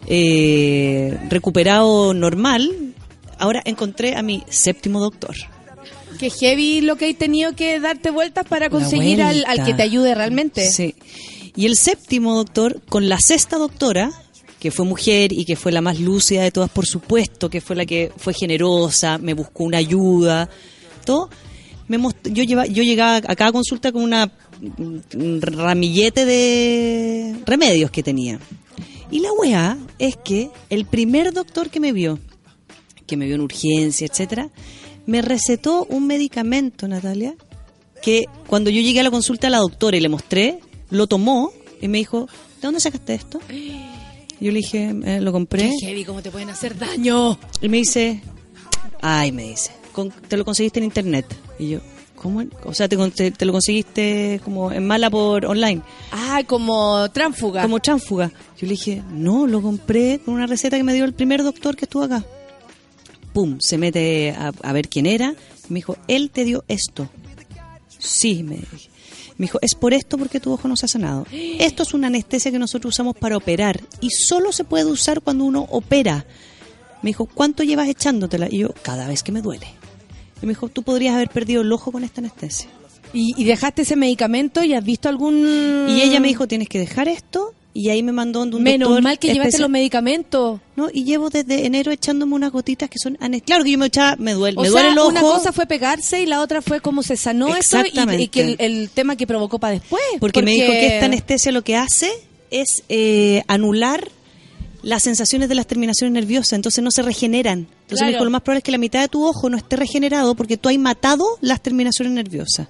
[SPEAKER 10] eh, recuperado normal. Ahora encontré a mi séptimo doctor.
[SPEAKER 2] Que heavy lo que hay tenido que darte vueltas para conseguir al, al que te ayude realmente.
[SPEAKER 10] Sí. Y el séptimo doctor, con la sexta doctora, que fue mujer y que fue la más lúcida de todas, por supuesto, que fue la que fue generosa, me buscó una ayuda, todo. Me yo, lleva, yo llegaba a cada consulta con una ramillete de remedios que tenía. Y la weá es que el primer doctor que me vio, que me vio en urgencia, etcétera, me recetó un medicamento, Natalia, que cuando yo llegué a la consulta a la doctora y le mostré, lo tomó y me dijo, ¿de dónde sacaste esto? Yo le dije, "Eh, lo compré.
[SPEAKER 4] Qué heavy, cómo te pueden hacer daño.
[SPEAKER 10] Y me dice, ay, me dice, "con- te lo conseguiste en internet. Y yo, ¿cómo? O sea, te, con- te, te lo conseguiste como en mala por online.
[SPEAKER 2] Ah, como tránfuga.
[SPEAKER 10] Como tránfuga. Yo le dije, no, lo compré con una receta que me dio el primer doctor que estuvo acá. Pum, se mete a, a ver quién era. Me dijo, él te dio esto. Sí, me dije. Me dijo, es por esto porque tu ojo no se ha sanado. Esto es una anestesia que nosotros usamos para operar y solo se puede usar cuando uno opera. Me dijo, ¿cuánto llevas echándotela? Y yo, cada vez que me duele. Y me dijo, tú podrías haber perdido el ojo con esta anestesia.
[SPEAKER 2] ¿Y, y dejaste ese medicamento y has visto algún...?
[SPEAKER 10] Y ella me dijo, tienes que dejar esto. Y ahí me mandó un
[SPEAKER 2] Menos
[SPEAKER 10] doctor
[SPEAKER 2] mal que llevaste los medicamentos.
[SPEAKER 10] No, y llevo desde enero echándome unas gotitas que son anes- Claro que yo me echaba, me duele,
[SPEAKER 2] O
[SPEAKER 10] me
[SPEAKER 2] sea,
[SPEAKER 10] duele el ojo.
[SPEAKER 2] una cosa fue pegarse y la otra fue cómo se sanó eso y- y, que el, el tema que provocó para después.
[SPEAKER 10] porque, me dijo que esta anestesia lo que hace es eh, anular las sensaciones de las terminaciones nerviosas, entonces no se regeneran. Entonces
[SPEAKER 2] Claro.
[SPEAKER 10] me dijo, lo más probable es que la mitad de tu ojo no esté regenerado porque tú has matado las terminaciones nerviosas.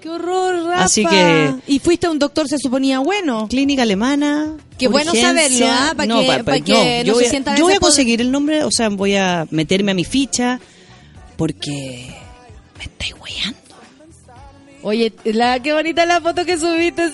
[SPEAKER 2] ¡Qué horror, Rafa!
[SPEAKER 10] Así que-
[SPEAKER 2] Y fuiste a un doctor, se suponía bueno.
[SPEAKER 10] Clínica alemana.
[SPEAKER 2] Qué bueno saberlo, ¿ah? Pa' que-
[SPEAKER 10] pa-
[SPEAKER 2] pa' que no
[SPEAKER 10] yo
[SPEAKER 2] se
[SPEAKER 10] voy a-
[SPEAKER 2] sientan
[SPEAKER 10] Yo voy a conseguir el nombre, o sea, voy a meterme a mi ficha porque me estáis weyando.
[SPEAKER 2] Oye, la, qué bonita la foto que subiste,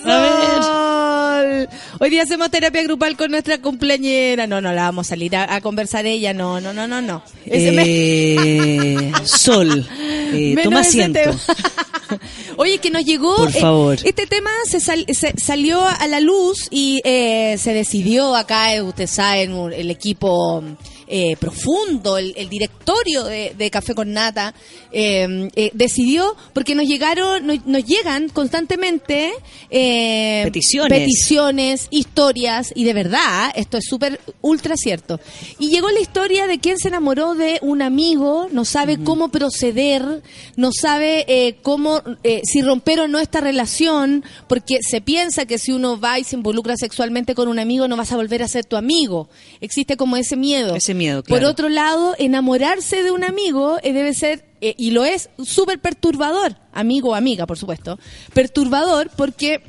[SPEAKER 2] Hoy día hacemos terapia grupal con nuestra cumpleañera. No, no, la vamos a salir a, a conversar ella. No, no, no, no, no. Me-
[SPEAKER 10] Eh, Sol, eh, toma asiento.
[SPEAKER 2] Oye, que nos llegó.
[SPEAKER 10] Por
[SPEAKER 2] eh,
[SPEAKER 10] favor.
[SPEAKER 2] este tema se, sal- se salió a la luz y eh, se decidió acá, eh, usted sabe, en el equipo eh, profundo, el, el directorio de, de Café con Nata, eh, eh, decidió, porque nos llegaron, nos, nos llegan constantemente eh,
[SPEAKER 10] Peticiones.
[SPEAKER 2] peticiones, historias, y de verdad, esto es súper ultra cierto. Y llegó la historia de quien se enamoró de un amigo, no sabe cómo proceder, no sabe eh, cómo, eh, si romper o no esta relación, porque se piensa que si uno va y se involucra sexualmente con un amigo, no vas a volver a ser tu amigo. Existe como ese miedo.
[SPEAKER 10] Ese miedo,
[SPEAKER 2] Por otro lado, enamorarse de un amigo eh, debe ser, eh, y lo es, súper perturbador, amigo o amiga, por supuesto, perturbador porque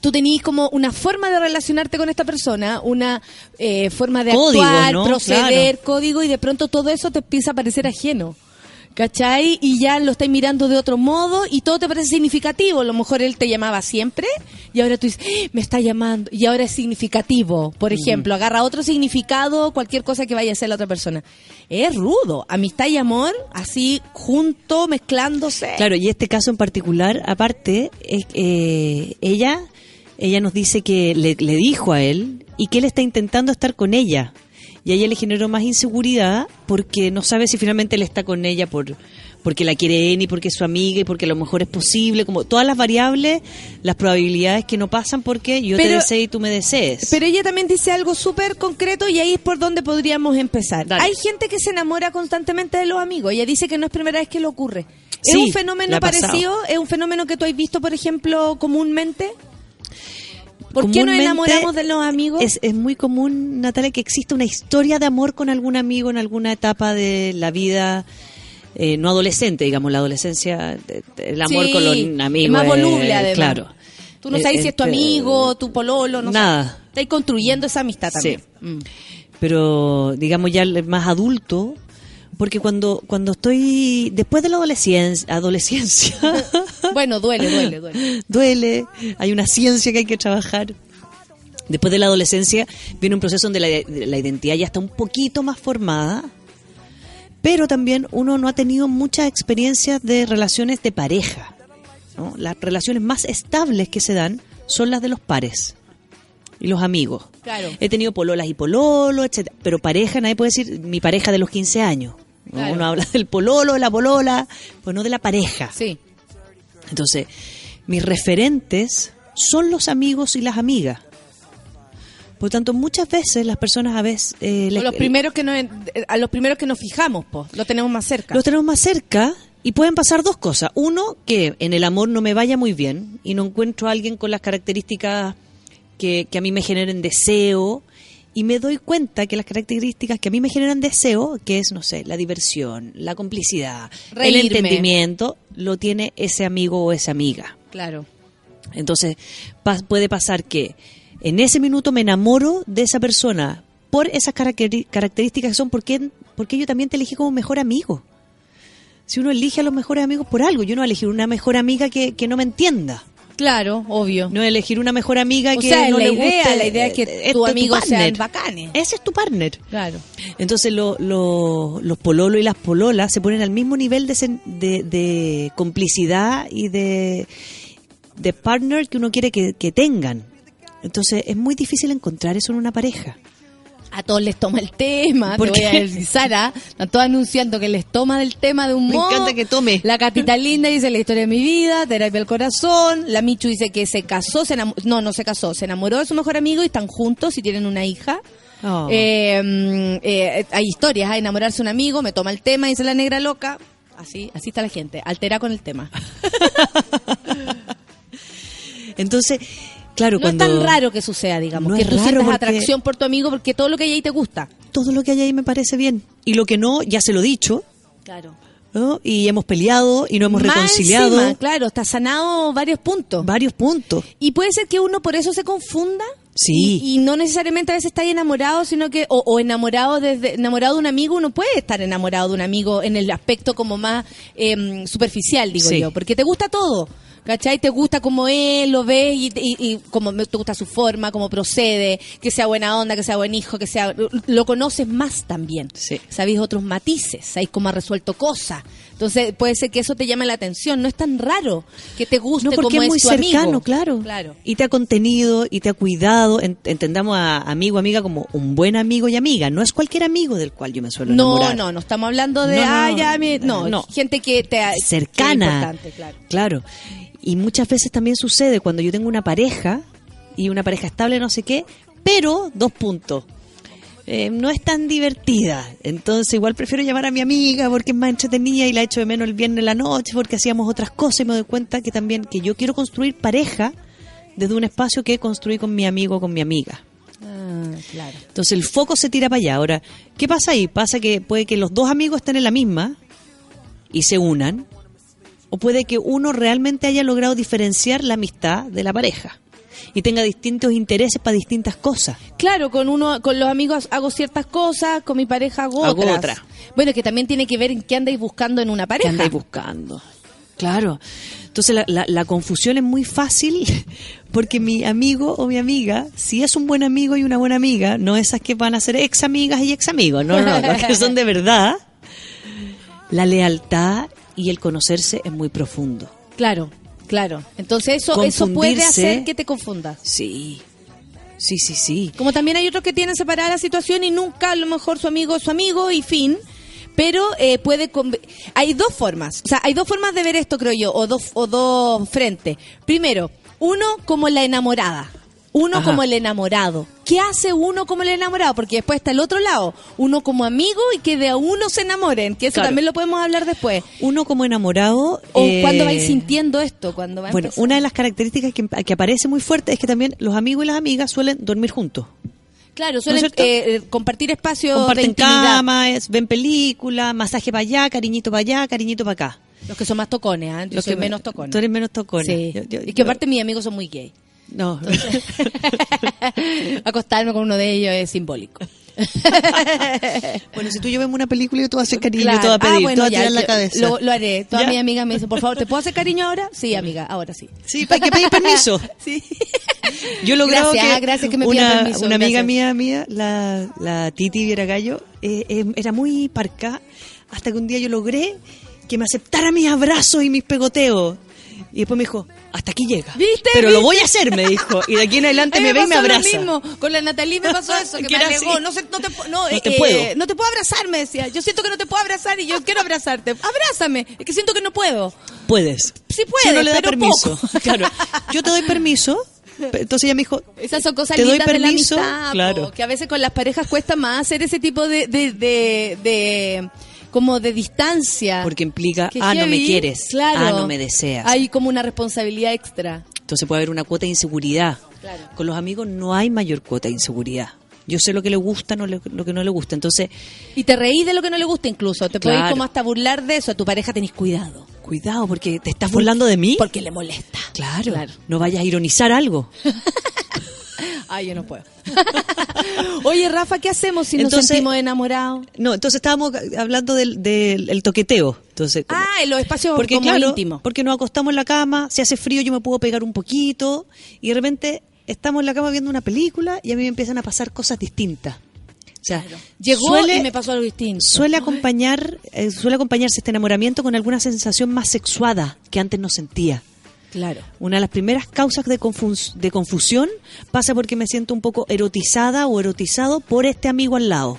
[SPEAKER 2] tú tenías como una forma de relacionarte con esta persona, una eh, forma de
[SPEAKER 10] Código,
[SPEAKER 2] actuar,
[SPEAKER 10] ¿no?
[SPEAKER 2] proceder,
[SPEAKER 10] Claro.
[SPEAKER 2] código, y de pronto todo eso te empieza a parecer ajeno. ¿Cachai? Y ya lo estáis mirando de otro modo y todo te parece significativo. A lo mejor él te llamaba siempre y ahora tú dices, "Ah, me está llamando y ahora es significativo. Por ejemplo, agarra otro significado, cualquier cosa que vaya a hacer la otra persona. Es rudo. Amistad y amor, así junto, mezclándose.
[SPEAKER 10] Claro, y este caso en particular, aparte, es, eh, ella, ella nos dice que le, le dijo a él y que él está intentando estar con ella. Y a ella le generó más inseguridad porque no sabe si finalmente él está con ella por porque la quiere él y porque es su amiga y porque a lo mejor es posible, como todas las variables, las probabilidades que no pasan porque yo te deseo y tú me desees.
[SPEAKER 2] Pero ella también dice algo súper concreto y ahí es por donde podríamos empezar.
[SPEAKER 10] Dale.
[SPEAKER 2] Hay gente que se enamora constantemente de los amigos. Ella dice que no es primera vez que le ocurre. ¿Es un fenómeno parecido? ¿Es un fenómeno que tú has visto, por ejemplo, comúnmente? ¿Por qué nos enamoramos de los amigos?
[SPEAKER 10] Es, es muy común, Natalia, que exista una historia de amor con algún amigo en alguna etapa de la vida, eh, no adolescente, digamos, la adolescencia, el amor
[SPEAKER 2] Sí,
[SPEAKER 10] con los amigos.
[SPEAKER 2] es más voluble, además.
[SPEAKER 10] Claro.
[SPEAKER 2] Tú no
[SPEAKER 10] Eh,
[SPEAKER 2] sabes si es tu
[SPEAKER 10] este,
[SPEAKER 2] amigo, tu pololo, no
[SPEAKER 10] nada.
[SPEAKER 2] Estás construyendo esa amistad también.
[SPEAKER 10] Sí.
[SPEAKER 2] Mm.
[SPEAKER 10] Pero, digamos, ya más adulto, porque cuando, cuando estoy, después de la adolescencia, adolescencia
[SPEAKER 2] Bueno, duele, duele, duele.
[SPEAKER 10] duele, hay una ciencia que hay que trabajar. Después de la adolescencia viene un proceso donde la, la identidad ya está un poquito más formada, pero también uno no ha tenido muchas experiencias de relaciones de pareja. ¿no? Las relaciones más estables que se dan son las de los pares y los amigos.
[SPEAKER 2] Claro.
[SPEAKER 10] He tenido pololas y pololo, etcétera, pero pareja nadie puede decir mi pareja de los 15 años. ¿no?
[SPEAKER 2] Claro.
[SPEAKER 10] Uno habla del pololo, de la polola, pues no de la pareja.
[SPEAKER 2] Sí.
[SPEAKER 10] Entonces, mis referentes son los amigos y las amigas. Por tanto, muchas veces las personas a veces... eh, les-
[SPEAKER 2] los primeros que nos, a los primeros que nos fijamos, po, lo tenemos más cerca.
[SPEAKER 10] los tenemos más cerca y pueden pasar dos cosas. Uno, que en el amor no me vaya muy bien y no encuentro a alguien con las características que, que a mí me generen deseo y me doy cuenta que las características que a mí me generan deseo, que es, no sé, la diversión, la complicidad,
[SPEAKER 2] Reírme.
[SPEAKER 10] el entendimiento, lo tiene ese amigo o esa amiga.
[SPEAKER 2] Claro.
[SPEAKER 10] Entonces, pa- puede pasar que en ese minuto me enamoro de esa persona por esas caracteri- características que son porque, porque yo también te elegí como mejor amigo. Si uno elige a los mejores amigos por algo, yo no voy a elegir una mejor amiga que, que no me entienda.
[SPEAKER 2] Claro, obvio.
[SPEAKER 10] No elegir una mejor amiga
[SPEAKER 2] O
[SPEAKER 10] que
[SPEAKER 2] sea,
[SPEAKER 10] no
[SPEAKER 2] la
[SPEAKER 10] le
[SPEAKER 2] idea,
[SPEAKER 10] guste.
[SPEAKER 2] la idea es que
[SPEAKER 10] Este
[SPEAKER 2] tus
[SPEAKER 10] tu
[SPEAKER 2] amigos sean
[SPEAKER 10] partner.
[SPEAKER 2] bacanes.
[SPEAKER 10] Ese es tu partner.
[SPEAKER 2] Claro.
[SPEAKER 10] Entonces lo- lo- los pololos y las pololas se ponen al mismo nivel de, sen- de, de complicidad y de, de partner que uno quiere que, que tengan. Entonces es muy difícil encontrar eso en una pareja.
[SPEAKER 2] A todos les toma el tema,
[SPEAKER 10] ¿Por
[SPEAKER 2] te voy a están todos anunciando que les toma del tema de un
[SPEAKER 10] Me
[SPEAKER 2] modo.
[SPEAKER 10] encanta que tome.
[SPEAKER 2] La Catita Linda dice la historia de mi vida, terapia del corazón. La Michu dice que se casó, se enamo- no, no se casó, se enamoró de su mejor amigo y están juntos y tienen una hija.
[SPEAKER 10] Oh.
[SPEAKER 2] Eh, mm, eh, hay historias, a enamorarse un amigo, me toma el tema, dice la negra loca. Así, así está la gente, altera con el tema.
[SPEAKER 10] Entonces, claro,
[SPEAKER 2] No
[SPEAKER 10] cuando
[SPEAKER 2] es tan raro que suceda, digamos,
[SPEAKER 10] No
[SPEAKER 2] que
[SPEAKER 10] es
[SPEAKER 2] tú
[SPEAKER 10] raro porque-
[SPEAKER 2] atracción por tu amigo porque todo lo que hay ahí te gusta.
[SPEAKER 10] todo lo que hay ahí me parece bien. Y lo que no, ya se lo he dicho.
[SPEAKER 2] Claro.
[SPEAKER 10] ¿no? Y hemos peleado y no hemos
[SPEAKER 2] Más
[SPEAKER 10] reconciliado
[SPEAKER 2] encima, claro, está sanado varios puntos.
[SPEAKER 10] varios puntos.
[SPEAKER 2] Y puede ser que uno por eso se confunda.
[SPEAKER 10] Sí.
[SPEAKER 2] Y, y no necesariamente a veces está ahí enamorado, sino que, o, o enamorado desde, enamorado de un amigo, uno puede estar enamorado de un amigo en el aspecto como más em, superficial, digo
[SPEAKER 10] Sí.
[SPEAKER 2] yo, porque te gusta todo. ¿Cachai? Te gusta como él, lo ves y, y, y como te gusta su forma, cómo procede, que sea buena onda, que sea buen hijo, que sea... Lo conoces más también.
[SPEAKER 10] Sí.
[SPEAKER 2] Sabéis otros matices, sabéis cómo ha resuelto cosas. Entonces puede ser que eso te llame la atención. No es tan raro que te guste
[SPEAKER 10] No, porque
[SPEAKER 2] como
[SPEAKER 10] es muy
[SPEAKER 2] tu
[SPEAKER 10] cercano,
[SPEAKER 2] amigo.
[SPEAKER 10] claro.
[SPEAKER 2] Claro.
[SPEAKER 10] Y te ha contenido y te ha cuidado. En- entendamos a amigo, amiga como un buen amigo y amiga. No es cualquier amigo del cual yo me suelo
[SPEAKER 2] No,
[SPEAKER 10] enamorar.
[SPEAKER 2] no, no estamos hablando de,
[SPEAKER 10] No, no,
[SPEAKER 2] ah, ya, mi- no,
[SPEAKER 10] no.
[SPEAKER 2] gente que te ha-
[SPEAKER 10] cercana.
[SPEAKER 2] que es importante, claro.
[SPEAKER 10] Claro. Y muchas veces también sucede cuando yo tengo una pareja y una pareja estable, no sé qué, pero, dos puntos, eh, no es tan divertida. Entonces igual prefiero llamar a mi amiga porque es más entretenida y la echo de menos el viernes en la noche porque hacíamos otras cosas y me doy cuenta que también que yo quiero construir pareja desde un espacio que construí con mi amigo o con mi amiga.
[SPEAKER 2] Ah, claro.
[SPEAKER 10] Entonces el foco se tira para allá. Ahora, ¿qué pasa ahí? Pasa que puede que los dos amigos estén en la misma y se unan, o puede que uno realmente haya logrado diferenciar la amistad de la pareja y tenga distintos intereses para distintas cosas.
[SPEAKER 2] Claro, con uno, con los amigos hago ciertas cosas, con mi pareja hago,
[SPEAKER 10] Hago
[SPEAKER 2] otras.
[SPEAKER 10] otra.
[SPEAKER 2] Bueno, que también tiene que ver en qué andáis buscando en una
[SPEAKER 10] ¿Qué
[SPEAKER 2] pareja.
[SPEAKER 10] andáis buscando? Claro. Entonces la, la- la confusión es muy fácil porque mi amigo o mi amiga, si es un buen amigo y una buena amiga, no esas que van a ser ex amigas y ex amigos, no, no, no, que son de verdad, la lealtad y el conocerse es muy profundo.
[SPEAKER 2] Claro, claro. Entonces eso, eso puede hacer que te confundas.
[SPEAKER 10] Sí, sí, sí, sí.
[SPEAKER 2] Como también hay otros que tienen separada la situación y nunca a lo mejor su amigo es su amigo y fin. Pero eh, puede... conve- Hay dos formas. O sea, hay dos formas de ver esto, creo yo, o dos, o dos frentes. Primero, uno como la enamorada. Uno
[SPEAKER 10] Ajá.
[SPEAKER 2] como el enamorado. ¿Qué hace uno como el enamorado? Porque después está el otro lado. Uno como amigo y que de a uno se enamoren. Que eso
[SPEAKER 10] Claro.
[SPEAKER 2] también lo podemos hablar después.
[SPEAKER 10] Uno como enamorado...
[SPEAKER 2] O
[SPEAKER 10] eh,
[SPEAKER 2] cuando vais sintiendo esto. cuando va
[SPEAKER 10] Bueno,
[SPEAKER 2] empezando.
[SPEAKER 10] una de las características que, que aparece muy fuerte es que también los amigos y las amigas suelen dormir juntos.
[SPEAKER 2] Claro, suelen eh, eh, compartir espacios de
[SPEAKER 10] Comparten
[SPEAKER 2] intimidad.
[SPEAKER 10] cama, es- ven películas, masaje para allá, cariñito para allá, cariñito para acá.
[SPEAKER 2] Los que son más tocones, ¿ah? Yo
[SPEAKER 10] Los
[SPEAKER 2] soy
[SPEAKER 10] que-
[SPEAKER 2] menos tocón.
[SPEAKER 10] Tú eres menos tocones.
[SPEAKER 2] Sí.
[SPEAKER 10] Yo- yo-
[SPEAKER 2] y que
[SPEAKER 10] yo-
[SPEAKER 2] aparte mis amigos son muy gay.
[SPEAKER 10] No.
[SPEAKER 2] Acostarme con uno de ellos es simbólico.
[SPEAKER 10] bueno, si tú yo vemos una película y tú haces cariño,
[SPEAKER 2] Claro.
[SPEAKER 10] tú vas a pedir,
[SPEAKER 2] Ah, bueno,
[SPEAKER 10] tú vas a tirar la cabeza.
[SPEAKER 2] Lo, lo haré. Todas
[SPEAKER 10] ¿Ya?
[SPEAKER 2] mis amigas me dicen, por favor, ¿te puedo hacer cariño ahora? Sí, amiga, ahora sí.
[SPEAKER 10] Sí, hay que pedir permiso.
[SPEAKER 2] Sí.
[SPEAKER 10] Yo logrado
[SPEAKER 2] Gracias,
[SPEAKER 10] que,
[SPEAKER 2] ah, gracias que me
[SPEAKER 10] una,
[SPEAKER 2] permiso,
[SPEAKER 10] una amiga
[SPEAKER 2] gracias.
[SPEAKER 10] mía, mía, la, la Titi Vieragallo, eh, eh, era muy parca hasta que un día yo logré que me aceptara mis abrazos y mis pegoteos. Y después me dijo, hasta aquí llega.
[SPEAKER 2] ¿Viste?
[SPEAKER 10] Pero lo voy a hacer, me dijo. Y de aquí en adelante me ve y me
[SPEAKER 2] pasó lo
[SPEAKER 10] abraza.
[SPEAKER 2] mismo. Con la Natalie me pasó eso, que, me alegó. No, sé, no, te, no,
[SPEAKER 10] No
[SPEAKER 2] eh,
[SPEAKER 10] te
[SPEAKER 2] eh,
[SPEAKER 10] puedo.
[SPEAKER 2] no te puedo abrazar, me decía. Yo siento que no te puedo abrazar y yo quiero abrazarte. Abrázame. Es que siento que no puedo.
[SPEAKER 10] Puedes.
[SPEAKER 2] Sí puedes,
[SPEAKER 10] Si uno le da
[SPEAKER 2] pero
[SPEAKER 10] permiso.
[SPEAKER 2] poco.
[SPEAKER 10] Claro. Yo te doy permiso. pe- Entonces ella me dijo,
[SPEAKER 2] Esas son cosas
[SPEAKER 10] Te doy
[SPEAKER 2] lindas de la
[SPEAKER 10] permiso,
[SPEAKER 2] amistad,
[SPEAKER 10] claro.
[SPEAKER 2] po, que a veces con las parejas cuesta más hacer ese tipo de, de, de, de- como de distancia.
[SPEAKER 10] porque implica,
[SPEAKER 2] Que
[SPEAKER 10] ah, no me quieres.
[SPEAKER 2] claro.
[SPEAKER 10] Ah, no me deseas.
[SPEAKER 2] Hay como una responsabilidad extra.
[SPEAKER 10] Entonces puede haber una cuota de inseguridad.
[SPEAKER 2] Claro.
[SPEAKER 10] Con los amigos no hay mayor cuota de inseguridad. Yo sé lo que le gusta, no le- lo que no le gusta. Entonces,
[SPEAKER 2] Y te reís de lo que no le gusta incluso. Te
[SPEAKER 10] Claro.
[SPEAKER 2] como hasta burlar de eso. A tu pareja tenés cuidado.
[SPEAKER 10] cuidado, porque te estás burlando de mí.
[SPEAKER 2] Porque le molesta.
[SPEAKER 10] Claro,
[SPEAKER 2] Claro.
[SPEAKER 10] no vayas a ironizar algo.
[SPEAKER 2] Ay, yo no puedo. Oye, Rafa, ¿qué hacemos si nos sentimos enamorados?
[SPEAKER 10] No, entonces estábamos hablando del, del el toqueteo. Entonces, como-
[SPEAKER 2] Ah, en los espacios
[SPEAKER 10] porque
[SPEAKER 2] como
[SPEAKER 10] claro,
[SPEAKER 2] íntimos.
[SPEAKER 10] porque nos acostamos en la cama, si hace frío yo me puedo pegar un poquito y de repente estamos en la cama viendo una película y a mí me empiezan a pasar cosas distintas. O sea,
[SPEAKER 2] Llegó
[SPEAKER 10] suele,
[SPEAKER 2] y me pasó algo distinto.
[SPEAKER 10] suele acompañar eh, suele acompañarse este enamoramiento con alguna sensación más sexuada que antes no sentía.
[SPEAKER 2] Claro.
[SPEAKER 10] Una de las primeras causas de, confus- de confusión pasa porque me siento un poco erotizada o erotizado por este amigo al lado,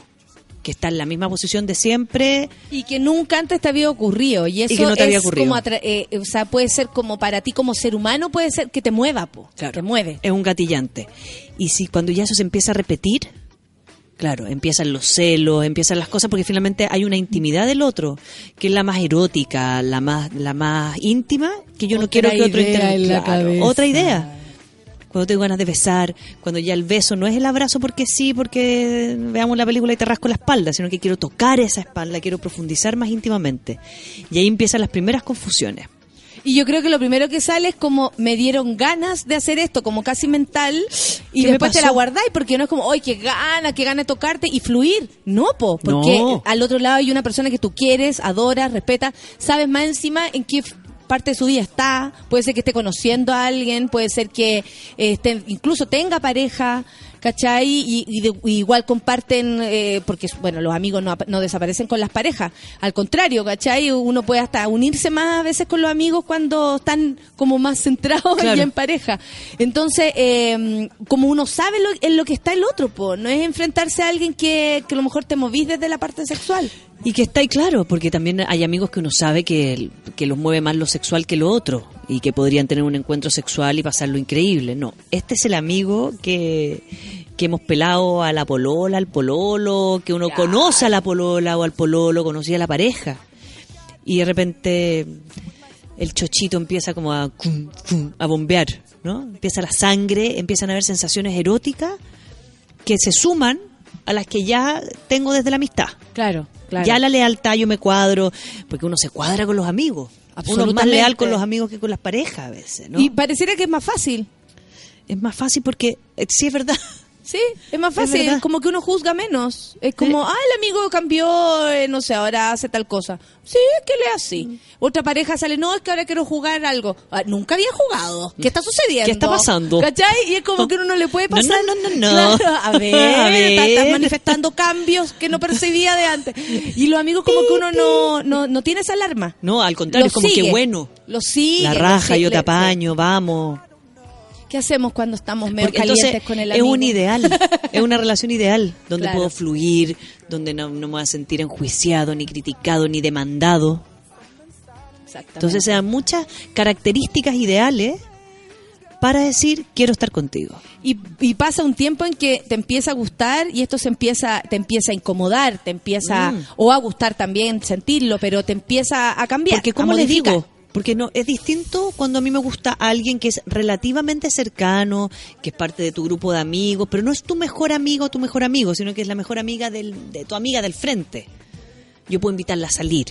[SPEAKER 10] que está en la misma posición de siempre.
[SPEAKER 2] Y que nunca antes te había ocurrido. Y eso
[SPEAKER 10] que no te había
[SPEAKER 2] es
[SPEAKER 10] ocurrido.
[SPEAKER 2] como, eh, o sea, puede ser como para ti como ser humano, puede ser que te mueva, po. Te mueve.
[SPEAKER 10] Es un gatillante. Y si cuando ya eso se empieza a repetir, claro, empiezan los celos, empiezan las cosas, porque finalmente hay una intimidad del otro, que es la más erótica, la más, la más íntima, que yo no quiero que otro Claro. Otra idea. Cuando tengo ganas de besar, cuando ya el beso no es el abrazo porque sí, porque veamos la película y te rasco la espalda, sino que quiero tocar esa espalda, quiero profundizar más íntimamente. Y ahí empiezan las primeras confusiones.
[SPEAKER 2] Y yo creo que lo primero que sale es como me dieron ganas de hacer esto, como casi mental, y
[SPEAKER 10] ¿Qué me
[SPEAKER 2] después te la guardáis porque no es como, ¡ay, qué gana, qué gana de tocarte! y fluir. No, po, porque
[SPEAKER 10] No.
[SPEAKER 2] al otro lado hay una persona que tú quieres, adoras, respetas, sabes más encima en qué parte de su vida está, puede ser que esté conociendo a alguien, puede ser que eh, esté, incluso tenga pareja, ¿cachai? Y, y de- igual comparten, eh, porque bueno, los amigos no, no desaparecen con las parejas, al contrario, ¿cachai? Uno puede hasta unirse más a veces con los amigos cuando están como más centrados
[SPEAKER 10] Claro.
[SPEAKER 2] y en pareja. Entonces, eh, como uno sabe lo, en lo que está el otro, po, no es enfrentarse a alguien que, que a lo mejor te movís desde la parte sexual.
[SPEAKER 10] Y que está ahí claro, porque también hay amigos que uno sabe que, que los mueve más lo sexual que lo otro y que podrían tener un encuentro sexual y pasarlo increíble. No, este es el amigo que, que hemos pelado a la polola, al pololo, que uno conoce a la polola o al pololo, conocía a la pareja. Y de repente el chochito empieza como a, a bombear, ¿no? Empieza la sangre, empiezan a haber sensaciones eróticas que se suman a las que ya tengo desde la amistad.
[SPEAKER 2] Claro, claro.
[SPEAKER 10] Ya la lealtad yo me cuadro, porque uno se cuadra con los amigos. Uno es más leal con los amigos que con las parejas a veces, ¿no?
[SPEAKER 2] Y pareciera que es más fácil.
[SPEAKER 10] es más fácil porque, eh, sí es verdad,
[SPEAKER 2] Sí, es más
[SPEAKER 10] Es
[SPEAKER 2] fácil,
[SPEAKER 10] verdad.
[SPEAKER 2] como que uno juzga menos. Es como, ah, el amigo cambió, eh, no sé, ahora hace tal cosa. Sí, es que le es así. Otra pareja sale, no, es que ahora quiero jugar algo. Ah, nunca había jugado. ¿Qué está sucediendo?
[SPEAKER 10] ¿Qué está pasando?
[SPEAKER 2] ¿Cachai? Y es como que uno no le puede
[SPEAKER 10] No,
[SPEAKER 2] pasar.
[SPEAKER 10] no, no, no, no.
[SPEAKER 2] Claro, a ver,
[SPEAKER 10] A ver.
[SPEAKER 2] está- estás manifestando cambios que no percibía de antes. Y los amigos como que uno no, no, no tiene esa alarma.
[SPEAKER 10] no, al contrario,
[SPEAKER 2] Lo
[SPEAKER 10] es como
[SPEAKER 2] sigue.
[SPEAKER 10] que bueno.
[SPEAKER 2] Lo sigue.
[SPEAKER 10] La raja, yo te apaño, vamos.
[SPEAKER 2] ¿Qué hacemos cuando estamos medio
[SPEAKER 10] Porque
[SPEAKER 2] calientes
[SPEAKER 10] entonces
[SPEAKER 2] con el
[SPEAKER 10] es
[SPEAKER 2] amigo?
[SPEAKER 10] un ideal, es una relación ideal, donde
[SPEAKER 2] Claro.
[SPEAKER 10] puedo fluir, donde no, no me voy a sentir enjuiciado, ni criticado, ni demandado. Entonces se dan muchas características ideales para decir quiero estar contigo.
[SPEAKER 2] Y, y pasa un tiempo en que te empieza a gustar y esto se empieza, te empieza a incomodar, te empieza,
[SPEAKER 10] Mm.
[SPEAKER 2] o a gustar también sentirlo, pero te empieza a cambiar.
[SPEAKER 10] Porque como le
[SPEAKER 2] modificar.
[SPEAKER 10] digo, porque no es distinto cuando a mí me gusta alguien que es relativamente cercano, que es parte de tu grupo de amigos, pero no es tu mejor amigo o tu mejor amigo, sino que es la mejor amiga del, de tu amiga del frente. Yo puedo invitarla a salir.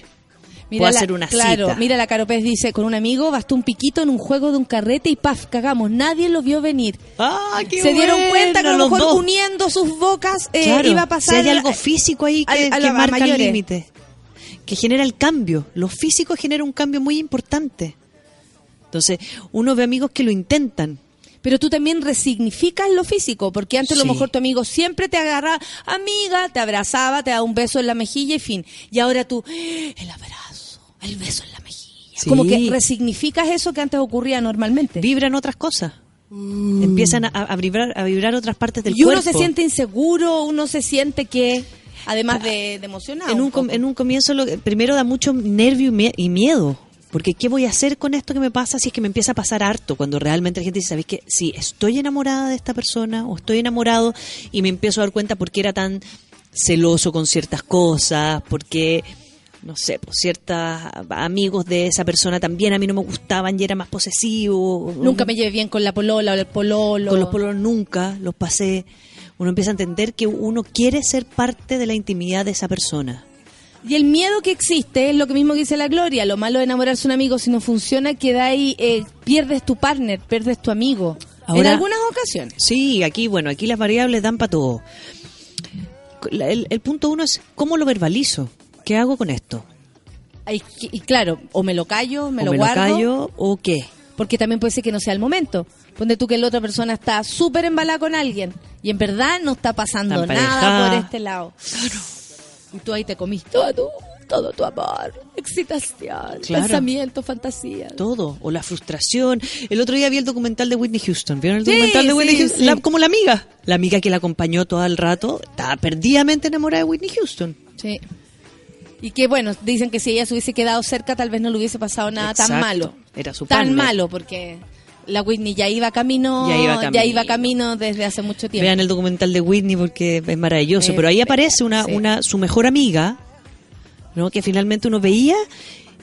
[SPEAKER 2] Mira
[SPEAKER 10] puedo
[SPEAKER 2] la-
[SPEAKER 10] hacer una
[SPEAKER 2] claro,
[SPEAKER 10] cita.
[SPEAKER 2] mira la Caropés dice, con un amigo bastó un piquito en un juego de un carrete y paf, cagamos, nadie lo vio venir.
[SPEAKER 10] ¡Ah, qué
[SPEAKER 2] Se dieron
[SPEAKER 10] bueno,
[SPEAKER 2] cuenta que a lo mejor
[SPEAKER 10] dos!
[SPEAKER 2] uniendo sus bocas eh,
[SPEAKER 10] Claro,
[SPEAKER 2] iba a pasar.
[SPEAKER 10] Si hay algo físico ahí que,
[SPEAKER 2] a
[SPEAKER 10] que
[SPEAKER 2] la- a
[SPEAKER 10] marca el límite, que genera el cambio. Lo físico genera un cambio muy importante. Entonces, uno ve amigos que lo intentan.
[SPEAKER 2] Pero tú también resignificas lo físico, porque antes a lo mejor tu amigo siempre te agarraba, amiga, te abrazaba, te daba un beso en la mejilla y fin. Y ahora tú, el abrazo, el beso en la mejilla.
[SPEAKER 10] Sí.
[SPEAKER 2] Como que resignificas eso que antes ocurría normalmente.
[SPEAKER 10] Vibran otras cosas. Empiezan a, a vibrar, a vibrar otras partes del
[SPEAKER 2] y uno
[SPEAKER 10] cuerpo.
[SPEAKER 2] se siente inseguro, uno se siente que, además de, de emocionado.
[SPEAKER 10] en un, en comienzo lo, primero da mucho nervio y, mie- y miedo. Porque ¿qué voy a hacer con esto que me pasa si es que me empieza a pasar harto? Cuando realmente la gente dice, ¿sabéis qué? Sí, estoy enamorada de esta persona o estoy enamorado y me empiezo a dar cuenta por qué era tan celoso con ciertas cosas, porque, no sé, pues ciertos amigos de esa persona también a mí no me gustaban y era más posesivo.
[SPEAKER 2] Nunca me llevé bien con la polola o el pololo.
[SPEAKER 10] Con los pololos nunca, los pasé. Uno empieza a entender que uno quiere ser parte de la intimidad de esa persona.
[SPEAKER 2] Y el miedo que existe es lo que mismo que dice la Gloria. Lo malo de enamorarse de un amigo, si no funciona, queda ahí, eh, pierdes tu partner, pierdes tu amigo. en algunas ocasiones.
[SPEAKER 10] Sí, aquí, bueno, aquí las variables dan para todo. El, el punto uno es, ¿cómo lo verbalizo? ¿Qué hago con esto?
[SPEAKER 2] Y claro, o me lo callo, me
[SPEAKER 10] ¿O
[SPEAKER 2] lo
[SPEAKER 10] me
[SPEAKER 2] guardo.
[SPEAKER 10] lo callo o qué?
[SPEAKER 2] Porque también puede ser que no sea el momento. Ponte tú que la otra persona está súper embalada con alguien y en verdad no está pasando
[SPEAKER 10] Está
[SPEAKER 2] nada por este lado. Y tú ahí te comiste todo tu, todo tu amor, excitación,
[SPEAKER 10] Claro.
[SPEAKER 2] pensamiento, fantasía.
[SPEAKER 10] Todo. O la frustración. El otro día vi el documental de Whitney Houston. ¿Vieron el
[SPEAKER 2] Sí,
[SPEAKER 10] documental de Whitney
[SPEAKER 2] sí,
[SPEAKER 10] Houston?
[SPEAKER 2] sí.
[SPEAKER 10] La- como la amiga. La amiga que la acompañó todo el rato. Estaba perdidamente enamorada de Whitney Houston.
[SPEAKER 2] Sí. Y que bueno, dicen que si ella se hubiese quedado cerca, tal vez no le hubiese pasado nada tan malo.
[SPEAKER 10] Era su
[SPEAKER 2] Tan
[SPEAKER 10] partner.
[SPEAKER 2] malo, porque la Whitney ya iba camino,
[SPEAKER 10] Ya iba camino.
[SPEAKER 2] iba camino desde hace mucho tiempo.
[SPEAKER 10] Vean el documental de Whitney porque es maravilloso.
[SPEAKER 2] Es
[SPEAKER 10] Pero ahí aparece una,
[SPEAKER 2] sí.
[SPEAKER 10] una su mejor amiga, ¿no? Que finalmente uno veía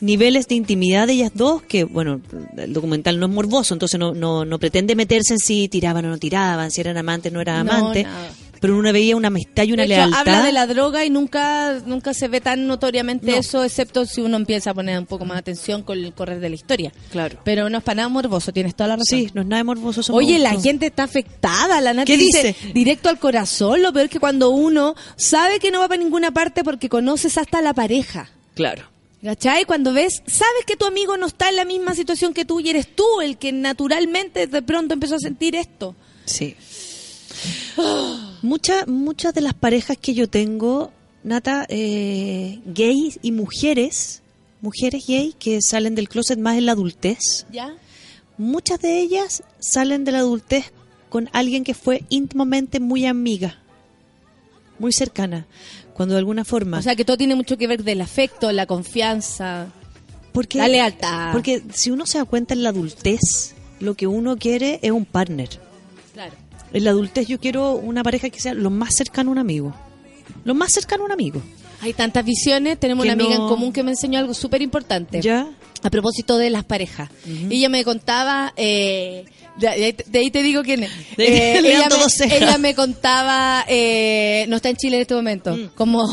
[SPEAKER 10] niveles de intimidad de ellas dos, que bueno, el documental no es morboso, entonces no, no, no pretende meterse en si tiraban o no tiraban, si eran amantes o no eran
[SPEAKER 2] No,
[SPEAKER 10] amantes,
[SPEAKER 2] nada.
[SPEAKER 10] Pero uno veía una amistad y una
[SPEAKER 2] De hecho,
[SPEAKER 10] lealtad.
[SPEAKER 2] habla de la droga y nunca nunca se ve tan notoriamente
[SPEAKER 10] No.
[SPEAKER 2] eso, excepto si uno empieza a poner un poco más atención con el correr de la historia.
[SPEAKER 10] Claro.
[SPEAKER 2] Pero no es para nada morboso, tienes toda la razón.
[SPEAKER 10] Sí, no es nada morboso.
[SPEAKER 2] Oye, la gente está afectada, la Nati
[SPEAKER 10] ¿Qué
[SPEAKER 2] dice,
[SPEAKER 10] dice?
[SPEAKER 2] directo al corazón, lo peor que cuando uno sabe que no va para ninguna parte porque conoces hasta la pareja.
[SPEAKER 10] Claro.
[SPEAKER 2] ¿Cachai? Cuando ves, sabes que tu amigo no está en la misma situación que tú y eres tú el que naturalmente de pronto empezó a sentir esto.
[SPEAKER 10] Sí. Muchas muchas de las parejas que yo tengo, Nata, eh, gays y mujeres, mujeres gay que salen del closet más en la adultez,
[SPEAKER 2] ¿Ya?
[SPEAKER 10] muchas de ellas salen de la adultez con alguien que fue íntimamente muy amiga, muy cercana, cuando de alguna forma...
[SPEAKER 2] O sea que todo tiene mucho que ver del afecto, la confianza,
[SPEAKER 10] porque,
[SPEAKER 2] la lealtad.
[SPEAKER 10] Porque si uno se da cuenta en la adultez, lo que uno quiere es un partner.
[SPEAKER 2] Claro.
[SPEAKER 10] En la adultez yo quiero una pareja que sea lo más cercano a un amigo. Lo más cercano a un amigo.
[SPEAKER 2] Hay tantas visiones, tenemos
[SPEAKER 10] Que
[SPEAKER 2] una amiga
[SPEAKER 10] no-
[SPEAKER 2] en común que me enseñó algo súper importante.
[SPEAKER 10] ¿Ya?
[SPEAKER 2] A propósito de las parejas. Ella me contaba, eh, de, de ahí te- de ahí te digo quién es. Eh, ella, me, ella contaba, eh, no está en Chile en este momento,
[SPEAKER 10] Mm.
[SPEAKER 2] como,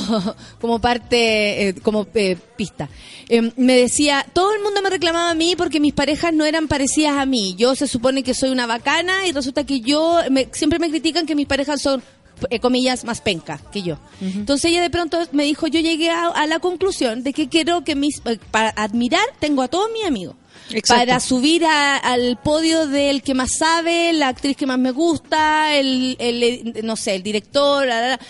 [SPEAKER 2] como parte, eh, como eh, pista. Eh, me decía, todo el mundo me reclamaba a mí porque mis parejas no eran parecidas a mí. Yo se supone que soy una bacana y resulta que yo, me- siempre me critican que mis parejas son eh, comillas, más penca que yo. Entonces ella de pronto me dijo, yo llegué a, a la conclusión de que quiero que mis, para admirar, tengo a todos mis amigos.
[SPEAKER 10] Exacto.
[SPEAKER 2] Para subir a- al podio del que más sabe, la actriz que más me gusta, el, el, eh, no sé, el director, la, la, la.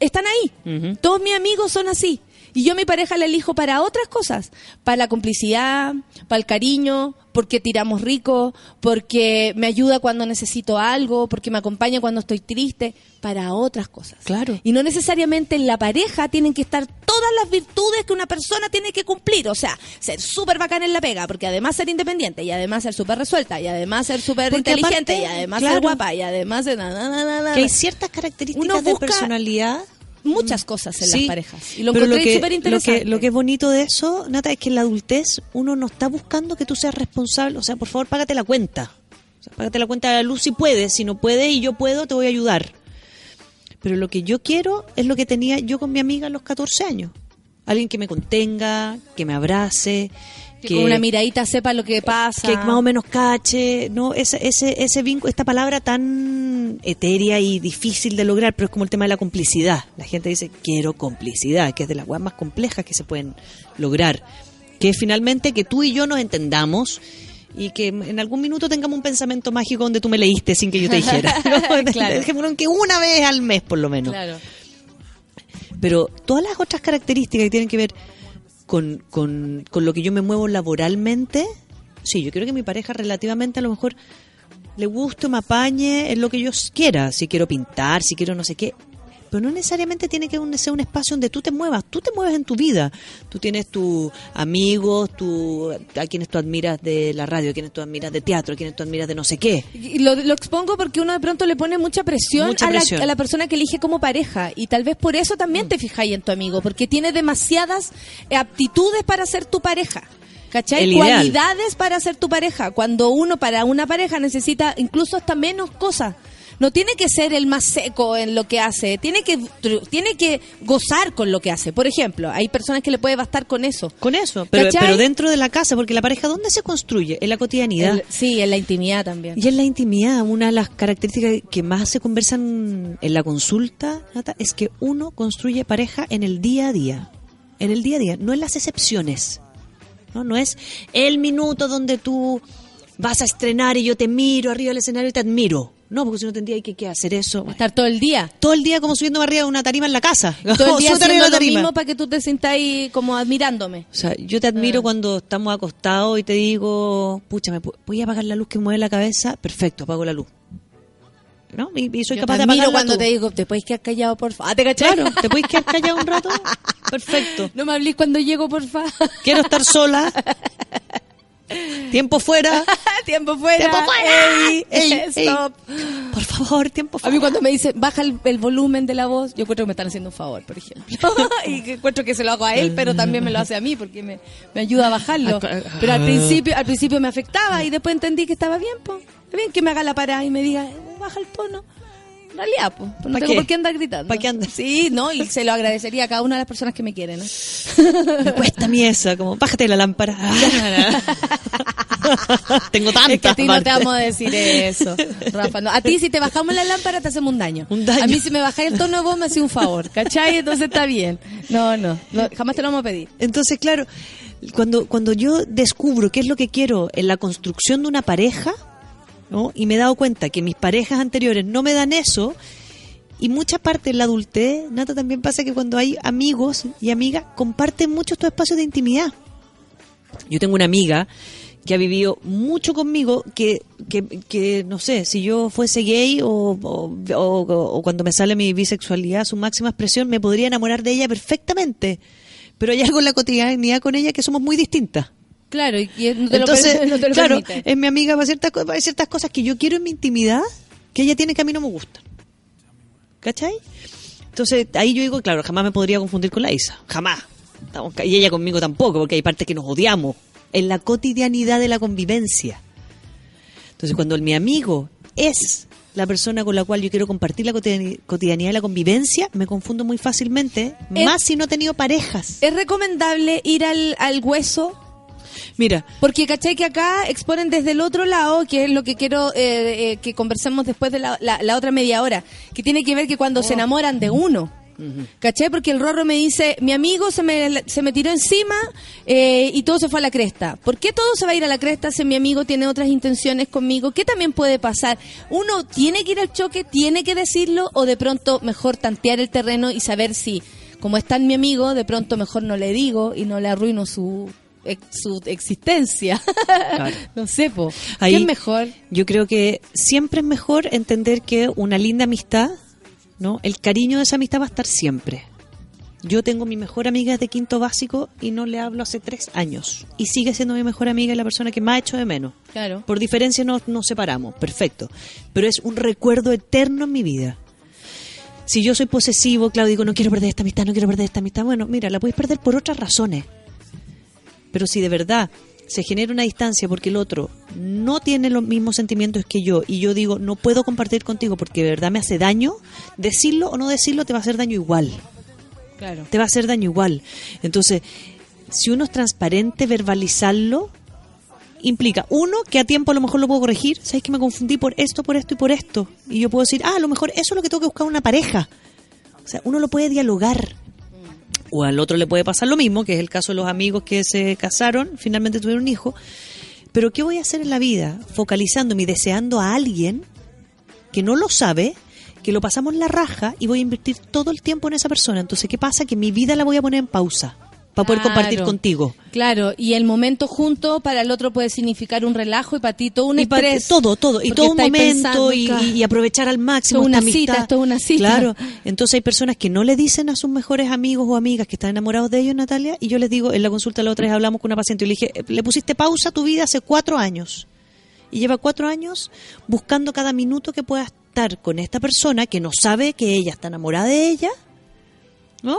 [SPEAKER 2] Están ahí. Todos mis amigos son así. Y yo a mi pareja la elijo para otras cosas, para la complicidad, para el cariño, porque tiramos rico, porque me ayuda cuando necesito algo, porque me acompaña cuando estoy triste, para otras cosas.
[SPEAKER 10] Claro.
[SPEAKER 2] Y no necesariamente en la pareja tienen que estar todas las virtudes que una persona tiene que cumplir. O sea, ser súper bacán en la pega, porque además ser independiente, y además ser súper resuelta, y además ser súper inteligente,
[SPEAKER 10] aparte,
[SPEAKER 2] y además
[SPEAKER 10] claro.
[SPEAKER 2] ser guapa, y además ser... na, na, na.
[SPEAKER 10] Que hay ciertas características
[SPEAKER 2] Uno
[SPEAKER 10] de
[SPEAKER 2] busca
[SPEAKER 10] personalidad.
[SPEAKER 2] Muchas cosas en
[SPEAKER 10] Sí,
[SPEAKER 2] las parejas. Y lo
[SPEAKER 10] pero
[SPEAKER 2] encontré
[SPEAKER 10] que,
[SPEAKER 2] súper
[SPEAKER 10] lo
[SPEAKER 2] interesante.
[SPEAKER 10] que, lo que es bonito de eso, Nata, es que en la adultez uno no está buscando que tú seas responsable. O sea, por favor, págate la cuenta. O sea, págate la cuenta de la luz si puedes. Si no puedes y yo puedo, te voy a ayudar. Pero lo que yo quiero es lo que tenía yo con mi amiga a los 14 años. Alguien que me contenga, que me abrace.
[SPEAKER 2] Que con una miradita sepa lo que pasa.
[SPEAKER 10] que más o menos cache, no ese ese ese vínculo, esta palabra tan etérea y difícil de lograr, pero es como el tema de la complicidad. La gente dice quiero complicidad, que es de las cosas más complejas que se pueden lograr, que es finalmente que tú y yo nos entendamos y que en algún minuto tengamos un pensamiento mágico donde tú me leíste sin que yo te dijera. ¿no?
[SPEAKER 2] Claro.
[SPEAKER 10] Que una vez al mes por lo menos.
[SPEAKER 2] Claro.
[SPEAKER 10] Pero todas las otras características que tienen que ver con, con, con lo que yo me muevo laboralmente, sí, yo quiero que mi pareja relativamente a lo mejor le guste, me apañe en lo que yo quiera, si quiero pintar, si quiero no sé qué. Pero no necesariamente tiene que ser un espacio donde tú te muevas, tú te mueves en tu vida. Tú tienes tus amigos, tu, a quienes tú admiras de la radio, a quienes tú admiras de teatro, a quienes tú admiras de no sé qué.
[SPEAKER 2] Y lo, lo expongo porque uno de pronto le pone mucha presión,
[SPEAKER 10] Mucha
[SPEAKER 2] a, la-
[SPEAKER 10] presión.
[SPEAKER 2] A, la, persona que elige como pareja y tal vez por eso también te fijáis en tu amigo, porque tiene demasiadas aptitudes para ser tu pareja. ¿Cachai? Cualidades para ser tu pareja. Cuando uno para una pareja necesita incluso hasta menos cosas. No tiene que ser el más seco en lo que hace, tiene que tiene que gozar con lo que hace. Por ejemplo, hay personas que le puede bastar con eso.
[SPEAKER 10] Con eso, pero, dentro de la casa, porque la pareja, ¿dónde se construye? En la cotidianidad.
[SPEAKER 2] El- sí, en la intimidad también.
[SPEAKER 10] Y en la intimidad, una de las características que más se conversan en la consulta, Nata, es que uno construye pareja en el día a día. En el día a día, no en las excepciones. No, no es el minuto donde tú vas a estrenar y yo te miro arriba del escenario y te admiro. No, porque si no tendría que, que hacer eso.
[SPEAKER 2] Estar todo el día.
[SPEAKER 10] Todo el día como subiendo arriba de una tarima en la casa.
[SPEAKER 2] Todo el día haciendo lo
[SPEAKER 10] tarima.
[SPEAKER 2] mismo para que tú te sientas ahí como admirándome.
[SPEAKER 10] O sea, yo te admiro cuando estamos acostados y te digo, pucha, ¿me voy a apagar la luz que me mueve la cabeza? Perfecto, apago la luz. ¿No? Y, y soy
[SPEAKER 2] Yo
[SPEAKER 10] capaz
[SPEAKER 2] te
[SPEAKER 10] de
[SPEAKER 2] admiro
[SPEAKER 10] apagarla
[SPEAKER 2] cuando
[SPEAKER 10] tú.
[SPEAKER 2] te digo, ¿te puedes quedar callado, por favor? Ah, ¿te cachai?
[SPEAKER 10] Claro, ¿te puedes quedar callado un rato? Perfecto.
[SPEAKER 2] No me hablís cuando llego, por favor.
[SPEAKER 10] Quiero estar sola. Tiempo fuera.
[SPEAKER 2] tiempo fuera.
[SPEAKER 10] Tiempo fuera.
[SPEAKER 2] Ey,
[SPEAKER 10] Ey,
[SPEAKER 2] stop.
[SPEAKER 10] Por favor, tiempo
[SPEAKER 2] A
[SPEAKER 10] fuera.
[SPEAKER 2] mí cuando me dicen, baja el, el volumen de la voz, yo encuentro que me están haciendo un favor, por ejemplo. y encuentro que se lo hago a él, pero también me lo hace a mí, porque me, me ayuda a bajarlo. Pero al principio, al principio me afectaba y después entendí que estaba bien. Está bien que me haga la parada y me diga, baja el tono. Realidad, pues. No
[SPEAKER 10] ¿Pa
[SPEAKER 2] tengo
[SPEAKER 10] qué?
[SPEAKER 2] por qué andar gritando.
[SPEAKER 10] ¿Pa qué andas?
[SPEAKER 2] Sí, no, y se lo agradecería a cada una de las personas que me quieren. ¿eh?
[SPEAKER 10] Me cuesta a mí esa, como, bájate la lámpara. Tengo tantas.
[SPEAKER 2] Es que a ti no te vamos a decir eso, Rafa. no. A ti si te bajamos la lámpara te hacemos un daño.
[SPEAKER 10] Un daño.
[SPEAKER 2] A mí si me bajáis el tono de voz me hacía un favor, ¿cachai? Entonces está bien. No, no, no, jamás te lo vamos a pedir.
[SPEAKER 10] Entonces, claro, cuando, cuando yo descubro qué es lo que quiero en la construcción de una pareja, ¿no? y me he dado cuenta que mis parejas anteriores no me dan eso, y mucha parte en la adultez, Nata, también pasa que cuando hay amigos y amigas, comparten mucho estos espacios de intimidad. Yo tengo una amiga que ha vivido mucho conmigo, que, que, que, no sé, si yo fuese gay o, o, o- cuando me sale mi bisexualidad, su máxima expresión, me podría enamorar de ella perfectamente. Pero hay algo en la cotidianidad con ella que somos muy distintas.
[SPEAKER 2] Claro, y, no te
[SPEAKER 10] Entonces,
[SPEAKER 2] lo, no te lo
[SPEAKER 10] claro,
[SPEAKER 2] permite.
[SPEAKER 10] es mi amiga para ciertas, para ciertas cosas que yo quiero en mi intimidad que ella tiene que a mí no me gustan. ¿Cachai? Entonces, ahí yo digo, claro, jamás me podría confundir con la Isa. Jamás. Y ella conmigo tampoco, porque hay partes que nos odiamos. En la cotidianidad de la convivencia. Entonces, cuando mi amigo es la persona con la cual yo quiero compartir la cotidiani- cotidianidad de la convivencia, me confundo muy fácilmente,
[SPEAKER 2] Es-
[SPEAKER 10] más si no he tenido parejas.
[SPEAKER 2] ¿Es recomendable ir al, al hueso?
[SPEAKER 10] Mira,
[SPEAKER 2] Porque caché que acá exponen desde el otro lado, que es lo que quiero eh, eh, que conversemos después de la, la- la otra media hora, que tiene que ver que cuando se enamoran de uno. ¿Caché? Porque el Rorro me dice, mi amigo se me, se me tiró encima eh, y todo se fue a la cresta. ¿Por qué todo se va a ir a la cresta si mi amigo tiene otras intenciones conmigo? ¿Qué también puede pasar? ¿Uno tiene que ir al choque, tiene que decirlo o de pronto mejor tantear el terreno y saber si, como está en mi amigo, de pronto mejor no le digo y no le arruino su, ex- su existencia? no sé, po.
[SPEAKER 10] Ahí-
[SPEAKER 2] ¿Qué es mejor?
[SPEAKER 10] Yo creo que siempre es mejor entender que una linda amistad, ¿no? El cariño de esa amistad va a estar siempre. Yo tengo mi mejor amiga de quinto básico y no le hablo hace tres años. Y sigue siendo mi mejor amiga y la persona que más ha hecho de menos.
[SPEAKER 2] Claro.
[SPEAKER 10] Por diferencia nos, nos separamos, perfecto. Pero es un recuerdo eterno en mi vida. Si yo soy posesivo, claro, digo, no quiero perder esta amistad, no quiero perder esta amistad. Bueno, mira, la puedes perder por otras razones. Pero si de verdad se genera una distancia porque el otro no tiene los mismos sentimientos que yo y yo digo, no puedo compartir contigo porque de verdad me hace daño, decirlo o no decirlo te va a hacer daño igual.
[SPEAKER 2] Claro.
[SPEAKER 10] Te va a hacer daño igual. Entonces, si uno es transparente, verbalizarlo implica, uno, que a tiempo a lo mejor lo puedo corregir, sabes que me confundí por esto, por esto y por esto. Y yo puedo decir, ah, a lo mejor eso es lo que tengo que buscar una pareja. O sea, uno lo puede dialogar. O al otro le puede pasar lo mismo, que es el caso de los amigos que se casaron, finalmente tuvieron un hijo. Pero ¿qué voy a hacer en la vida? Focalizándome y deseando a alguien que no lo sabe, que lo pasamos la raja y voy a invertir todo el tiempo en esa persona. Entonces, ¿qué pasa? Que mi vida la voy a poner en pausa. Para poder
[SPEAKER 2] Claro.
[SPEAKER 10] compartir contigo.
[SPEAKER 2] Claro, y el momento junto para el otro puede significar un relajo y para ti todo un
[SPEAKER 10] y
[SPEAKER 2] estrés.
[SPEAKER 10] todo, todo, y todo un momento y, aprovechar al máximo
[SPEAKER 2] una
[SPEAKER 10] esta
[SPEAKER 2] cita, es una cita.
[SPEAKER 10] Claro, entonces hay personas que no le dicen a sus mejores amigos o amigas que están enamorados de ellos, Natalia, y yo les digo, en la consulta la otra vez hablamos con una paciente y le dije, le pusiste pausa a tu vida hace cuatro años y lleva cuatro años buscando cada minuto que pueda estar con esta persona que no sabe que ella está enamorada de ella, ¿no?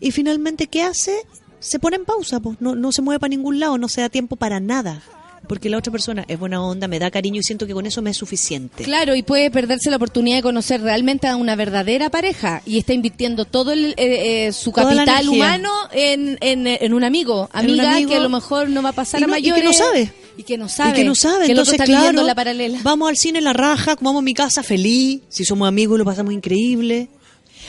[SPEAKER 10] Y finalmente, ¿qué hace? Se pone en pausa, pues, no, no se mueve para ningún lado, no se da tiempo para nada. Porque la otra persona es buena onda, me da cariño y siento que con eso me es suficiente.
[SPEAKER 2] Claro, y puede perderse la oportunidad de conocer realmente a una verdadera pareja y está invirtiendo todo el, eh, eh, su
[SPEAKER 10] Toda
[SPEAKER 2] capital humano en, en, en un amigo,
[SPEAKER 10] En un
[SPEAKER 2] amiga
[SPEAKER 10] amigo.
[SPEAKER 2] que a lo mejor no va a pasar
[SPEAKER 10] Y
[SPEAKER 2] a
[SPEAKER 10] no- y que no sabe.
[SPEAKER 2] y que no sabe
[SPEAKER 10] Y que no sabe,
[SPEAKER 2] que
[SPEAKER 10] entonces
[SPEAKER 2] está
[SPEAKER 10] claro,
[SPEAKER 2] viviendo la paralela.
[SPEAKER 10] vamos al cine La Raja, a mi casa feliz, si somos amigos lo pasamos increíble.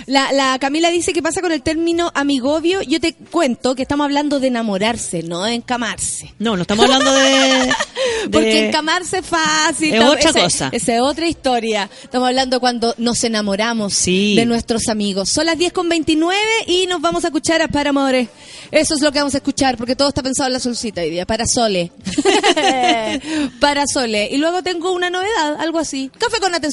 [SPEAKER 2] La, la Camila dice que pasa con el término amigobio. Yo te cuento que estamos hablando de enamorarse, no de encamarse.
[SPEAKER 10] No, no estamos hablando de... de-
[SPEAKER 2] Porque encamarse es fácil.
[SPEAKER 10] Es
[SPEAKER 2] tam-
[SPEAKER 10] otra
[SPEAKER 2] esa-
[SPEAKER 10] cosa.
[SPEAKER 2] Esa es otra historia. Estamos hablando cuando nos enamoramos
[SPEAKER 10] Sí.
[SPEAKER 2] de nuestros amigos. Son las 10 con 29 y nos vamos a escuchar a Paramore. Eso es lo que vamos a escuchar porque todo está pensado en la solcita hoy día. Para Sole. Para Sole. Y luego tengo una novedad, algo así. Café con Nata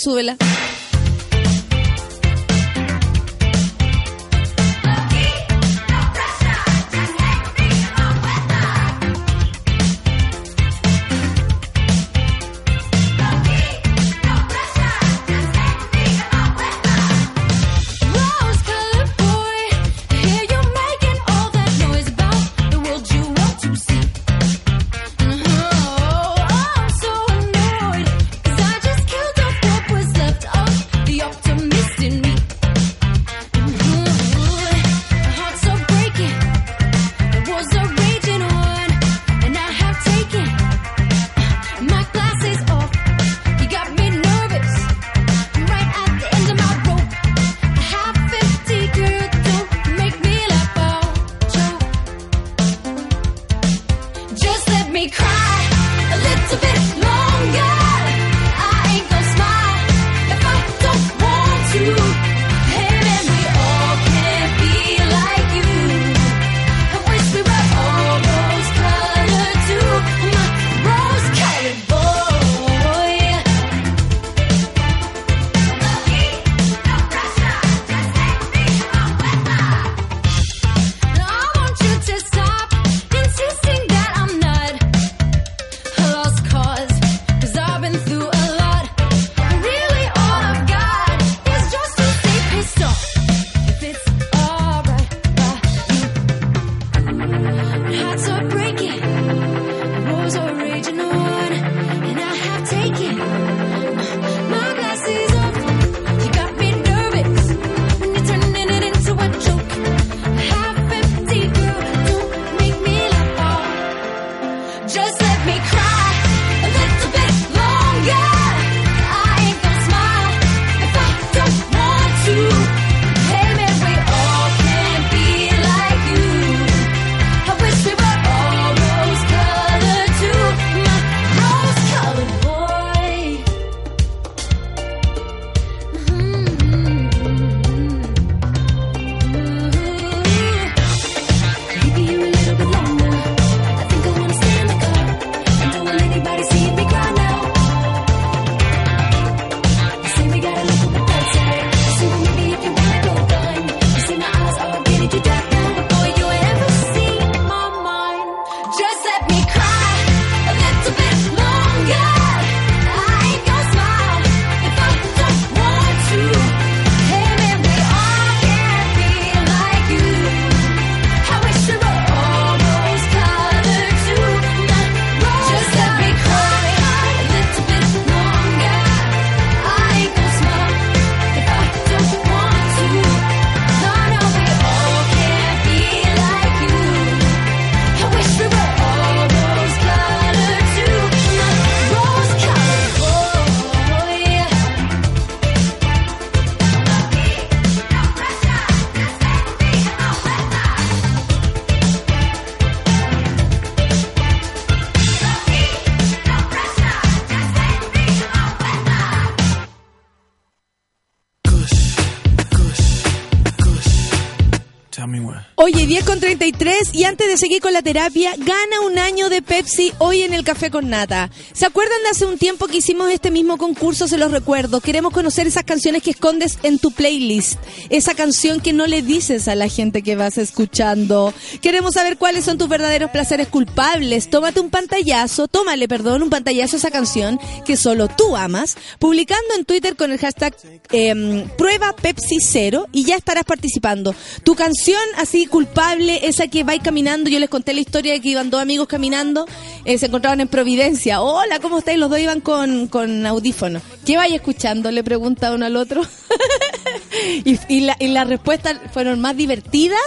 [SPEAKER 2] 10 con 33 y antes de seguir con la terapia, gana un año de Pepsi hoy en el Café con Nata. ¿Se acuerdan de hace un tiempo que hicimos este mismo concurso? Se los recuerdo. Queremos conocer esas canciones que escondes en tu playlist. Esa canción que no le dices a la gente que vas escuchando. Queremos saber cuáles son tus verdaderos placeres culpables. Tómate un pantallazo, tómale, perdón, un pantallazo a esa canción que solo tú amas, publicando en Twitter con el hashtag em, prueba Pepsi Cero y ya estarás participando. Tu canción así culpable, esa que va caminando, yo les conté la historia de que iban dos amigos caminando, eh, se encontraban en Providencia. Hola, ¿cómo estáis? Los dos iban con, con audífonos. ¿Qué vais escuchando? Le pregunta uno al otro. y la- y las respuestas fueron más divertidas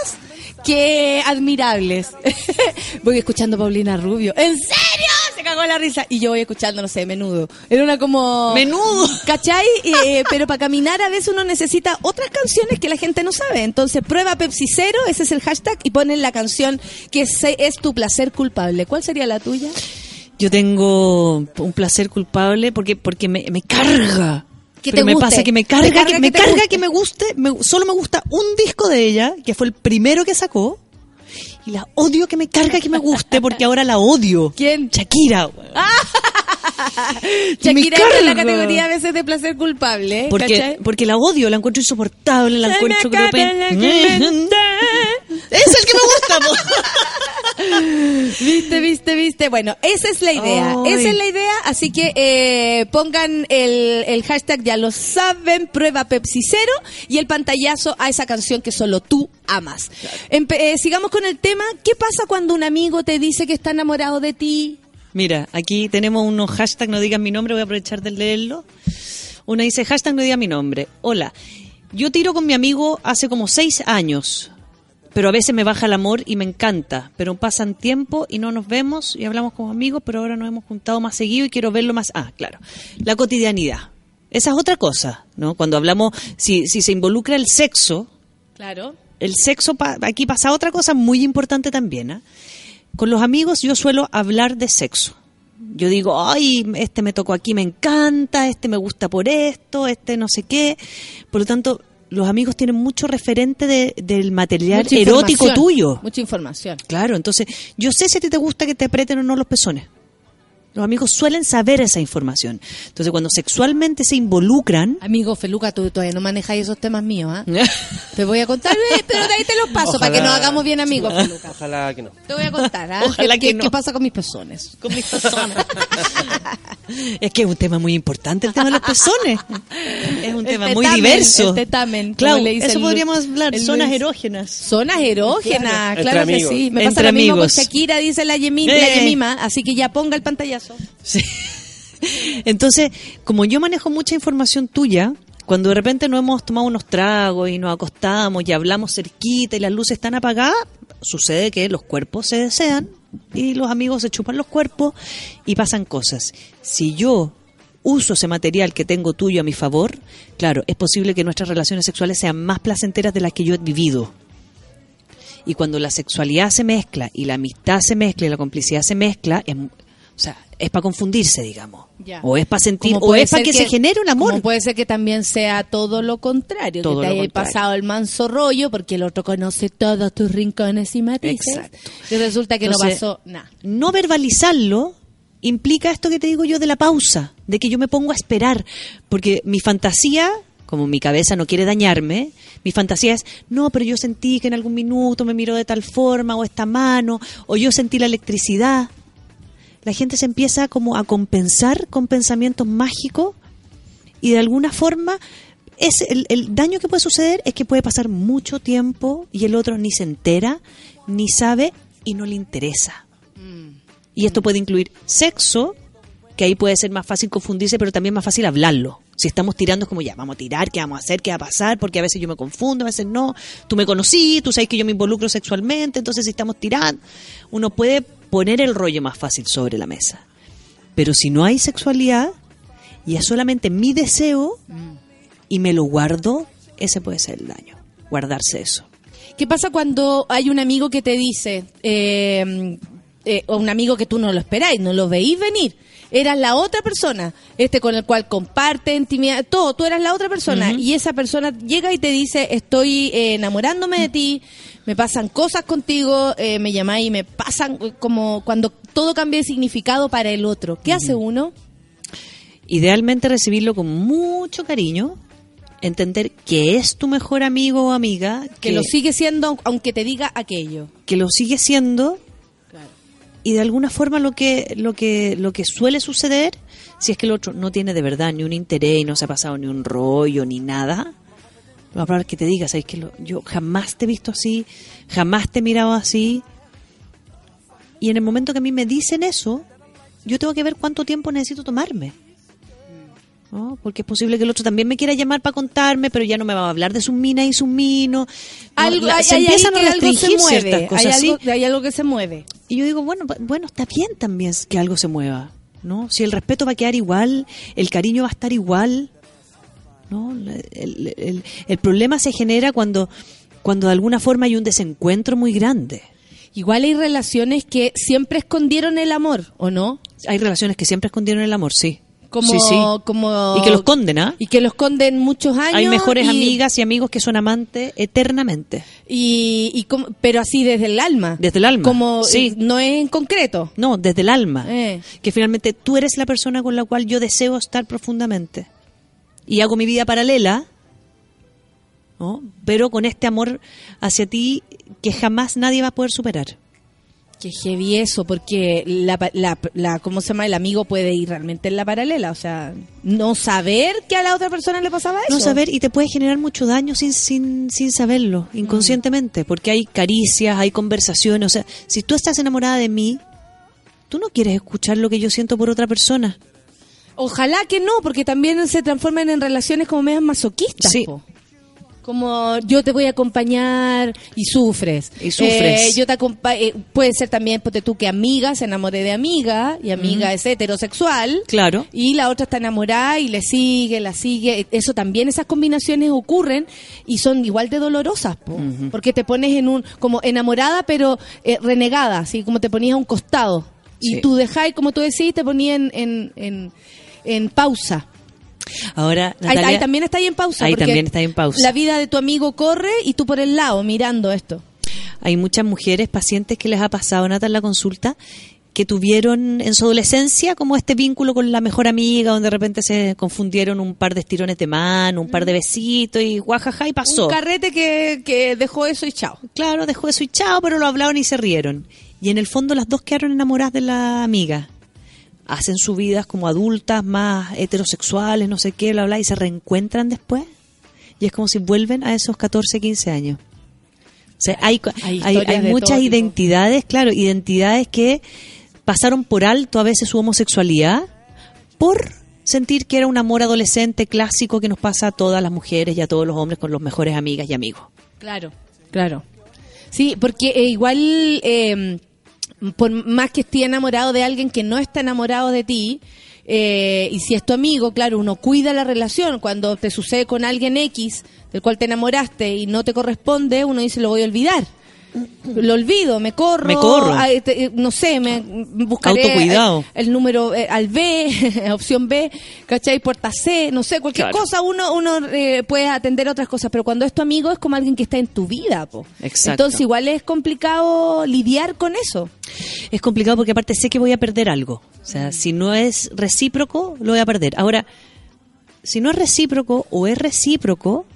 [SPEAKER 2] que admirables. voy escuchando a Paulina Rubio. ¿En serio? Se cagó la risa. Y yo voy escuchando, no sé, menudo. Era una como...
[SPEAKER 10] Menudo.
[SPEAKER 2] ¿Cachai? Eh, pero para caminar a veces uno necesita otras canciones que la gente no sabe. Entonces prueba Pepsi Cero, ese es el hashtag, y ponen la canción que se- es tu placer culpable. ¿Cuál sería la tuya?
[SPEAKER 10] Yo tengo un placer culpable porque porque me, me carga.
[SPEAKER 2] Que
[SPEAKER 10] me pasa que me carga,
[SPEAKER 2] carga
[SPEAKER 10] que,
[SPEAKER 2] que
[SPEAKER 10] me carga
[SPEAKER 2] guste.
[SPEAKER 10] que me guste, me- solo me gusta un disco de ella, que fue el primero que sacó. Y la odio que me carga que me guste porque ahora la odio.
[SPEAKER 2] ¿Quién?
[SPEAKER 10] Shakira.
[SPEAKER 2] Shakira en la categoría a veces de placer culpable. ¿eh?
[SPEAKER 10] Porque,
[SPEAKER 2] ¿cachai?
[SPEAKER 10] porque la odio, la encuentro insoportable, la encuentro pe-
[SPEAKER 2] la que
[SPEAKER 10] Es el que me gusta.
[SPEAKER 2] Viste, viste, viste. Bueno, esa es la idea. Esa es la idea. Así que eh, pongan el, el hashtag, ya lo saben, prueba Pepsi Cero y el pantallazo a esa canción que solo tú amas. Empe- eh, sigamos con el tema. ¿Qué pasa cuando un amigo te dice que está enamorado de ti?
[SPEAKER 10] Mira, aquí tenemos unos hashtags, no digan mi nombre, voy a aprovechar de leerlo. Una dice, hashtag no diga mi nombre. Hola, yo tiro con mi amigo hace como seis años, pero a veces me baja el amor y me encanta, pero pasan tiempo y no nos vemos y hablamos como amigos, pero ahora nos hemos juntado más seguido y quiero verlo más. Ah, claro, la cotidianidad. Esa es otra cosa, ¿no? Cuando hablamos, si, si se involucra el sexo,
[SPEAKER 2] Claro.
[SPEAKER 10] el sexo, pa- aquí pasa otra cosa muy importante también. ¿ah? Con los amigos yo suelo hablar de sexo. Yo digo, ay, este me tocó aquí, me encanta, este me gusta por esto, este no sé qué. Por lo tanto, los amigos tienen mucho referente de- del material
[SPEAKER 2] Mucha
[SPEAKER 10] erótico tuyo.
[SPEAKER 2] Mucha información.
[SPEAKER 10] Claro, entonces yo sé si a ti te gusta que te aprieten o no los pezones. Los amigos suelen saber esa información. Entonces, cuando sexualmente se involucran,
[SPEAKER 2] Amigo Feluca, tú todavía no manejas esos temas míos, ¿ah? Te voy a contar, pero de ahí te los paso para que nos hagamos bien amigos, Feluca.
[SPEAKER 3] Ojalá que no.
[SPEAKER 2] Te voy a contar, ¿ah?
[SPEAKER 10] Ojalá
[SPEAKER 2] ¿Qué,
[SPEAKER 10] que
[SPEAKER 2] qué-
[SPEAKER 10] no.
[SPEAKER 2] qué pasa con mis pezones?
[SPEAKER 10] con mis pezones. es que es un tema muy importante el tema de los pezones. Es un
[SPEAKER 2] El
[SPEAKER 10] tema muy
[SPEAKER 2] tetamen,
[SPEAKER 10] diverso.
[SPEAKER 2] el tetamen,
[SPEAKER 10] Claro,
[SPEAKER 2] le dice
[SPEAKER 10] eso
[SPEAKER 2] el-
[SPEAKER 10] podríamos hablar, zonas erógenas.
[SPEAKER 2] Zonas erógenas, claro, que
[SPEAKER 3] amigos.
[SPEAKER 2] sí. Me
[SPEAKER 10] Entre
[SPEAKER 2] pasa lo mismo
[SPEAKER 10] amigos.
[SPEAKER 2] con Shakira, dice la, Yemi,
[SPEAKER 10] Eh.
[SPEAKER 2] la Yemima, así que ya ponga el pantallazo.
[SPEAKER 10] Sí. Entonces, como yo manejo mucha información tuya, cuando de repente nos hemos tomado unos tragos y nos acostamos y hablamos cerquita y las luces están apagadas, sucede que los cuerpos se desean y los amigos se chupan los cuerpos y pasan cosas. Si yo uso ese material que tengo tuyo a mi favor, claro, es posible que nuestras relaciones sexuales sean más placenteras de las que yo he vivido. Y cuando la sexualidad se mezcla y la amistad se mezcla y la complicidad se mezcla, es, o sea, es para confundirse, digamos.
[SPEAKER 2] Ya.
[SPEAKER 10] O es para sentir, o es para que, se genere un amor.
[SPEAKER 2] Como puede ser que también sea todo lo contrario,
[SPEAKER 10] Todo
[SPEAKER 2] que te haya pasado el manso rollo porque el otro conoce todos tus rincones y matices.
[SPEAKER 10] Exacto.
[SPEAKER 2] Y resulta que no pasó nada.
[SPEAKER 10] No verbalizarlo implica esto que te digo yo de la pausa, de que yo me pongo a esperar, porque mi fantasía, como mi cabeza no quiere dañarme, mi fantasía es, no, pero yo sentí que en algún minuto me miró de tal forma, o esta mano, o yo sentí la electricidad. La gente se empieza como a compensar con pensamientos mágicos y de alguna forma es el, el daño que puede suceder es que puede pasar mucho tiempo y el otro ni se entera, ni sabe y no le interesa. Y esto puede incluir sexo, que ahí puede ser más fácil confundirse, pero también más fácil hablarlo. Si estamos tirando es como ya, vamos a tirar, ¿qué vamos a hacer? ¿Qué va a pasar? Porque a veces yo me confundo, a veces no. Tú me conocí, tú sabes que yo me involucro sexualmente, entonces si estamos tirando, uno puede poner el rollo más fácil sobre la mesa. Pero si no hay sexualidad y es solamente mi deseo y me lo guardo, ese puede ser el daño. Guardarse eso.
[SPEAKER 2] ¿Qué pasa cuando hay un amigo que te dice, eh, eh, o un amigo que tú no lo esperáis, no lo veís venir? Eras la otra persona, este con el cual comparte intimidad, todo, tú eras la otra persona y esa persona llega y te dice, estoy eh, enamorándome de ti, me pasan cosas contigo, eh, me llamáis y me pasan eh, como cuando todo cambia de significado para el otro. ¿Qué hace uno?
[SPEAKER 10] Idealmente recibirlo con mucho cariño, entender que es tu mejor amigo o amiga,
[SPEAKER 2] Que lo sigue siendo aunque te diga aquello.
[SPEAKER 10] que lo sigue siendo y de alguna forma lo que lo que lo que suele suceder si es que el otro no tiene de verdad ni un interés y no se ha pasado ni un rollo ni nada lo más probable es que te diga sabes que yo jamás te he visto así jamás te he mirado así y en el momento que a mí me dicen eso yo tengo que ver cuánto tiempo necesito tomarme ¿no? Porque es posible que el otro también me quiera llamar para contarme, pero ya no me va a hablar de sus minas y sus minos. No,
[SPEAKER 2] Algo, hay,
[SPEAKER 10] se
[SPEAKER 2] hay
[SPEAKER 10] empiezan a
[SPEAKER 2] que algo se
[SPEAKER 10] restringir
[SPEAKER 2] mueve.
[SPEAKER 10] ciertas cosas.
[SPEAKER 2] hay,
[SPEAKER 10] ¿sí?
[SPEAKER 2] algo, hay algo que se mueve.
[SPEAKER 10] Y yo digo, bueno, bueno, está bien también que algo se mueva, ¿no? Si el respeto va a quedar igual, el cariño va a estar igual, ¿no? El, el- el problema se genera cuando, cuando de alguna forma hay un desencuentro muy grande.
[SPEAKER 2] Igual hay relaciones que siempre escondieron el amor, ¿o no?
[SPEAKER 10] Hay relaciones que siempre escondieron el amor, sí.
[SPEAKER 2] Como,
[SPEAKER 10] Sí, sí.
[SPEAKER 2] como
[SPEAKER 10] Y que lo esconden, ¿ah?
[SPEAKER 2] y que lo esconden muchos años.
[SPEAKER 10] Hay mejores
[SPEAKER 2] y-
[SPEAKER 10] amigas y amigos que son amantes eternamente.
[SPEAKER 2] Y, y como- pero así desde el alma.
[SPEAKER 10] Desde el alma.
[SPEAKER 2] Como
[SPEAKER 10] Sí.
[SPEAKER 2] eh, no es en concreto.
[SPEAKER 10] No, desde el alma.
[SPEAKER 2] Eh.
[SPEAKER 10] Que finalmente tú eres la persona con la cual yo deseo estar profundamente. Y hago mi vida paralela, ¿no? pero con este amor hacia ti que jamás nadie va a poder superar.
[SPEAKER 2] Que heavy eso, porque la, la, la, ¿cómo se llama? El amigo puede ir realmente en la paralela. O sea, no saber que a la otra persona le pasaba eso.
[SPEAKER 10] No saber y te puede generar mucho daño sin, sin, sin saberlo, inconscientemente, porque hay caricias, hay conversaciones. O sea, si tú estás enamorada de mí, tú no quieres escuchar lo que yo siento por otra persona.
[SPEAKER 2] Ojalá que no, porque también se transforman en relaciones como medias masoquistas.
[SPEAKER 10] Sí.
[SPEAKER 2] po. Como yo te voy a acompañar y sufres.
[SPEAKER 10] Y sufres.
[SPEAKER 2] Eh, yo te acompa- eh, puede ser también, ponte tú, que amiga se enamore de amiga y amiga es heterosexual.
[SPEAKER 10] Claro.
[SPEAKER 2] Y la otra está enamorada y le sigue, la sigue. Eso también, esas combinaciones ocurren y son igual de dolorosas, po. porque te pones en un, como enamorada pero eh, renegada, así como te ponías a un costado. Y tú dejáis, como tú decís, te ponías en, en, en, en pausa.
[SPEAKER 10] Ahora,
[SPEAKER 2] Ahí,
[SPEAKER 10] Natalia,
[SPEAKER 2] ahí también está ahí en pausa.
[SPEAKER 10] Ahí también está en pausa.
[SPEAKER 2] La vida de tu amigo corre y tú por el lado mirando esto.
[SPEAKER 10] Hay muchas mujeres, pacientes que les ha pasado, Nata, en la consulta, que tuvieron en su adolescencia como este vínculo con la mejor amiga, donde de repente se confundieron un par de estirones de mano, un par de besitos y guajaja y pasó.
[SPEAKER 2] Un carrete que, que dejó eso y chao.
[SPEAKER 10] Claro, dejó eso y chao, pero lo hablaron y se rieron. Y en el fondo las dos quedaron enamoradas de la amiga. Hacen su vida como adultas, más heterosexuales, no sé qué, bla, bla, y se reencuentran después. Y es como si vuelven a esos 14, 15 años. O sea, hay,
[SPEAKER 2] Hay
[SPEAKER 10] muchas
[SPEAKER 2] tipo.
[SPEAKER 10] identidades, claro, identidades que pasaron por alto a veces su homosexualidad por sentir que era un amor adolescente clásico que nos pasa a todas las mujeres y a todos los hombres con los mejores amigas y amigos.
[SPEAKER 2] Claro, claro. Sí, porque eh, igual, eh, por más que esté enamorado de alguien que no está enamorado de ti, eh, y si es tu amigo, claro, uno cuida la relación. Cuando te sucede con alguien X del cual te enamoraste y no te corresponde, uno dice, lo voy a olvidar. Lo olvido, me corro,
[SPEAKER 10] Me corro.
[SPEAKER 2] ah, te- eh, no sé, me buscaré
[SPEAKER 10] Autocuidado.
[SPEAKER 2] el, el número eh, al B, opción B, ¿cachai? Puerta C, no sé, cualquier
[SPEAKER 10] Claro.
[SPEAKER 2] cosa, uno uno eh, puede atender otras cosas, pero cuando es tu amigo es como alguien que está en tu vida, po.
[SPEAKER 10] Exacto.
[SPEAKER 2] Entonces igual es complicado lidiar con eso.
[SPEAKER 10] Es complicado porque aparte sé que voy a perder algo. O sea, si no es recíproco, lo voy a perder. Ahora, si no es recíproco o es recíproco,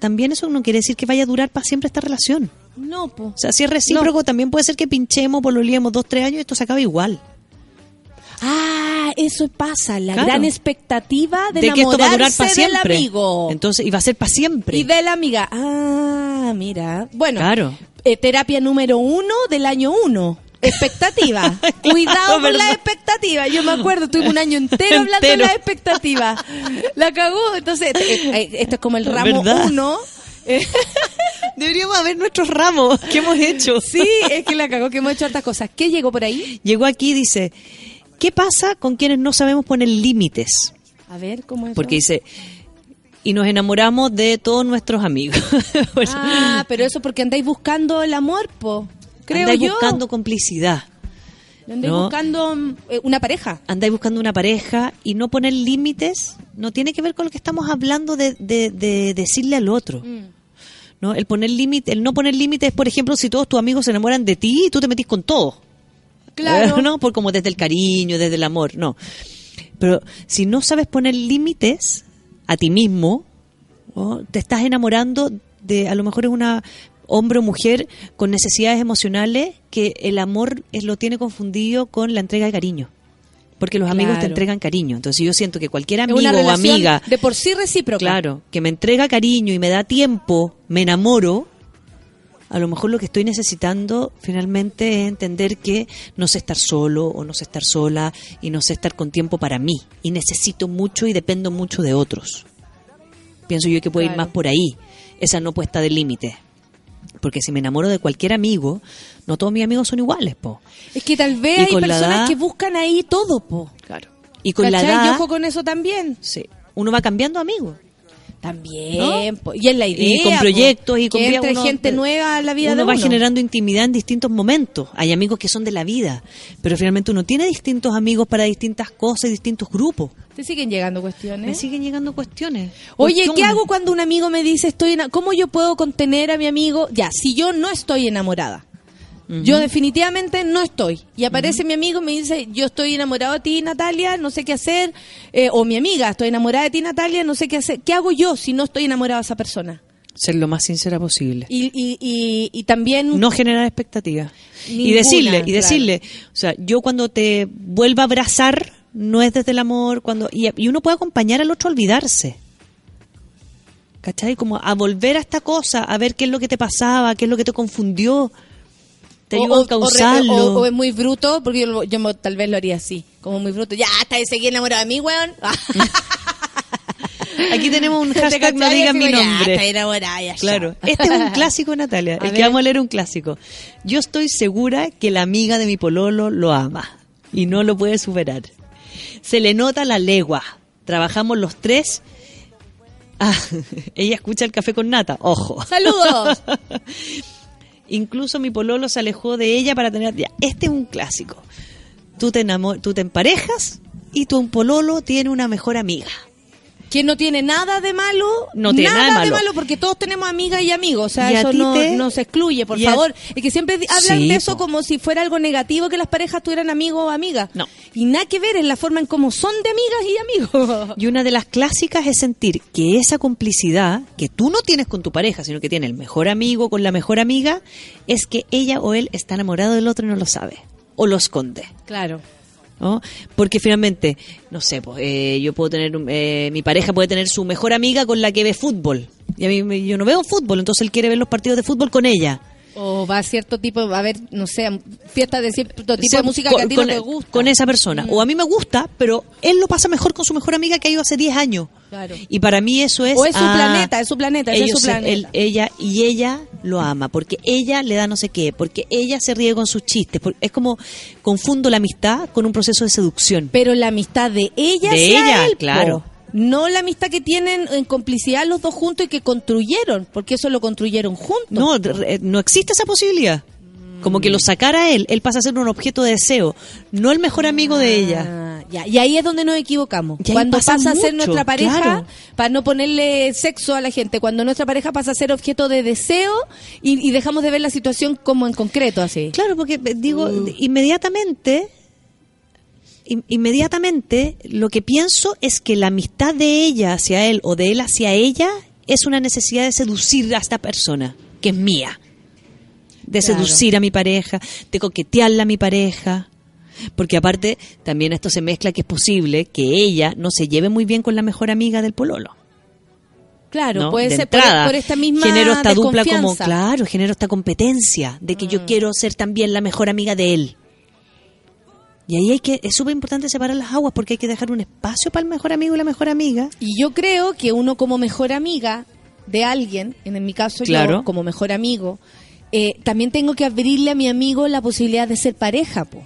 [SPEAKER 10] también eso no quiere decir que vaya a durar para siempre esta relación.
[SPEAKER 2] No, po.
[SPEAKER 10] O sea, si es recíproco, también puede ser que pinchemos, pololiemos dos, tres años y esto se acabe igual.
[SPEAKER 2] Ah, eso pasa, la
[SPEAKER 10] Claro.
[SPEAKER 2] gran expectativa de,
[SPEAKER 10] De que esto va a durar
[SPEAKER 2] enamorarse
[SPEAKER 10] para siempre.
[SPEAKER 2] del amigo.
[SPEAKER 10] Entonces, y va a ser para siempre.
[SPEAKER 2] Y de la amiga. Ah, mira. Bueno,
[SPEAKER 10] Claro.
[SPEAKER 2] eh, terapia número uno del año uno. Expectativa. Cuidado con las expectativas. Yo me acuerdo, tuve un año entero hablando de las expectativas. La cagó. Entonces, eh, eh, esto es como el ramo
[SPEAKER 10] ¿Verdad?
[SPEAKER 2] uno. Eh,
[SPEAKER 10] Deberíamos ver nuestros ramos que hemos hecho.
[SPEAKER 2] sí, es que la cagó, que hemos hecho hartas cosas. ¿Qué llegó por ahí?
[SPEAKER 10] Llegó aquí y dice, ¿qué pasa con quienes no sabemos poner límites?
[SPEAKER 2] A ver, ¿cómo es?
[SPEAKER 10] Porque dice, y nos enamoramos de todos nuestros amigos. Bueno,
[SPEAKER 2] Ah, pero eso porque andáis buscando el amor, po. Creo
[SPEAKER 10] andáis
[SPEAKER 2] yo.
[SPEAKER 10] buscando complicidad.
[SPEAKER 2] Andáis
[SPEAKER 10] ¿no?
[SPEAKER 2] buscando eh, una pareja.
[SPEAKER 10] Andáis buscando una pareja y no poner límites no tiene que ver con lo que estamos hablando de, de- de decirle al otro.
[SPEAKER 2] Mm.
[SPEAKER 10] ¿no? El poner límite, el no poner límites es, por ejemplo, si todos tus amigos se enamoran de ti, tú te metís con todo.
[SPEAKER 2] Claro.
[SPEAKER 10] ¿No? Por como desde el cariño, desde el amor, no. Pero si no sabes poner límites a ti mismo, ¿no? te estás enamorando de, a lo mejor es una hombre o mujer con necesidades emocionales que el amor es, lo tiene confundido con la entrega de cariño. Porque los amigos te entregan cariño. Entonces yo siento que cualquier amigo
[SPEAKER 2] una
[SPEAKER 10] o amiga
[SPEAKER 2] de por sí recíproca.
[SPEAKER 10] Claro, que me entrega cariño y me da tiempo, me enamoro. A lo mejor lo que estoy necesitando finalmente es entender que no sé estar solo o no sé estar sola y no sé estar con tiempo para mí. Y necesito mucho y dependo mucho de otros. Pienso yo que puede ir más por ahí, esa no puesta de límite. Porque si me enamoro de cualquier amigo, no todos mis amigos son iguales, po.
[SPEAKER 2] Es que tal vez
[SPEAKER 10] Y
[SPEAKER 2] hay personas
[SPEAKER 10] edad-
[SPEAKER 2] que buscan ahí todo, po.
[SPEAKER 10] Claro. Y con la edad,
[SPEAKER 2] Y ojo con eso también.
[SPEAKER 10] sí, uno va cambiando amigos.
[SPEAKER 2] También, y es la idea.
[SPEAKER 10] y con proyectos y con
[SPEAKER 2] que entre
[SPEAKER 10] uno-
[SPEAKER 2] gente nueva a la vida
[SPEAKER 10] uno
[SPEAKER 2] de
[SPEAKER 10] va
[SPEAKER 2] uno.
[SPEAKER 10] generando intimidad en distintos momentos. Hay amigos que son de la vida, pero finalmente uno tiene distintos amigos para distintas cosas y distintos grupos.
[SPEAKER 2] Te siguen llegando cuestiones.
[SPEAKER 10] Me siguen llegando cuestiones.
[SPEAKER 2] Oye,
[SPEAKER 10] Porque
[SPEAKER 2] ¿qué hago cuando un amigo me dice estoy ena- cómo yo puedo contener a mi amigo? Ya, si yo no estoy enamorada. Yo definitivamente no estoy. Y aparece mi amigo y me dice, yo estoy enamorado de ti, Natalia, no sé qué hacer. Eh, o mi amiga, estoy enamorada de ti, Natalia, no sé qué hacer. ¿Qué hago yo si no estoy enamorada de esa persona?
[SPEAKER 10] Ser lo más sincera posible.
[SPEAKER 2] Y, y, y, y también...
[SPEAKER 10] No generar expectativas. y decirle, y
[SPEAKER 2] claro.
[SPEAKER 10] decirle, o sea, yo cuando te vuelva a abrazar, no es desde el amor, cuando y, y uno puede acompañar al otro a olvidarse. ¿Cachai? Como a volver a esta cosa, a ver qué es lo que te pasaba, qué es lo que te confundió. Te
[SPEAKER 2] o,
[SPEAKER 10] a causarlo.
[SPEAKER 2] o- o es muy bruto, porque yo, tal vez lo haría así, como muy bruto. Ya, hasta de seguir enamorado de mí, weón.
[SPEAKER 10] Aquí tenemos un
[SPEAKER 2] ¿Te
[SPEAKER 10] hashtag no digan mi
[SPEAKER 2] ya,
[SPEAKER 10] nombre.
[SPEAKER 2] está enamorada, ya,
[SPEAKER 10] Claro,
[SPEAKER 2] ya.
[SPEAKER 10] este es un clásico, Natalia.
[SPEAKER 2] A
[SPEAKER 10] el que vamos a leer un clásico. Yo estoy segura que la amiga de mi pololo lo ama y no lo puede superar. Se le nota la legua. Trabajamos los tres. Ah, ella escucha el café con nata. Ojo.
[SPEAKER 2] ¡Saludos!
[SPEAKER 10] Incluso mi pololo se alejó de ella para tener. Ya, este es un clásico. Tú te, enamo- tú te emparejas y tu pololo tiene una mejor amiga.
[SPEAKER 2] Que no tiene nada de malo,
[SPEAKER 10] No tiene nada de malo.
[SPEAKER 2] porque todos tenemos amigas y amigos, o sea, eso no,
[SPEAKER 10] te-
[SPEAKER 2] no se excluye, por
[SPEAKER 10] y a-
[SPEAKER 2] favor. Es que siempre hablan
[SPEAKER 10] Sí,
[SPEAKER 2] de eso
[SPEAKER 10] po.
[SPEAKER 2] como si fuera algo negativo que las parejas tuvieran amigos o amigas.
[SPEAKER 10] No.
[SPEAKER 2] Y nada que ver en la forma en cómo son de amigas y amigos.
[SPEAKER 10] Y una de las clásicas es sentir que esa complicidad que tú no tienes con tu pareja, sino que tiene el mejor amigo con la mejor amiga, es que ella o él está enamorado del otro y no lo sabe. O lo esconde.
[SPEAKER 2] Claro.
[SPEAKER 10] ¿No? Porque finalmente, no sé, pues, eh, yo puedo tener, un- eh, mi pareja puede tener su mejor amiga con la que ve fútbol. Y a mí me- yo no veo fútbol, entonces él quiere ver los partidos de fútbol con ella.
[SPEAKER 2] O va a cierto tipo, va a haber, no sé, fiestas de cierto tipo
[SPEAKER 10] sea,
[SPEAKER 2] de música
[SPEAKER 10] con,
[SPEAKER 2] que a ti
[SPEAKER 10] con-
[SPEAKER 2] no te gusta.
[SPEAKER 10] con esa persona. O a mí me gusta, pero él lo pasa mejor con su mejor amiga que ha ido hace 10 años.
[SPEAKER 2] Claro.
[SPEAKER 10] Y para mí eso es...
[SPEAKER 2] O es su
[SPEAKER 10] ah,
[SPEAKER 2] planeta, es su planeta, ese es su planeta.
[SPEAKER 10] él- ella y ella lo ama, porque ella le da no sé qué, porque ella se ríe con sus chistes. es como confundo la amistad con un proceso de seducción.
[SPEAKER 2] Pero la amistad de ella
[SPEAKER 10] De ella,
[SPEAKER 2] él, po.
[SPEAKER 10] claro.
[SPEAKER 2] No la amistad que tienen en complicidad los dos juntos y que construyeron, porque eso lo construyeron juntos.
[SPEAKER 10] No, no existe esa posibilidad. Como que lo sacara él, él pasa a ser un objeto de deseo, no el mejor amigo de ella.
[SPEAKER 2] Ya. Y ahí es donde nos equivocamos. Cuando
[SPEAKER 10] pasa
[SPEAKER 2] pasa, a ser nuestra pareja,
[SPEAKER 10] claro.
[SPEAKER 2] para no ponerle sexo a la gente, cuando nuestra pareja pasa a ser objeto de deseo y, y dejamos de ver la situación como en concreto, así.
[SPEAKER 10] Claro, porque eh, digo, inmediatamente, in- inmediatamente lo que pienso es que la amistad de ella hacia él o de él hacia ella es una necesidad de seducir a esta persona, que es mía. De
[SPEAKER 2] Claro.
[SPEAKER 10] seducir a mi pareja, de coquetearla a mi pareja. Porque aparte, también esto se mezcla que es posible que ella no se lleve muy bien con la mejor amiga del pololo.
[SPEAKER 2] Claro,
[SPEAKER 10] ¿no?
[SPEAKER 2] puede
[SPEAKER 10] de
[SPEAKER 2] ser por,
[SPEAKER 10] entrada,
[SPEAKER 2] por esta misma
[SPEAKER 10] genero esta dupla como claro genero esta competencia de que
[SPEAKER 2] Mm.
[SPEAKER 10] yo quiero ser también la mejor amiga de él y ahí hay que es súper importante separar las aguas porque hay que dejar un espacio para el mejor amigo y la mejor amiga
[SPEAKER 2] Y yo creo que uno como mejor amiga de alguien, en mi caso
[SPEAKER 10] Claro.
[SPEAKER 2] yo como mejor amigo, eh, también tengo que abrirle a mi amigo la posibilidad de ser pareja, po.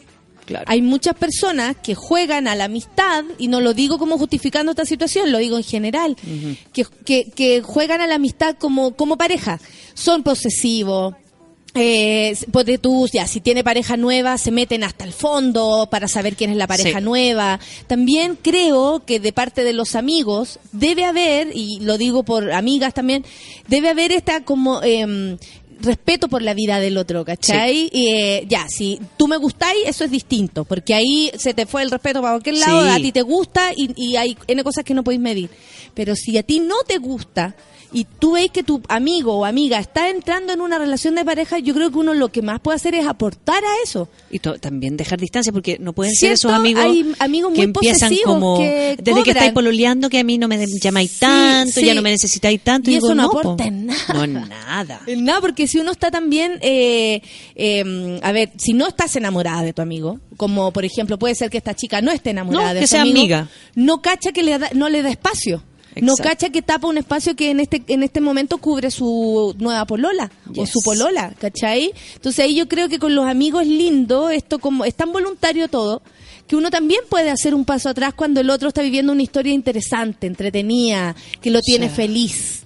[SPEAKER 10] Claro
[SPEAKER 2] Hay muchas personas que juegan a la amistad, y no lo digo como justificando esta situación, lo digo en general, que, que, que juegan a la amistad como, como pareja. Son posesivos, eh, tú, ya, si tiene pareja nueva, se meten hasta el fondo para saber quién es la pareja
[SPEAKER 10] Sí.
[SPEAKER 2] nueva. También creo que de parte de los amigos debe haber, y lo digo por amigas también, debe haber esta como... em, respeto por la vida del otro, ¿cachai? Y, eh, ya, si tú me gustáis, eso es distinto, porque ahí se te fue el respeto para cualquier lado,
[SPEAKER 10] Sí.
[SPEAKER 2] a ti te gusta y, y hay N cosas que no podéis medir. Pero si a ti no te gusta y tú veis que tu amigo o amiga está entrando en una relación de pareja, yo creo que uno lo que más puede hacer es aportar a eso.
[SPEAKER 10] Y también dejar distancia, porque no pueden ser esos amigos,
[SPEAKER 2] Hay amigos
[SPEAKER 10] que
[SPEAKER 2] muy
[SPEAKER 10] empiezan
[SPEAKER 2] posesivos
[SPEAKER 10] como,
[SPEAKER 2] que
[SPEAKER 10] desde que estáis pololeando, que a mí no me llamáis tanto,
[SPEAKER 2] sí.
[SPEAKER 10] ya no me necesitáis tanto.
[SPEAKER 2] Y eso no
[SPEAKER 10] po.
[SPEAKER 2] aporta en nada.
[SPEAKER 10] No, nada.
[SPEAKER 2] Nada, porque si uno está también, eh, eh, a ver, si no estás enamorada de tu amigo, como por ejemplo puede ser que esta chica no esté enamorada
[SPEAKER 10] No,
[SPEAKER 2] de
[SPEAKER 10] que
[SPEAKER 2] su
[SPEAKER 10] sea
[SPEAKER 2] amigo,
[SPEAKER 10] amiga.
[SPEAKER 2] no cacha que le da- no le da espacio. No cacha que tapa un espacio que en este en este momento cubre su nueva polola o su polola, ¿cachai? Entonces ahí yo creo que con los amigos es lindo, esto como es tan voluntario todo, que uno también puede hacer un paso atrás cuando el otro está viviendo una historia interesante, entretenida, que lo tiene
[SPEAKER 10] Sí.
[SPEAKER 2] feliz.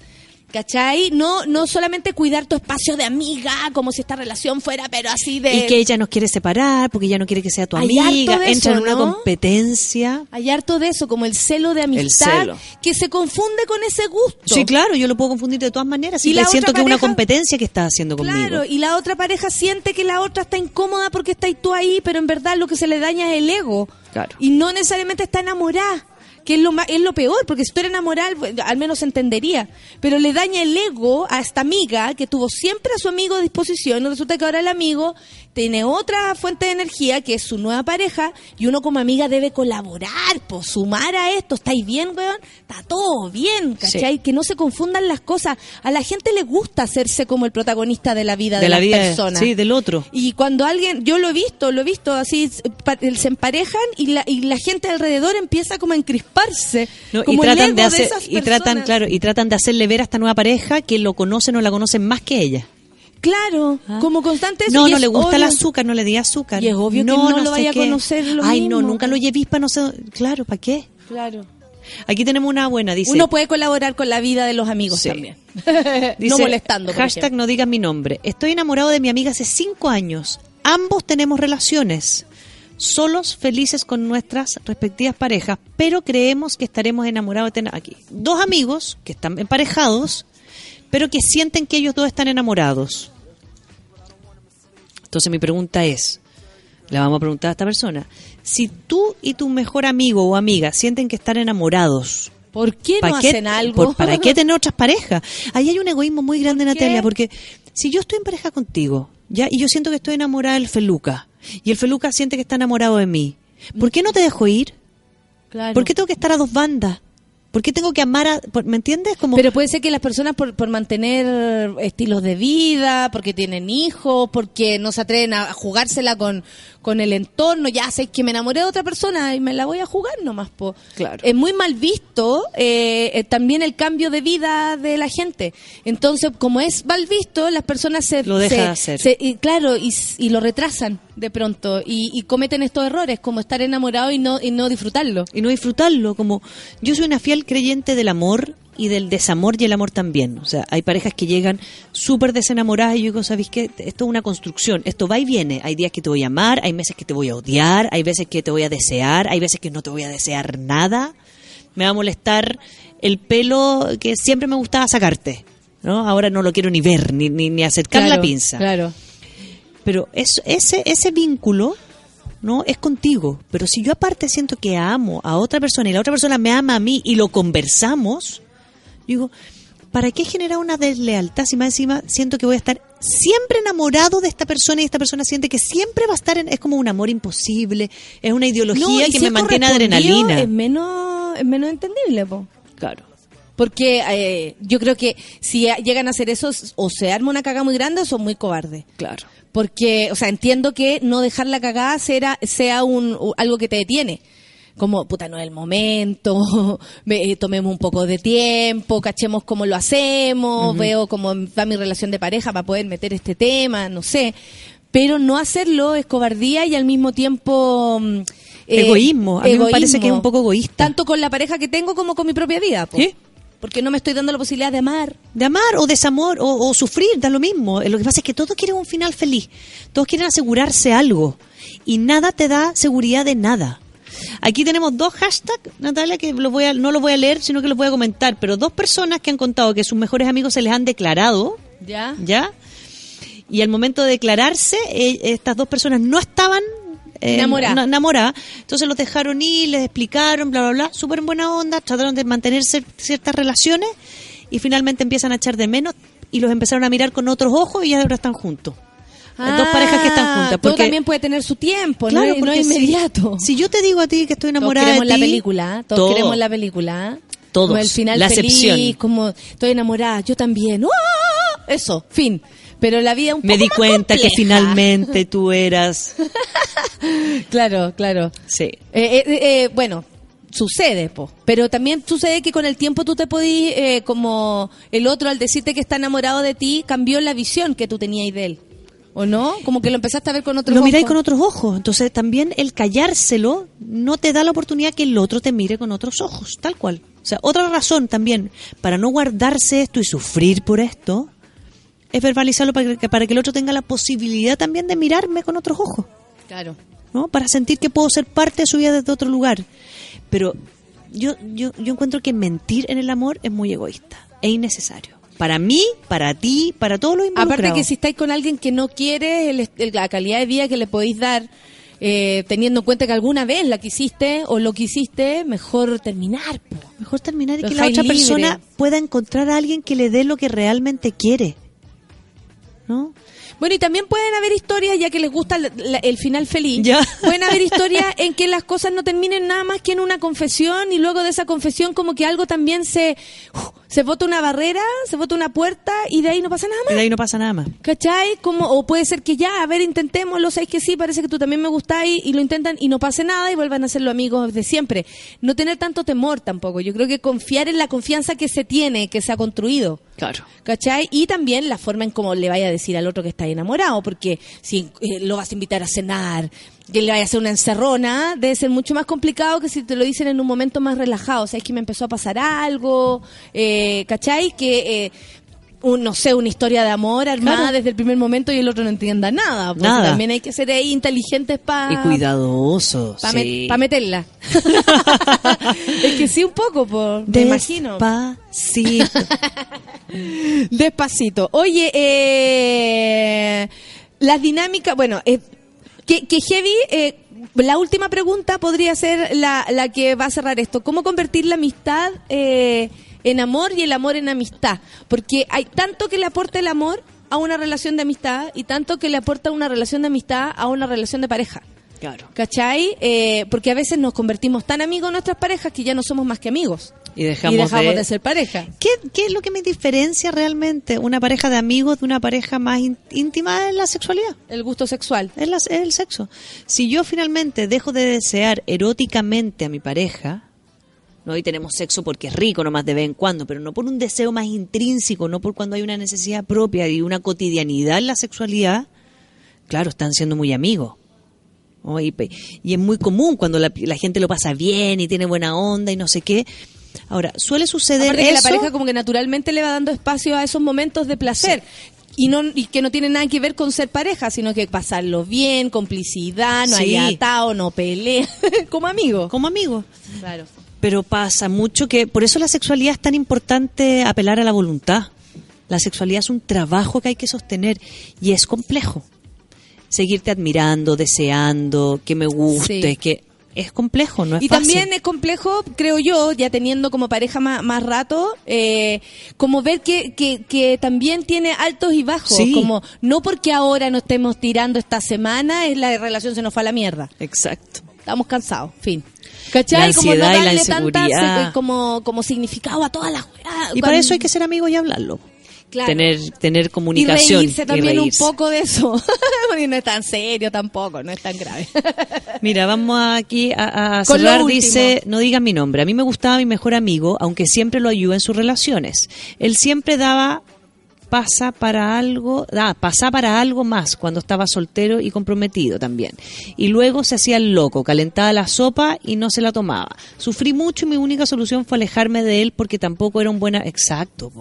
[SPEAKER 2] ¿Cachai? No, no solamente cuidar tu espacio de amiga, como si esta relación fuera, pero así de...
[SPEAKER 10] Y que ella nos quiere separar, porque ella no quiere que sea tu
[SPEAKER 2] Hay
[SPEAKER 10] amiga. Entra en una
[SPEAKER 2] ¿no?
[SPEAKER 10] competencia.
[SPEAKER 2] Hay harto de eso, como el celo de amistad,
[SPEAKER 10] celo.
[SPEAKER 2] que se confunde con ese gusto.
[SPEAKER 10] Sí, claro, yo lo puedo confundir de todas maneras.
[SPEAKER 2] Y
[SPEAKER 10] Y
[SPEAKER 2] la
[SPEAKER 10] siento que es una competencia que estás haciendo conmigo.
[SPEAKER 2] Claro, y la otra pareja siente que la otra está incómoda porque está tú ahí, pero en verdad lo que se le daña es el ego.
[SPEAKER 10] Claro.
[SPEAKER 2] Y no necesariamente está enamorada. Que es lo, ma- es lo peor, porque si tú eres enamorada, bueno, al menos entendería. Pero le daña el ego a esta amiga que tuvo siempre a su amigo a disposición. Y resulta que ahora el amigo tiene otra fuente de energía que es su nueva pareja. Y uno como amiga debe colaborar, pues sumar a esto. ¿Estáis bien, weón? Está todo bien, ¿cachai? Que no se confundan las cosas. A la gente le gusta hacerse como el protagonista de la vida de,
[SPEAKER 10] de la
[SPEAKER 2] las
[SPEAKER 10] vida,
[SPEAKER 2] personas.
[SPEAKER 10] sí, del otro.
[SPEAKER 2] Y cuando alguien, yo lo he visto, lo he visto así, se emparejan y la, y la gente alrededor empieza como a encrisparse.
[SPEAKER 10] No, y
[SPEAKER 2] como el
[SPEAKER 10] tratan de hacer,
[SPEAKER 2] esas
[SPEAKER 10] y tratan, claro, y tratan de hacerle ver a esta nueva pareja que lo conocen o la conocen más que ella.
[SPEAKER 2] Claro, como constante eso,
[SPEAKER 10] No, no le gusta el azúcar, no le di azúcar.
[SPEAKER 2] Y es obvio que no lo
[SPEAKER 10] sé
[SPEAKER 2] vaya a conocer lo
[SPEAKER 10] Ay, no, nunca lo llevé para no sé. Claro, ¿para qué?
[SPEAKER 2] Claro.
[SPEAKER 10] Aquí tenemos una buena, dice.
[SPEAKER 2] Uno puede colaborar con la vida de los amigos
[SPEAKER 10] Sí.
[SPEAKER 2] también.
[SPEAKER 10] Dice,
[SPEAKER 2] no molestando. por
[SPEAKER 10] Hashtag
[SPEAKER 2] ejemplo.
[SPEAKER 10] no digas mi nombre. Estoy enamorado de mi amiga hace cinco años. Ambos tenemos relaciones. Solos, felices con nuestras respectivas parejas, pero creemos que estaremos enamorados de tener aquí. Dos amigos que están emparejados, pero que sienten que ellos dos están enamorados. Entonces mi pregunta es, le vamos a preguntar a esta persona, si tú y tu mejor amigo o amiga sienten que están enamorados,
[SPEAKER 2] ¿Por qué no
[SPEAKER 10] ¿Para qué,
[SPEAKER 2] hacen algo?
[SPEAKER 10] por- ¿Para qué tener otras parejas? Ahí hay un egoísmo muy grande,
[SPEAKER 2] ¿Por?
[SPEAKER 10] Natalia, porque si yo estoy en pareja contigo, ya, y yo siento que estoy enamorada del Feluca, y el Feluca siente que está enamorado de mí, ¿por qué no te dejo ir?
[SPEAKER 2] Claro.
[SPEAKER 10] ¿Por qué tengo que estar a dos bandas? ¿Por qué tengo que amar a... por- ¿Me entiendes? Como,
[SPEAKER 2] Pero puede ser que las personas por, por mantener estilos de vida, porque tienen hijos, porque no se atreven a jugársela con, con el entorno, ya sé que me enamoré de otra persona y me la voy a jugar nomás. Po.
[SPEAKER 10] Claro.
[SPEAKER 2] Es muy mal visto eh, eh, también el cambio de vida de la gente. Entonces, como es mal visto, las personas se...
[SPEAKER 10] Lo deja
[SPEAKER 2] se-
[SPEAKER 10] de hacer.
[SPEAKER 2] se- y, claro, y, y lo retrasan de pronto y, y cometen estos errores, como estar enamorado y no, y no disfrutarlo.
[SPEAKER 10] y no disfrutarlo, como yo soy una fiel creyente del amor y del desamor y el amor también. O sea, hay parejas que llegan súper desenamoradas y yo digo, ¿sabéis qué? Esto es una construcción, esto va y viene. Hay días que te voy a amar, hay meses que te voy a odiar, hay veces que te voy a desear, hay veces que no te voy a desear nada. Me va a molestar el pelo que siempre me gustaba sacarte. ¿no? Ahora no lo quiero ni ver, ni, ni, ni acercar la
[SPEAKER 2] Claro,
[SPEAKER 10] pinza.
[SPEAKER 2] Claro.
[SPEAKER 10] Pero es, ese, ese vínculo no es contigo. Pero si yo aparte siento que amo a otra persona y la otra persona me ama a mí y lo conversamos, digo, ¿para qué generar una deslealtad si más encima siento que voy a estar siempre enamorado de esta persona y esta persona siente que siempre va a estar en, es como un amor imposible, es una ideología
[SPEAKER 2] No,
[SPEAKER 10] que
[SPEAKER 2] si
[SPEAKER 10] me mantiene adrenalina.
[SPEAKER 2] Es menos, es menos entendible, po.
[SPEAKER 10] Claro.
[SPEAKER 2] Porque eh, yo creo que si llegan a hacer eso, o se arma una caga muy grande o son muy cobardes.
[SPEAKER 10] Claro.
[SPEAKER 2] Porque, o sea, entiendo que no dejar la cagada sea, sea un, algo que te detiene. Como, puta, no es el momento, ve, eh, tomemos un poco de tiempo, cachemos cómo lo hacemos, veo cómo va mi relación de pareja para poder meter este tema, no sé. Pero no hacerlo es cobardía y al mismo tiempo... mm, eh,
[SPEAKER 10] Egoísmo. A mí me parece que es un poco egoísta.
[SPEAKER 2] Tanto con la pareja que tengo como con mi propia vida. po.
[SPEAKER 10] ¿Sí?
[SPEAKER 2] porque no me estoy dando la posibilidad de amar.
[SPEAKER 10] De amar o desamor o, o sufrir, da lo mismo. Lo que pasa es que todos quieren un final feliz. Todos quieren asegurarse algo. Y nada te da seguridad de nada. Aquí tenemos dos hashtags, Natalia, que los voy a, no los voy a leer, sino que los voy a comentar. Pero dos personas que han contado que sus mejores amigos se les han declarado,
[SPEAKER 2] ¿Ya?
[SPEAKER 10] ¿ya? Y al momento de declararse, eh, estas dos personas no estaban eh. Entonces los dejaron ir, les explicaron, bla, bla, bla. Súper en buena onda, trataron de mantener cier- ciertas relaciones y finalmente empiezan a echar de menos y los empezaron a mirar con otros ojos y ahora están juntos. Dos parejas que están juntas.
[SPEAKER 2] Todo
[SPEAKER 10] Porque,
[SPEAKER 2] Ah, también puede tener su tiempo,
[SPEAKER 10] Claro,
[SPEAKER 2] no, es- no es inmediato.
[SPEAKER 10] Si, yo te digo a ti que estoy
[SPEAKER 2] Todos
[SPEAKER 10] enamorada
[SPEAKER 2] queremos
[SPEAKER 10] de
[SPEAKER 2] la
[SPEAKER 10] ti,
[SPEAKER 2] película, todos
[SPEAKER 10] todo.
[SPEAKER 2] queremos la película.
[SPEAKER 10] Todos.
[SPEAKER 2] Como el final
[SPEAKER 10] La
[SPEAKER 2] feliz,
[SPEAKER 10] excepción.
[SPEAKER 2] como estoy enamorada, yo también. ¡Ah! Eso, fin. Pero la vida un
[SPEAKER 10] Me
[SPEAKER 2] poco
[SPEAKER 10] di
[SPEAKER 2] más
[SPEAKER 10] cuenta que finalmente tú eras...
[SPEAKER 2] Claro, claro.
[SPEAKER 10] Sí.
[SPEAKER 2] Eh, eh, eh, bueno, sucede, po. pero también sucede que con el tiempo tú te podís, eh, como el otro al decirte que está enamorado de ti, cambió la visión que tú tenías de él. ¿O no? Como que lo empezaste a ver con otros
[SPEAKER 10] lo miráis
[SPEAKER 2] ojos.
[SPEAKER 10] con otros ojos. Entonces también el callárselo no te da la oportunidad que el otro te mire con otros ojos, tal cual. O sea, otra razón también para no guardarse esto y sufrir por esto es verbalizarlo para que, para que el otro tenga la posibilidad también de mirarme con otros ojos,
[SPEAKER 2] Claro.
[SPEAKER 10] ¿no? Para sentir que puedo ser parte de su vida desde otro lugar. Pero yo, yo, yo encuentro que mentir en el amor es muy egoísta, es innecesario. Para mí, para ti, para todos los involucrados.
[SPEAKER 2] Aparte que si estáis con alguien que no quiere, el el- la calidad de vida que le podéis dar, eh, teniendo en cuenta que alguna vez la quisiste o lo quisiste, mejor terminar. po.
[SPEAKER 10] Mejor terminar y
[SPEAKER 2] Lo
[SPEAKER 10] que la otra
[SPEAKER 2] libre.
[SPEAKER 10] persona pueda encontrar a alguien que le dé lo que realmente quiere. ¿No?
[SPEAKER 2] Bueno, y también pueden haber historias, ya que les gusta la- la- el final feliz,
[SPEAKER 10] Ya.
[SPEAKER 2] pueden haber historias en que las cosas no terminen nada más que en una confesión y luego de esa confesión como que algo también se, uf, se bota una barrera, se bota una puerta y de ahí no pasa nada
[SPEAKER 10] Y de ahí no pasa nada más.
[SPEAKER 2] ¿Cachai? Como, o puede ser que ya, a ver, intentémoslo, sabes que sí, parece que tú también me gustáis y lo intentan y no pase nada y vuelvan a ser los amigos de siempre. No tener tanto temor tampoco. Yo creo que confiar en la confianza que se tiene, que se ha construido.
[SPEAKER 10] Claro.
[SPEAKER 2] ¿Cachai? Y también la forma en cómo le vaya a decir al otro que está enamorado, porque si eh, lo vas a invitar a cenar, que le vaya a hacer una encerrona, debe ser mucho más complicado que si te lo dicen en un momento más relajado. O sea, es que me empezó a pasar algo, eh, ¿cachai? Que, eh, un, no sé, una historia de amor armada
[SPEAKER 10] Claro.
[SPEAKER 2] desde el primer momento y el otro no entienda nada. Porque
[SPEAKER 10] Nada.
[SPEAKER 2] también hay que ser ahí inteligentes para
[SPEAKER 10] Y cuidadoso.
[SPEAKER 2] para
[SPEAKER 10] sí.
[SPEAKER 2] meterla. es que sí, un poco, por, me imagino.
[SPEAKER 10] Despacito.
[SPEAKER 2] Despacito. Oye, eh, las dinámicas, bueno, eh, que, que heavy, eh, la última pregunta podría ser la, la que va a cerrar esto. ¿Cómo convertir la amistad eh, en amor y el amor en amistad? Porque hay tanto que le aporta el amor a una relación de amistad y tanto que le aporta una relación de amistad a una relación de pareja.
[SPEAKER 10] Claro.
[SPEAKER 2] ¿Cachai? Eh, porque a veces nos convertimos tan amigos de nuestras parejas que ya no somos más que amigos.
[SPEAKER 10] Y dejamos,
[SPEAKER 2] y dejamos de...
[SPEAKER 10] de
[SPEAKER 2] ser pareja.
[SPEAKER 10] ¿Qué, ¿Qué es lo que me diferencia realmente una pareja de amigos de una pareja más ín- íntima en la sexualidad?
[SPEAKER 2] El gusto sexual.
[SPEAKER 10] Es, la- es el sexo. Si yo finalmente dejo de desear eróticamente a mi pareja, no y tenemos sexo porque es rico nomás de vez en cuando, pero no por un deseo más intrínseco, no por cuando hay una necesidad propia y una cotidianidad en la sexualidad, claro, están siendo muy amigos. ¿no? Y, es muy común cuando la, la gente lo pasa bien y tiene buena onda y no sé qué. Ahora, suele suceder
[SPEAKER 2] Aparte que la
[SPEAKER 10] eso-
[SPEAKER 2] pareja como que naturalmente le va dando espacio a esos momentos de placer. Y, no, y que no tiene nada que ver con ser pareja, sino que pasarlo bien, complicidad, no
[SPEAKER 10] Sí.
[SPEAKER 2] hay atado, no pelea, como amigo.
[SPEAKER 10] como amigos.
[SPEAKER 2] Claro.
[SPEAKER 10] Pero pasa mucho que, por eso la sexualidad es tan importante apelar a la voluntad. La sexualidad es un trabajo que hay que sostener y es complejo. Seguirte admirando, deseando, que me guste,
[SPEAKER 2] Sí.
[SPEAKER 10] que es complejo, no es
[SPEAKER 2] Y
[SPEAKER 10] fácil.
[SPEAKER 2] también es complejo, creo yo, ya teniendo como pareja más, más rato, eh, como ver que, que, que también tiene altos y bajos.
[SPEAKER 10] Sí.
[SPEAKER 2] Como no porque ahora nos estemos tirando esta semana, es la relación se nos fue a la mierda.
[SPEAKER 10] Exacto.
[SPEAKER 2] Estamos cansados, fin. ¿Cachai?
[SPEAKER 10] La
[SPEAKER 2] como no
[SPEAKER 10] ansiedad y la
[SPEAKER 2] tanta
[SPEAKER 10] inseguridad.
[SPEAKER 2] se- como, como significado a todas las.
[SPEAKER 10] Y para eso hay que ser amigos y hablarlo.
[SPEAKER 2] Claro.
[SPEAKER 10] Tener, tener
[SPEAKER 2] y
[SPEAKER 10] comunicación.
[SPEAKER 2] reírse también
[SPEAKER 10] reírse.
[SPEAKER 2] un poco de eso. Porque no es tan serio tampoco, no es tan grave.
[SPEAKER 10] Mira, vamos aquí a, a cerrar. Dice, no digan mi nombre. A mí me gustaba mi mejor amigo, aunque siempre lo ayuda en sus relaciones. Él siempre daba pasa para algo, ah, pasa para algo más cuando estaba soltero y comprometido también. Y luego se hacía el loco, calentaba la sopa y no se la tomaba. Sufrí mucho y mi única solución fue alejarme de él porque tampoco era un buen, exacto.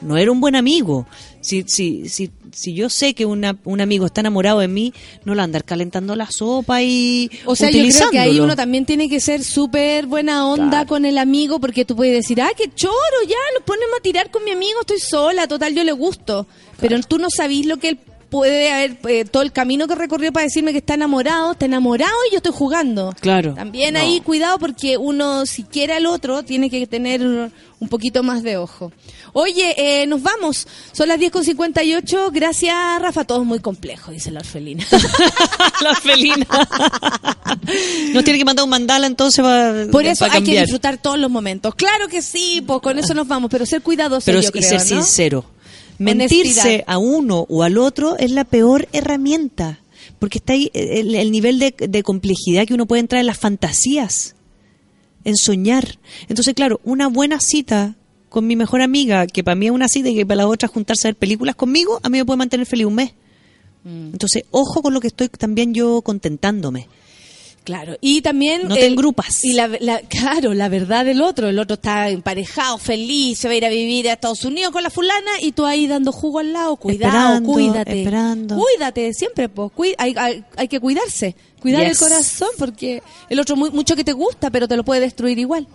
[SPEAKER 10] No era un buen amigo. Si, si, si, si yo sé que una- un amigo está enamorado de mí, no lo andar calentando la sopa y
[SPEAKER 2] O sea, yo creo que ahí uno también tiene que ser súper buena onda
[SPEAKER 10] Claro.
[SPEAKER 2] con el amigo porque tú puedes decir, ah, qué choro, ya, lo ponemos a tirar con mi amigo, estoy sola, total, yo le gusto. Pero tú no sabís lo que él puede haber, eh, todo el camino que recorrió para decirme que está enamorado, está enamorado y yo estoy jugando.
[SPEAKER 10] Claro.
[SPEAKER 2] También
[SPEAKER 10] No.
[SPEAKER 2] ahí cuidado porque uno, si quiere al otro, tiene que tener un poquito más de ojo. Oye, eh, nos vamos. Son las 10.58. Gracias, Rafa. Todo es muy complejo, dice la orfelina.
[SPEAKER 10] la felina. Nos tiene que mandar un mandala entonces para
[SPEAKER 2] Por eso hay que disfrutar todos los momentos. Claro que sí, pues con eso nos vamos, pero ser
[SPEAKER 10] Pero
[SPEAKER 2] yo
[SPEAKER 10] y
[SPEAKER 2] creo,
[SPEAKER 10] ser
[SPEAKER 2] ¿no?
[SPEAKER 10] sincero. Mentirse
[SPEAKER 2] Honestidad.
[SPEAKER 10] a uno o al otro es la peor herramienta. Porque está ahí el, el nivel de, de complejidad que uno puede entrar en las fantasías, en soñar. Entonces, claro, una buena cita con mi mejor amiga, que para mí es una cita y que para la otra juntarse a ver películas conmigo, a mí me puede mantener feliz un mes.
[SPEAKER 2] Mm.
[SPEAKER 10] Entonces, ojo con lo que estoy también yo contentándome.
[SPEAKER 2] Claro, y también...
[SPEAKER 10] No te
[SPEAKER 2] el-
[SPEAKER 10] engrupas.
[SPEAKER 2] Y la, la- claro, la verdad del otro. El otro está emparejado, feliz, se va a ir a vivir a Estados Unidos con la fulana y tú ahí dando jugo al lado. Cuidado,
[SPEAKER 10] Esperando,
[SPEAKER 2] cuídate.
[SPEAKER 10] esperando.
[SPEAKER 2] Cuídate, siempre, pues. hay, hay, hay que cuidarse. Cuidar
[SPEAKER 10] Yes.
[SPEAKER 2] el corazón porque el otro muy, mucho que te gusta, pero te lo puede destruir igual.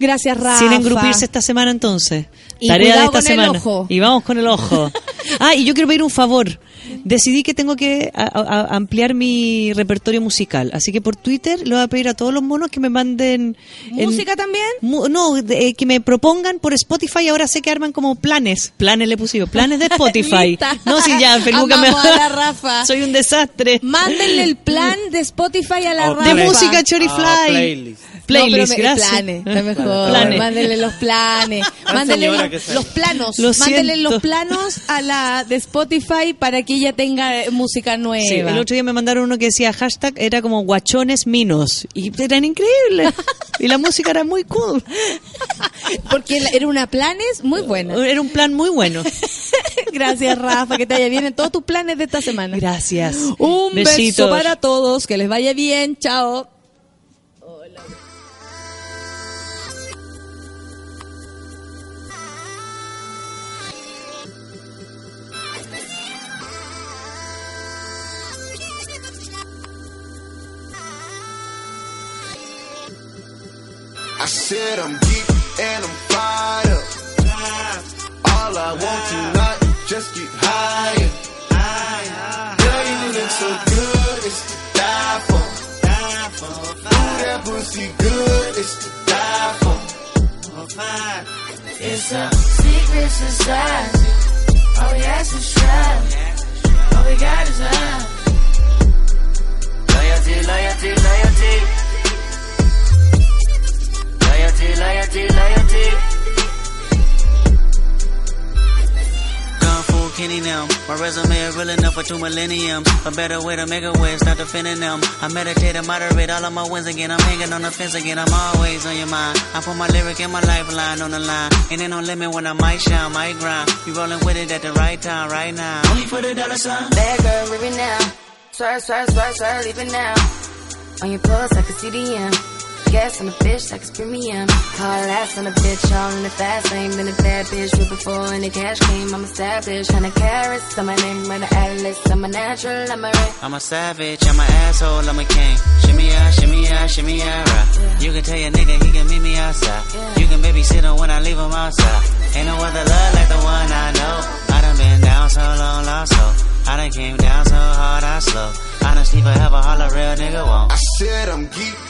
[SPEAKER 2] Gracias, Rafa.
[SPEAKER 10] Sin engrupirse esta semana entonces.
[SPEAKER 2] Y
[SPEAKER 10] Tarea de esta
[SPEAKER 2] con el
[SPEAKER 10] semana.
[SPEAKER 2] ojo.
[SPEAKER 10] Y vamos con el ojo. ah, y yo quiero pedir un favor. Decidí que tengo que a- a- a ampliar mi repertorio musical. Así que por Twitter le voy a pedir a todos los monos que me manden... en-
[SPEAKER 2] ¿Música también?
[SPEAKER 10] Mu- no, de- eh, que me propongan por Spotify. Ahora sé que arman como planes. Planes le puse yo. Planes de Spotify. No, si ya, Feluca me
[SPEAKER 2] Amamos a la Rafa.
[SPEAKER 10] Soy un desastre.
[SPEAKER 2] Mándenle el plan de Spotify a la
[SPEAKER 3] Oh,
[SPEAKER 2] Rafa.
[SPEAKER 10] De música Chorifly.
[SPEAKER 3] Playlist.
[SPEAKER 2] No, pero me-
[SPEAKER 10] gracias.
[SPEAKER 2] Planes, está mejor.
[SPEAKER 10] Planes.
[SPEAKER 2] Mándenle los planes.
[SPEAKER 3] Señora
[SPEAKER 2] los, planos.
[SPEAKER 10] Lo
[SPEAKER 2] Mándenle
[SPEAKER 10] siento.
[SPEAKER 2] los planos a la de Spotify para que ella tenga eh, música nueva.
[SPEAKER 10] Sí, el otro día me mandaron uno que decía hashtag, era como guachones minos. Y eran increíbles. y la música era muy cool.
[SPEAKER 2] Porque era una planes muy buena.
[SPEAKER 10] Era un plan muy bueno.
[SPEAKER 2] Gracias, Rafa. Que te vaya bien en todos tus planes de esta semana.
[SPEAKER 10] Gracias.
[SPEAKER 2] Un beso
[SPEAKER 10] Besitos.
[SPEAKER 2] para todos. Que les vaya bien. Chao.
[SPEAKER 11] I said I'm geek and I'm fired up. All I want tonight is just get higher. Girl, you look so good, it's to die for. Ooh, that pussy good, it's to die for.
[SPEAKER 12] It's a secret society. All we is try. All we got is love.
[SPEAKER 13] Loyalty, loyalty, loyalty. Loyalty, loyalty, loyalty. Kung Fu Kenny now. My resume is real enough for two millenniums. A better way to make a way, start defending them. I meditate and moderate all of my wins again. I'm hanging on the fence again. I'm always on your mind. I put my lyric and my lifeline on the line. Ain't there no limit when I might shine, might grind. You rolling with it at the right time, right now. Only for the dollar sign.
[SPEAKER 12] Bad girl, leave now. Swerve, swerve, swerve, swerve, leave it now. On your pulse, I can see the M. Gas on the bitch, like it's premium. Hard ass on a bitch, all in the fast lane. Been a bad bitch, with before and the cash came. I'm established. Hundred carats on my name, run the atlas. I'm a natural, I'm a red.
[SPEAKER 13] I'm a savage, I'm an asshole, I'm a king. Shimmy out, shimmy out, shimmy out, right. You can tell your nigga he can meet me outside. You can babysit him when I leave him outside. Ain't no other love like the one I know. I done been down so long, lost so. I done came down so hard, I slow. Honestly, forever, all a real nigga won't.
[SPEAKER 11] I said I'm geek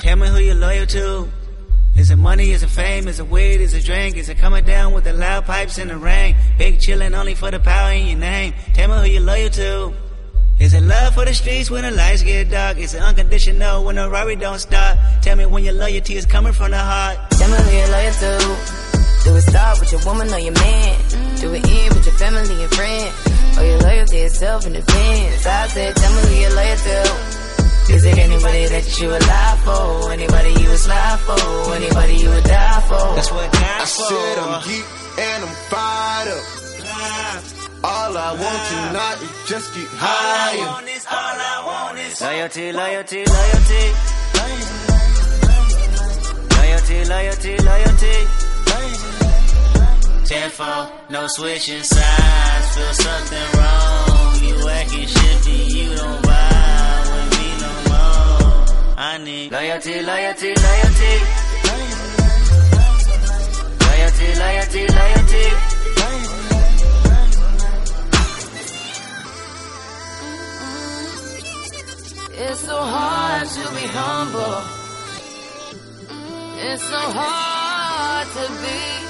[SPEAKER 13] Tell me who you're loyal to. Is it money? Is it fame? Is it weed? Is it drink? Is it coming down with the loud pipes in the rain? Big chillin' only for the power in your name. Tell me who you're loyal to. Is it love for the streets when the lights get dark? Is it unconditional when the Rari don't stop? Tell me when your loyalty is coming from the heart.
[SPEAKER 5] Tell me who you're loyal to. Do it start with your woman or your man? Do it end with your family and friends? Or your loyal to yourself in defense? I said, tell me who you're loyal to. Is it anybody that you would lie for? Anybody you would slide for? Anybody you would die for?
[SPEAKER 13] That's what
[SPEAKER 11] I said I'm geek and I'm fired up. All I want tonight is just get higher.
[SPEAKER 13] Loyalty, loyalty, loyalty. Loyalty, loyalty, loyalty. Tenfold, no switching sides. Feel something wrong. You acting shifty, you don't vibe with me no more. I need loyalty, loyalty, loyalty. Loyalty, loyalty, loyalty.
[SPEAKER 5] It's so hard to be humble. It's so hard to be.